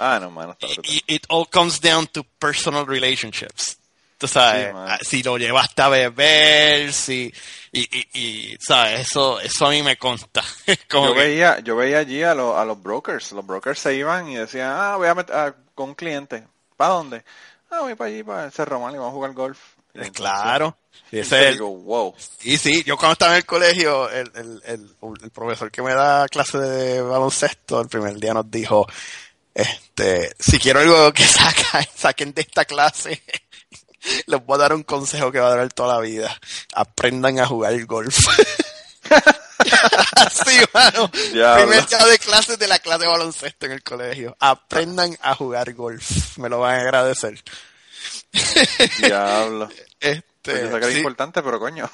Ah, no, mano. Y- It all comes down to personal relationships. Tú sabes, Sí, ah, si lo llevaste a beber, si, y, y, y, sabes, eso, eso a mí me consta. Como Yo que- veía, yo veía allí a, los a los brokers, los brokers se iban y decían, ah, voy a meter a- con un cliente, ¿para dónde? Ah, voy para allí, para el Cerro Mal y vamos a jugar golf. Entonces- claro. Y ese es el- digo, wow. Y sí, yo cuando estaba en el colegio, el, el, el, el profesor que me da clase de baloncesto, el primer día nos dijo, este, si quiero algo que saca, saquen de esta clase, les voy a dar un consejo que va a durar toda la vida. Aprendan a jugar golf. Así, mano. Primer día de clases de la clase de baloncesto en el colegio. Aprendan a jugar golf. Me lo van a agradecer. Diablo. Este, Pues yo sé que era sí. importante, pero coño.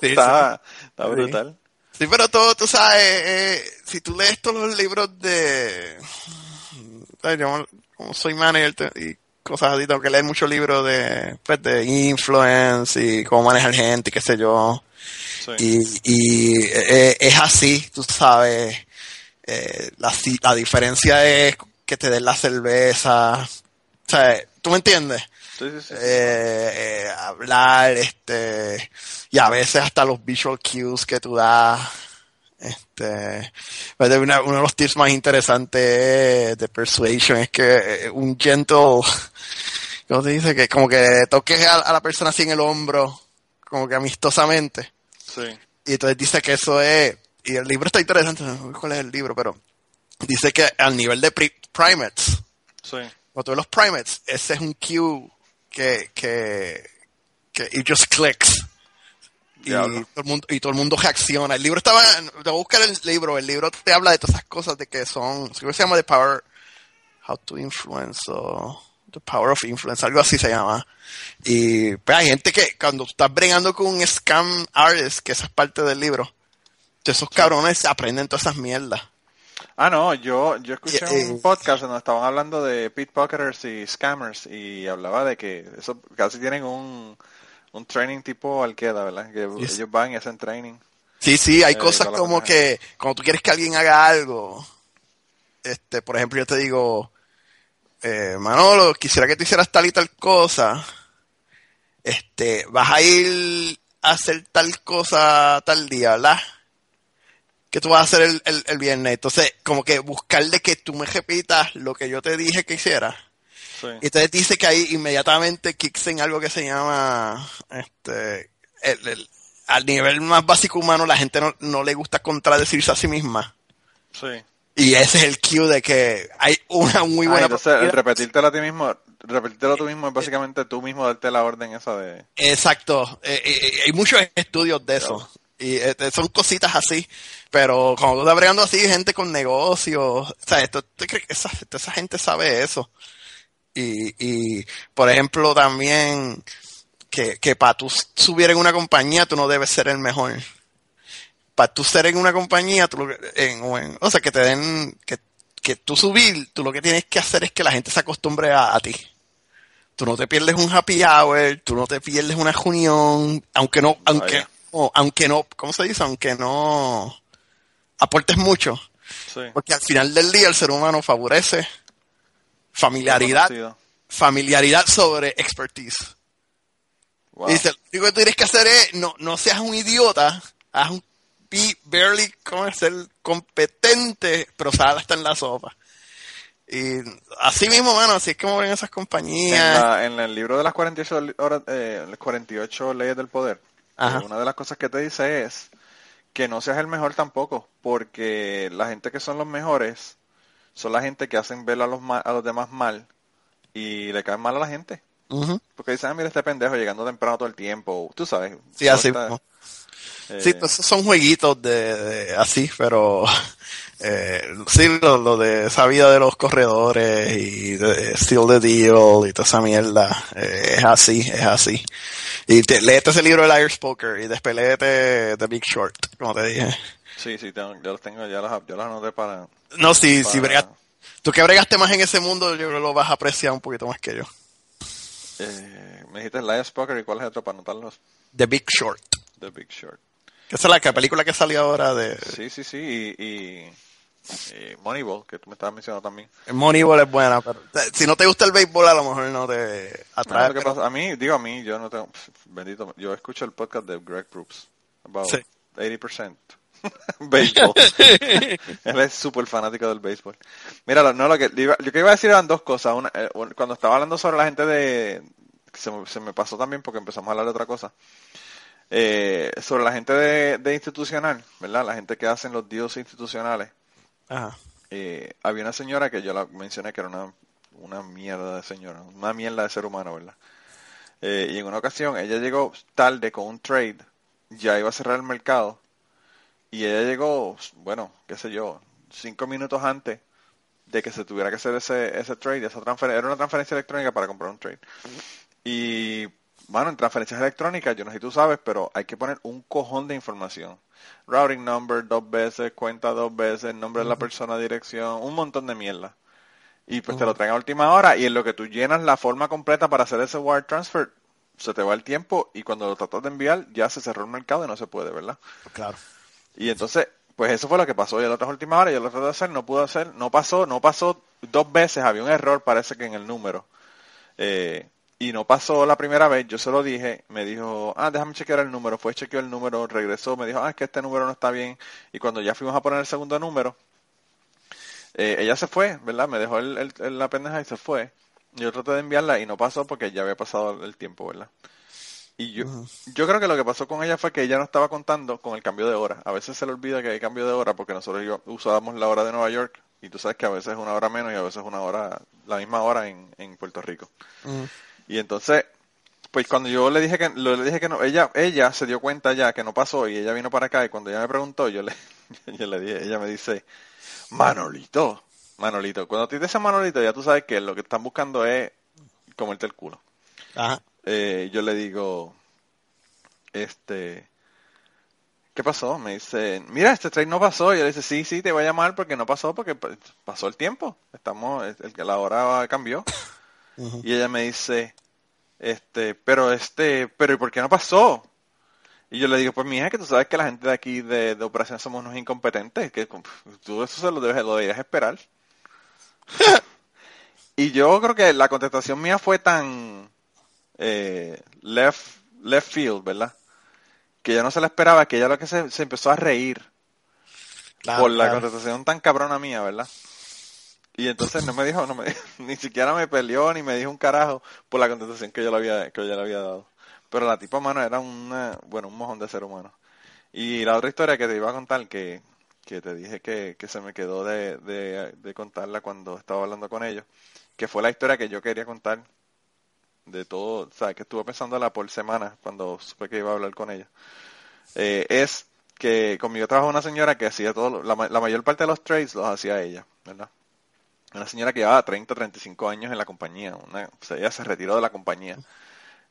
Sí, está, está Sí. brutal. Sí, pero todo, tú sabes, eh, si tú lees todos los libros de... Yo como soy manager y cosas así, tengo que leer muchos libros de, pues, de influence y cómo manejar gente y qué sé yo. Sí. Y, y eh, es así, tú sabes. eh, la, ci- la diferencia es que te den la cerveza. O sea, ¿tú me entiendes? Sí, sí, sí. eh, eh, hablar, este, y a veces hasta los visual cues que tú das. Este, pues, una- uno de los tips más interesantes de Persuasion es que eh, un gentle, ¿cómo se dice? Que como que toques a, a la persona así en el hombro, como que amistosamente. Sí. Y entonces dice que eso es, y el libro está interesante, no sé cuál es el libro, pero dice que al nivel de pri- primates, Sí. tú ves los primates, ese es un cue que, que, que it just clicks. Y todo, el mundo, y todo el mundo reacciona. El libro estaba, te voy a buscar el libro, el libro te habla de todas esas cosas de que son, se llama The Power, How to Influence, o The Power of Influence, algo así se llama. Y pues hay gente que cuando estás bregando con un scam artist, que esa es parte del libro, esos cabrones aprenden todas esas mierdas. Ah, no, yo, yo escuché Eh, un podcast donde estaban hablando de pickpocketers y scammers y hablaba de que eso casi tienen un, un training tipo Alqueda, ¿verdad? Que Yes. ellos van y hacen training. Sí, sí, hay Eh, cosas como que cuando tú quieres que alguien haga algo, este, por ejemplo, yo te digo, eh, Manolo, quisiera que tú hicieras tal y tal cosa, este, vas a ir a hacer tal cosa tal día, ¿verdad? Que tú vas a hacer el, el, el viernes. Entonces, como que buscar de que tú me repitas lo que yo te dije que hicieras. Sí. Y entonces dice que ahí inmediatamente kicks en algo que se llama, este, el- el- al nivel más básico humano, la gente no, no le gusta contradecirse a sí misma. Sí. Y ese es el cue de que hay una muy Ah, buena entonces, el probabilidad- repetírtelo a ti mismo, repetírtelo tú mismo es básicamente tú mismo darte la orden esa de... Exacto. Eh, eh, hay muchos estudios de eso. Y este, son cositas así. Pero cuando tú estás bregando así, gente con negocios, o sea, esto, ¿tú crees que esa, esa gente sabe eso. Y, y, por ejemplo, también que, que para tú subir en una compañía, tú no debes ser el mejor. Para tú ser en una compañía, tú lo que- en, o en- o sea, que te den, que, que tú subir, tú lo que tienes que hacer es que la gente se acostumbre a, a ti. Tú no te pierdes un happy hour, tú no te pierdes una reunión, aunque no, aunque, Vaya. o aunque no, ¿cómo se dice? Aunque no aportes mucho. Sí. Porque al final del día el ser humano favorece familiaridad, familiaridad sobre expertise. Wow. Dice, lo único que tú tienes que hacer es, no, no seas un idiota, haz un be barely, ¿cómo es? ser competente, pero sal hasta en la sopa. Y así mismo, mano, así es como ven esas En, compañías. la- en el libro de las 48, li- horas, eh, las 48 leyes del poder, Ajá. eh, una de las cosas que te dice es que no seas el mejor tampoco, porque la gente que son los mejores son la gente que hacen ver a los, a los demás mal y le caen mal a la gente. Ujú. Porque dicen, ah, mira este pendejo llegando temprano todo el tiempo, tú sabes. Sí, así mismo. eh, Sí, pues esos son jueguitos de, de- así, pero eh, sí, lo, lo de esa vida de los corredores y de Steal the Deal y toda esa mierda, eh, es así, es así. Y te, léete ese libro de Irish Poker y después léete The Big Short, como te dije. Sí, sí, tengo- yo los tengo, ya los, yo los anoté para... No, si, si para- bregas- tú que bregaste más en ese mundo, yo creo que lo vas a apreciar un poquito más que yo. eh, me dijiste Lions Poker y cuál es el otro para anotarlos. The Big Short. The Big Short. Esa es la que- película que salió ahora de Sí, sí, sí, y, y, y Moneyball, que tú me estabas mencionando también. Moneyball es buena, pero eh, si no te gusta el béisbol a lo mejor no te No, atrae. que pero- pasa- a mí, digo a mí, yo no tengo, bendito, yo escucho el podcast de Greg Proops, about Sí. 80% béisbol. Él es súper fanático del béisbol. Mira, lo- no, lo que, iba- lo que iba a decir eran dos cosas. Una, eh, cuando estaba hablando sobre la gente de, se, me- se me pasó también porque empezamos a hablar de otra cosa. Eh, sobre la gente de, de institucional, ¿verdad? La gente que hacen los deals institucionales. Ajá. eh, había una señora que yo la mencioné que era una, una mierda de señora, una mierda de ser humano, ¿verdad? Y en una ocasión ella llegó tarde con un trade, ya iba a cerrar el mercado, y ella llegó, bueno, qué sé yo, cinco minutos antes de que se tuviera que hacer ese, ese trade, esa transferencia, era una transferencia electrónica para comprar un trade. Y, bueno, en transferencias electrónicas, yo no sé si tú sabes, pero hay que poner un cojón de información. Routing number dos veces, cuenta dos veces, nombre de la persona, dirección, un montón de mierda. Y pues te lo traen a última hora y en lo que tú llenas la forma completa para hacer ese wire transfer, se te va el tiempo y cuando lo tratas de enviar ya se cerró el mercado y no se puede, ¿verdad? Claro. Y entonces, pues eso fue lo que pasó. Yo lo traje a última hora, yo lo traté de hacer, no pude hacer, no pasó, no pasó dos veces, había un error, parece que en el número. Eh, y no pasó la primera vez, yo se lo dije, me dijo, ah, déjame chequear el número, fue chequeó el número, regresó, me dijo, ah, es que este número no está bien. Y cuando ya fuimos a poner el segundo número, eh, ella se fue, ¿verdad? Me dejó el- el- la pendeja y se fue. Yo traté de enviarla y no pasó porque ya había pasado el tiempo, ¿verdad? Y yo, yo creo que lo que pasó con ella fue que ella no estaba contando con el cambio de hora. A veces se le olvida que hay cambio de hora porque nosotros yo- usábamos la hora de Nueva York y tú sabes que a veces es una hora menos y a veces una hora, la misma hora en, en Puerto Rico. Y entonces, pues cuando yo le dije que le dije que no, ella ella se dio cuenta ya que no pasó y ella vino para acá y cuando ella me preguntó, yo le yo le dije, ella me dice, "Manolito, Manolito, cuando te dice Manolito, ya tú sabes que lo que están buscando es comerte el culo." Ajá. Eh, yo le digo, este, ¿qué pasó? Me dice, mira, este trade no pasó. Y le dice, sí, sí, te voy a llamar porque no pasó, porque pasó el tiempo. Estamos, el, el- la hora cambió. Y ella me dice, este, pero este, pero ¿y por qué no pasó? Y yo le digo, pues mija, que tú sabes que la gente de aquí de, de operación somos unos incompetentes, que tú eso se lo, debes, lo deberías esperar. y yo creo que la contestación mía fue tan eh, left, left field, ¿verdad? Que ella no se la esperaba, que ella lo que se, se empezó a reír Claro, por la claro. contestación tan cabrona mía, ¿verdad? Y entonces no me dijo, no me ni siquiera me peleó ni me dijo un carajo por la contestación que yo le había, que yo le había dado. Pero la tipa, mano, era una, bueno, un mojón de ser humano. Y la otra historia que te iba a contar, que, que te dije que, que se me quedó de, de, de contarla cuando estaba hablando con ellos, que fue la historia que yo quería contar de todo, o sea, que estuve pensándola por semanas cuando supe que iba a hablar con ella. Eh, es que conmigo trabajó una señora que hacía todo, la, la mayor parte de los trades los hacía ella, ¿verdad? Una señora que llevaba 30, 35 años en la compañía, una, o sea, ella se retiró de la compañía.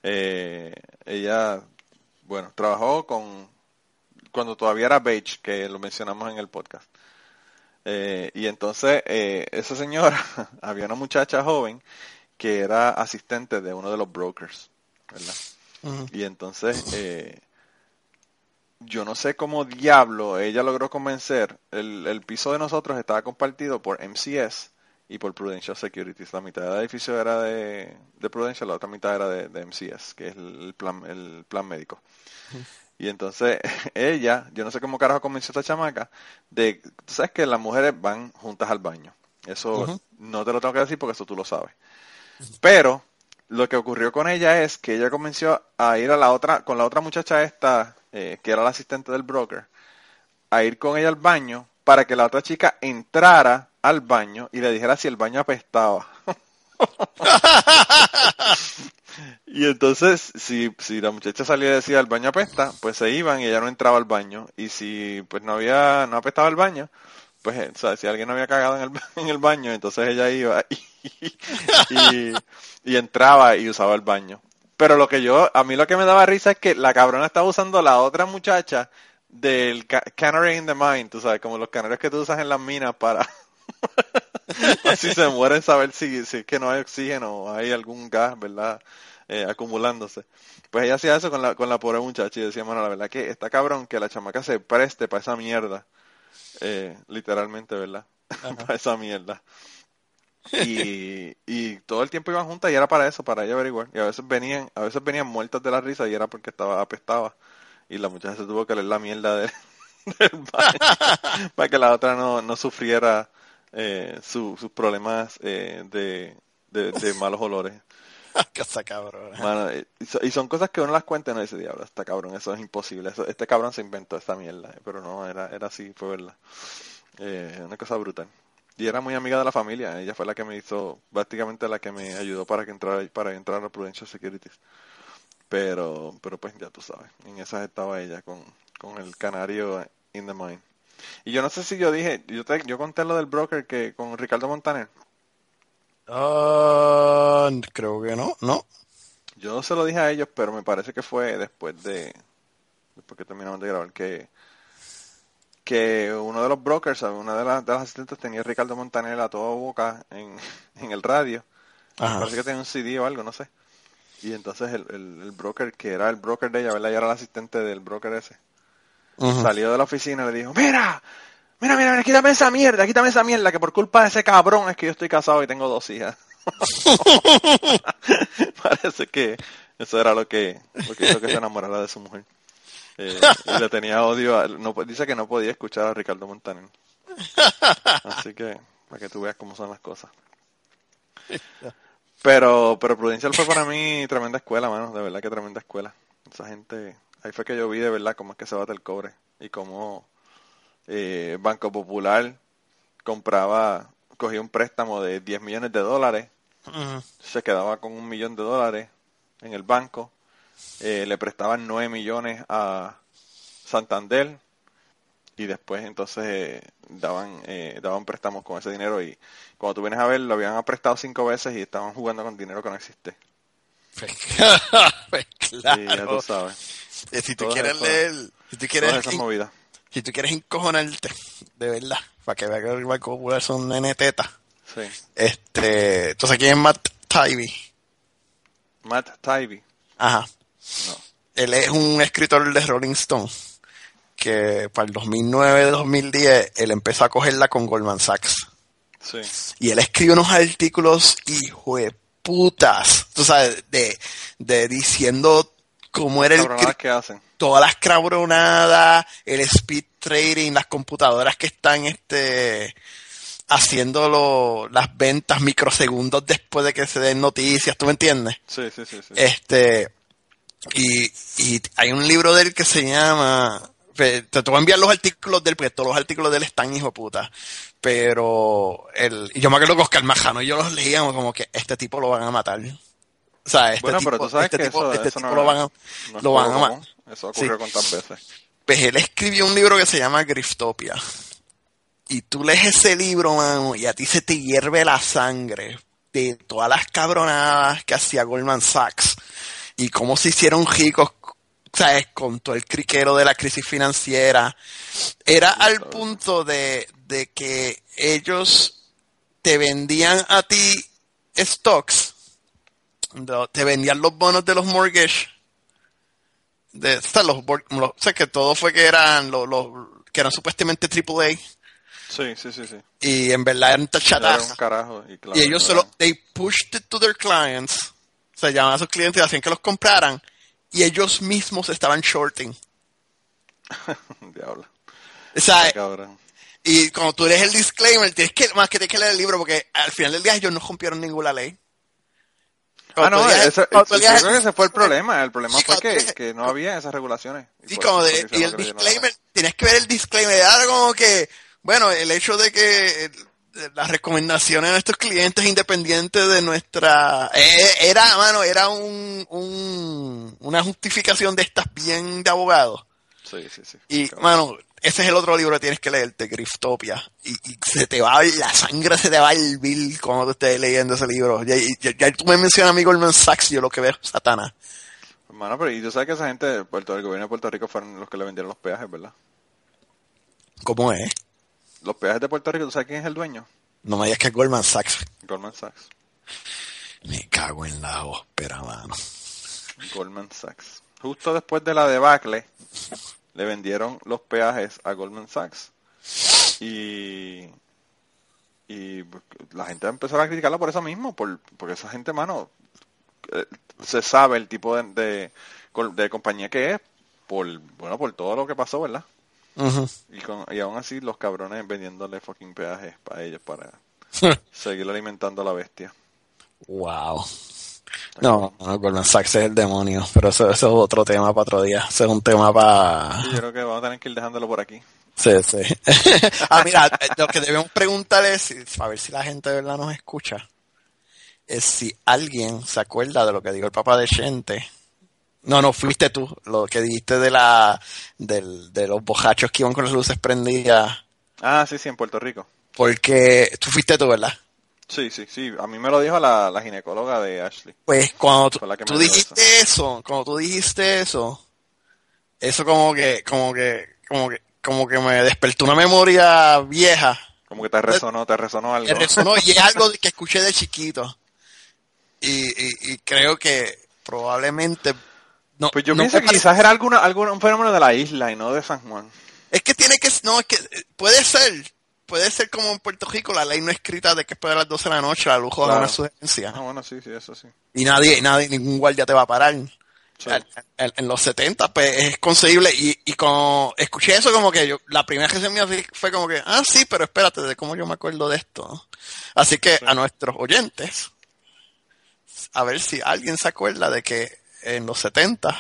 Eh, ella, bueno, trabajó con, cuando todavía era Beige, que lo mencionamos en el podcast. Eh, y entonces, esa señora, había una muchacha joven que era asistente de uno de los brokers, ¿verdad? Y entonces, eh, yo no sé cómo diablo ella logró convencer. El, el piso de nosotros estaba compartido por MCS y por Prudential Securities. La mitad del edificio era de, de Prudential, la otra mitad era de, de MCS, que es el plan, el plan médico. Y entonces ella, yo no sé cómo carajo convenció a esta chamaca, de, tú sabes que las mujeres van juntas al baño. Eso no te lo tengo que decir porque eso tú lo sabes. Pero lo que ocurrió con ella es que ella convenció a ir a la otra, con la otra muchacha esta, eh, que era la asistente del broker, a ir con ella al baño para que la otra chica entrara al baño y le dijera si el baño apestaba. y entonces, si, si la muchacha salía y decía el baño apesta, pues se iban y ella no entraba al baño. Y si pues no había, no apestaba el baño, pues eh, o sea, si alguien había cagado en el, en el baño, entonces ella iba y, y, entraba y usaba el baño. Pero lo que yo, a mí lo que me daba risa es que la cabrona estaba usando la otra muchacha del ca- canary in the mine, tú sabes, como los canarios que tú usas en las minas para así se mueren saber si, si es que no hay oxígeno o hay algún gas, ¿verdad? Eh, acumulándose. Pues ella hacía eso con la, con la pobre muchacha y decía, bueno, la verdad que está cabrón que la chamaca se preste para esa mierda. Eh, literalmente, ¿verdad? para esa mierda. Y, y todo el tiempo iban juntas y era para eso, para ella averiguar. Y a veces venían, a veces venían muertas de la risa y era porque estaba apestaba. Y la muchacha se tuvo que leer la mierda de, del baño para que la otra no, no sufriera eh, su- sus problemas eh, de, de, de malos olores. Casa cabrón. Mano, y, so- y son cosas que uno las cuenta y uno dice, diablo, está cabrón, eso es imposible. Eso- este cabrón se inventó esta mierda. Pero no, era, era así, fue verdad. Eh, una cosa brutal. Y era muy amiga de la familia. Ella fue la que me hizo, prácticamente la que me ayudó para que entrara, para entrar a Prudential Securities. Pero, pero pues ya tú sabes, en esas estaba ella con, con el canario in the mine. Y yo no sé si yo dije, yo te, yo conté lo del broker que con Ricardo Montaner. Ah, creo que no, no. Yo no se lo dije a ellos, pero me parece que fue después de después que terminamos de grabar que que uno de los brokers, una de las, de las asistentes tenía a Ricardo Montaner a toda boca en, en el radio. Ajá. Parece que tenía un CD o algo, no sé. Y entonces el, el, el broker, que era el broker de ella, ¿verdad? Y era el asistente del broker ese. Salió de la oficina y le dijo, mira, mira, mira, mira, quítame esa mierda, quítame esa mierda, que por culpa de ese cabrón es que yo estoy casado y tengo dos hijas. Parece que eso era lo que, lo que hizo que se enamorara de su mujer. Eh, y le tenía odio, a- no, dice que no podía escuchar a Ricardo Montaner. Así que, para que tú veas cómo son las cosas. Pero, pero Prudential fue para mí tremenda escuela, mano, de verdad que tremenda escuela. Esa gente, ahí fue que yo vi de verdad cómo es que se bate el cobre y cómo eh, Banco Popular compraba, cogía un préstamo de 10 millones de dólares, se quedaba con un millón de dólares en el banco, eh, le prestaban 9 millones a Santander y después entonces eh, daban eh, daban préstamos con ese dinero y cuando tú vienes a ver lo habían prestado cinco veces y estaban jugando con dinero que no existe. Pues ya claro. tú sabes, Eh, si tú Todas quieres esas- leer, si tú quieres, esas movidas. Si tú quieres encojonarte, de verdad, para que veas que el Banco Popular son un nene teta. Sí. Este, entonces aquí es Matt Taibbi. Matt Taibbi. Ajá. No. Él es un escritor de Rolling Stone que para el 2009-2010 él empezó a cogerla con Goldman Sachs. Sí. Y él escribe unos artículos, hijo de putas, tú sabes, de, de diciendo cómo era el que hacen. todas las cabronadas, el speed trading, las computadoras que están este haciendo lo- las ventas microsegundos después de que se den noticias, ¿tú me entiendes? Sí, sí, sí. sí. Este, y, y hay un libro de él que se llama, te, te voy a enviar los artículos de él, porque todos los artículos de él están hijo de puta. Pero el, yo me acuerdo que Oscar Majano y yo los leíamos como que este tipo lo van a matar. O sea, este bueno, tipo, pero tú sabes este que tipo, eso, este eso tipo no, lo van a, no lo van a. Eso ocurrió Sí. cuántas veces. pues él escribió un libro que se llama Griftopia. Y tú lees ese libro, mano, y a ti se te hierve la sangre de todas las cabronadas que hacía Goldman Sachs y cómo se hicieron ricos, ¿sabes? Con todo el criquero de la crisis financiera. Era al punto de, de que ellos te vendían a ti stocks, te vendían los bonos de los mortgage de o sea, los, los- o sea, que todo fue que eran los, los que eran supuestamente AAA Sí, sí, sí, sí. y en verdad eran carajo. Y, claro, Y ellos solo, they pushed it to their clients, o sea, llamaban a sus clientes y hacían que los compraran y ellos mismos estaban shorting. Diablo. O sea, y cuando tú lees el disclaimer, tienes que, más que tienes que leer el libro porque al final del día ellos no rompieron ninguna ley. Ah, no, tú leas- ese, fue el problema. El problema Sí, fue que, que no había esas regulaciones. Sí, por como eso de- y el disclaimer, tienes que ver el disclaimer, era como que, bueno, el hecho de que eh, las recomendaciones de nuestros clientes independientes de nuestra, eh, era, mano, era un, un, una justificación de estas bien de abogado. Sí, sí, sí. Y, mano, ese es el otro libro que tienes que leerte, Griftopia. Y, y se te va, la sangre se te va al bill cuando tú estés leyendo ese libro. Ya, ya, ya tú me mencionas a mí Goldman Sachs, yo lo que veo es Satanás. Hermano, pero y tú sabes que esa gente, de Puerto, el gobierno de Puerto Rico fueron los que le vendieron los peajes, ¿verdad? ¿Cómo es? Los peajes de Puerto Rico, ¿tú sabes quién es el dueño? No me digas que es Goldman Sachs. Goldman Sachs. Me cago en la ópera, mano. Goldman Sachs. Justo después de la debacle, le vendieron los peajes a Goldman Sachs. Y, y la gente empezó a criticarlo por eso mismo, por, porque esa gente, mano, eh, se sabe el tipo de, de, de compañía que es, por, bueno, por todo lo que pasó, ¿verdad? Y, con, y aún así los cabrones vendiéndole fucking peajes para ellos, para seguir alimentando a la bestia. wow. No, no, Goldman Sachs es el demonio, pero eso, eso es otro tema para otro día. Eso es un tema para... Sí, yo creo que vamos a tener que ir dejándolo por aquí. Sí, sí. ah, mira, lo que debemos preguntar es, a ver si la gente de verdad nos escucha, es si alguien se acuerda de lo que dijo el papá de Chente. No, no, fuiste tú, lo que dijiste de la del, de los bojachos que iban con las luces prendidas, Ah, sí, sí, en Puerto Rico. porque tú fuiste tú, ¿verdad? Sí, sí, sí. A mí me lo dijo la, la ginecóloga de Ashley. Pues cuando tú, dijiste eso, cuando tú dijiste eso, eso como que, como que, como que, como que me despertó una memoria vieja Como que te resonó, te resonó algo. me resonó y es algo que escuché de chiquito. Y, y, y creo que probablemente no, Pues yo no pienso que quizás era alguna, algún un fenómeno de la isla y no de San Juan. es que tiene que no es que puede ser puede ser como en Puerto Rico la ley no escrita de que después de las 12 de la noche la luz Claro. una sugerencia Ah, bueno, sí, sí, eso sí. y nadie nadie ningún guardia te va a parar Sí. En, en- en los 70 pues es concebible y, y como escuché eso como que yo la primera que se me fue como que ah sí pero espérate de cómo yo me acuerdo de esto así que a nuestros oyentes a ver si alguien se acuerda de que en los 70 es-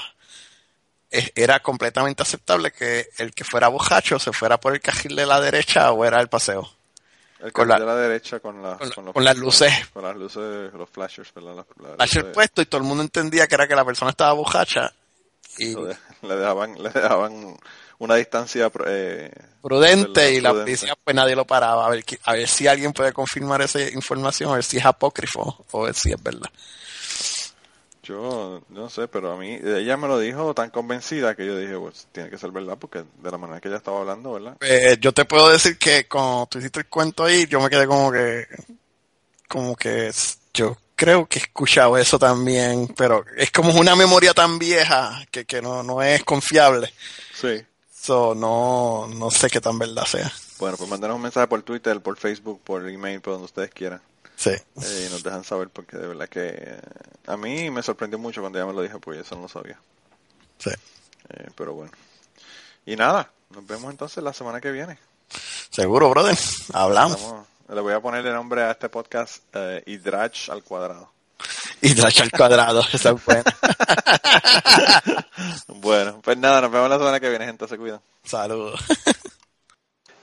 era completamente aceptable que el que fuera bojacho se fuera por el carril de la derecha o era el paseo El Con la- de la derecha con, la- con la- los- con las luces. Con, las luces, los flashers, ¿verdad? Las- las Flasher puesto y todo el mundo entendía que era que la persona estaba bojacha y lo de- le dejaban, le dejaban una distancia eh, prudente ¿verdad? y la Prudente. policía pues nadie lo paraba a ver a ver si alguien puede confirmar esa información a ver si es apócrifo o a ver si es verdad Yo no sé, pero a mí ella me lo dijo tan convencida que yo dije, pues tiene que ser verdad porque de la manera que ella estaba hablando, ¿verdad? Eh, yo te puedo decir que cuando tú hiciste el cuento ahí yo me quedé como que como que yo creo que he escuchado eso también pero es como una memoria tan vieja que, que no, no es confiable Sí. so no no sé qué tan verdad sea Bueno, pues mándanos un mensaje por Twitter, por Facebook, por email, por donde ustedes quieran. Sí Eh, y nos dejan saber porque de verdad que eh, a mí me sorprendió mucho cuando ella me lo dijo, porque eso no lo sabía. sí Eh, pero bueno. Y nada, nos vemos entonces la semana que viene. seguro brother hablamos Vamos, le voy a ponerle nombre a este podcast eh, Hidrach al cuadrado. y Drash al cuadrado esa es buena Bueno, pues nada, nos vemos la semana que viene, gente, se cuidan. saludos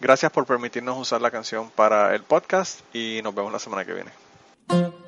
Gracias por permitirnos usar la canción para el podcast y nos vemos la semana que viene.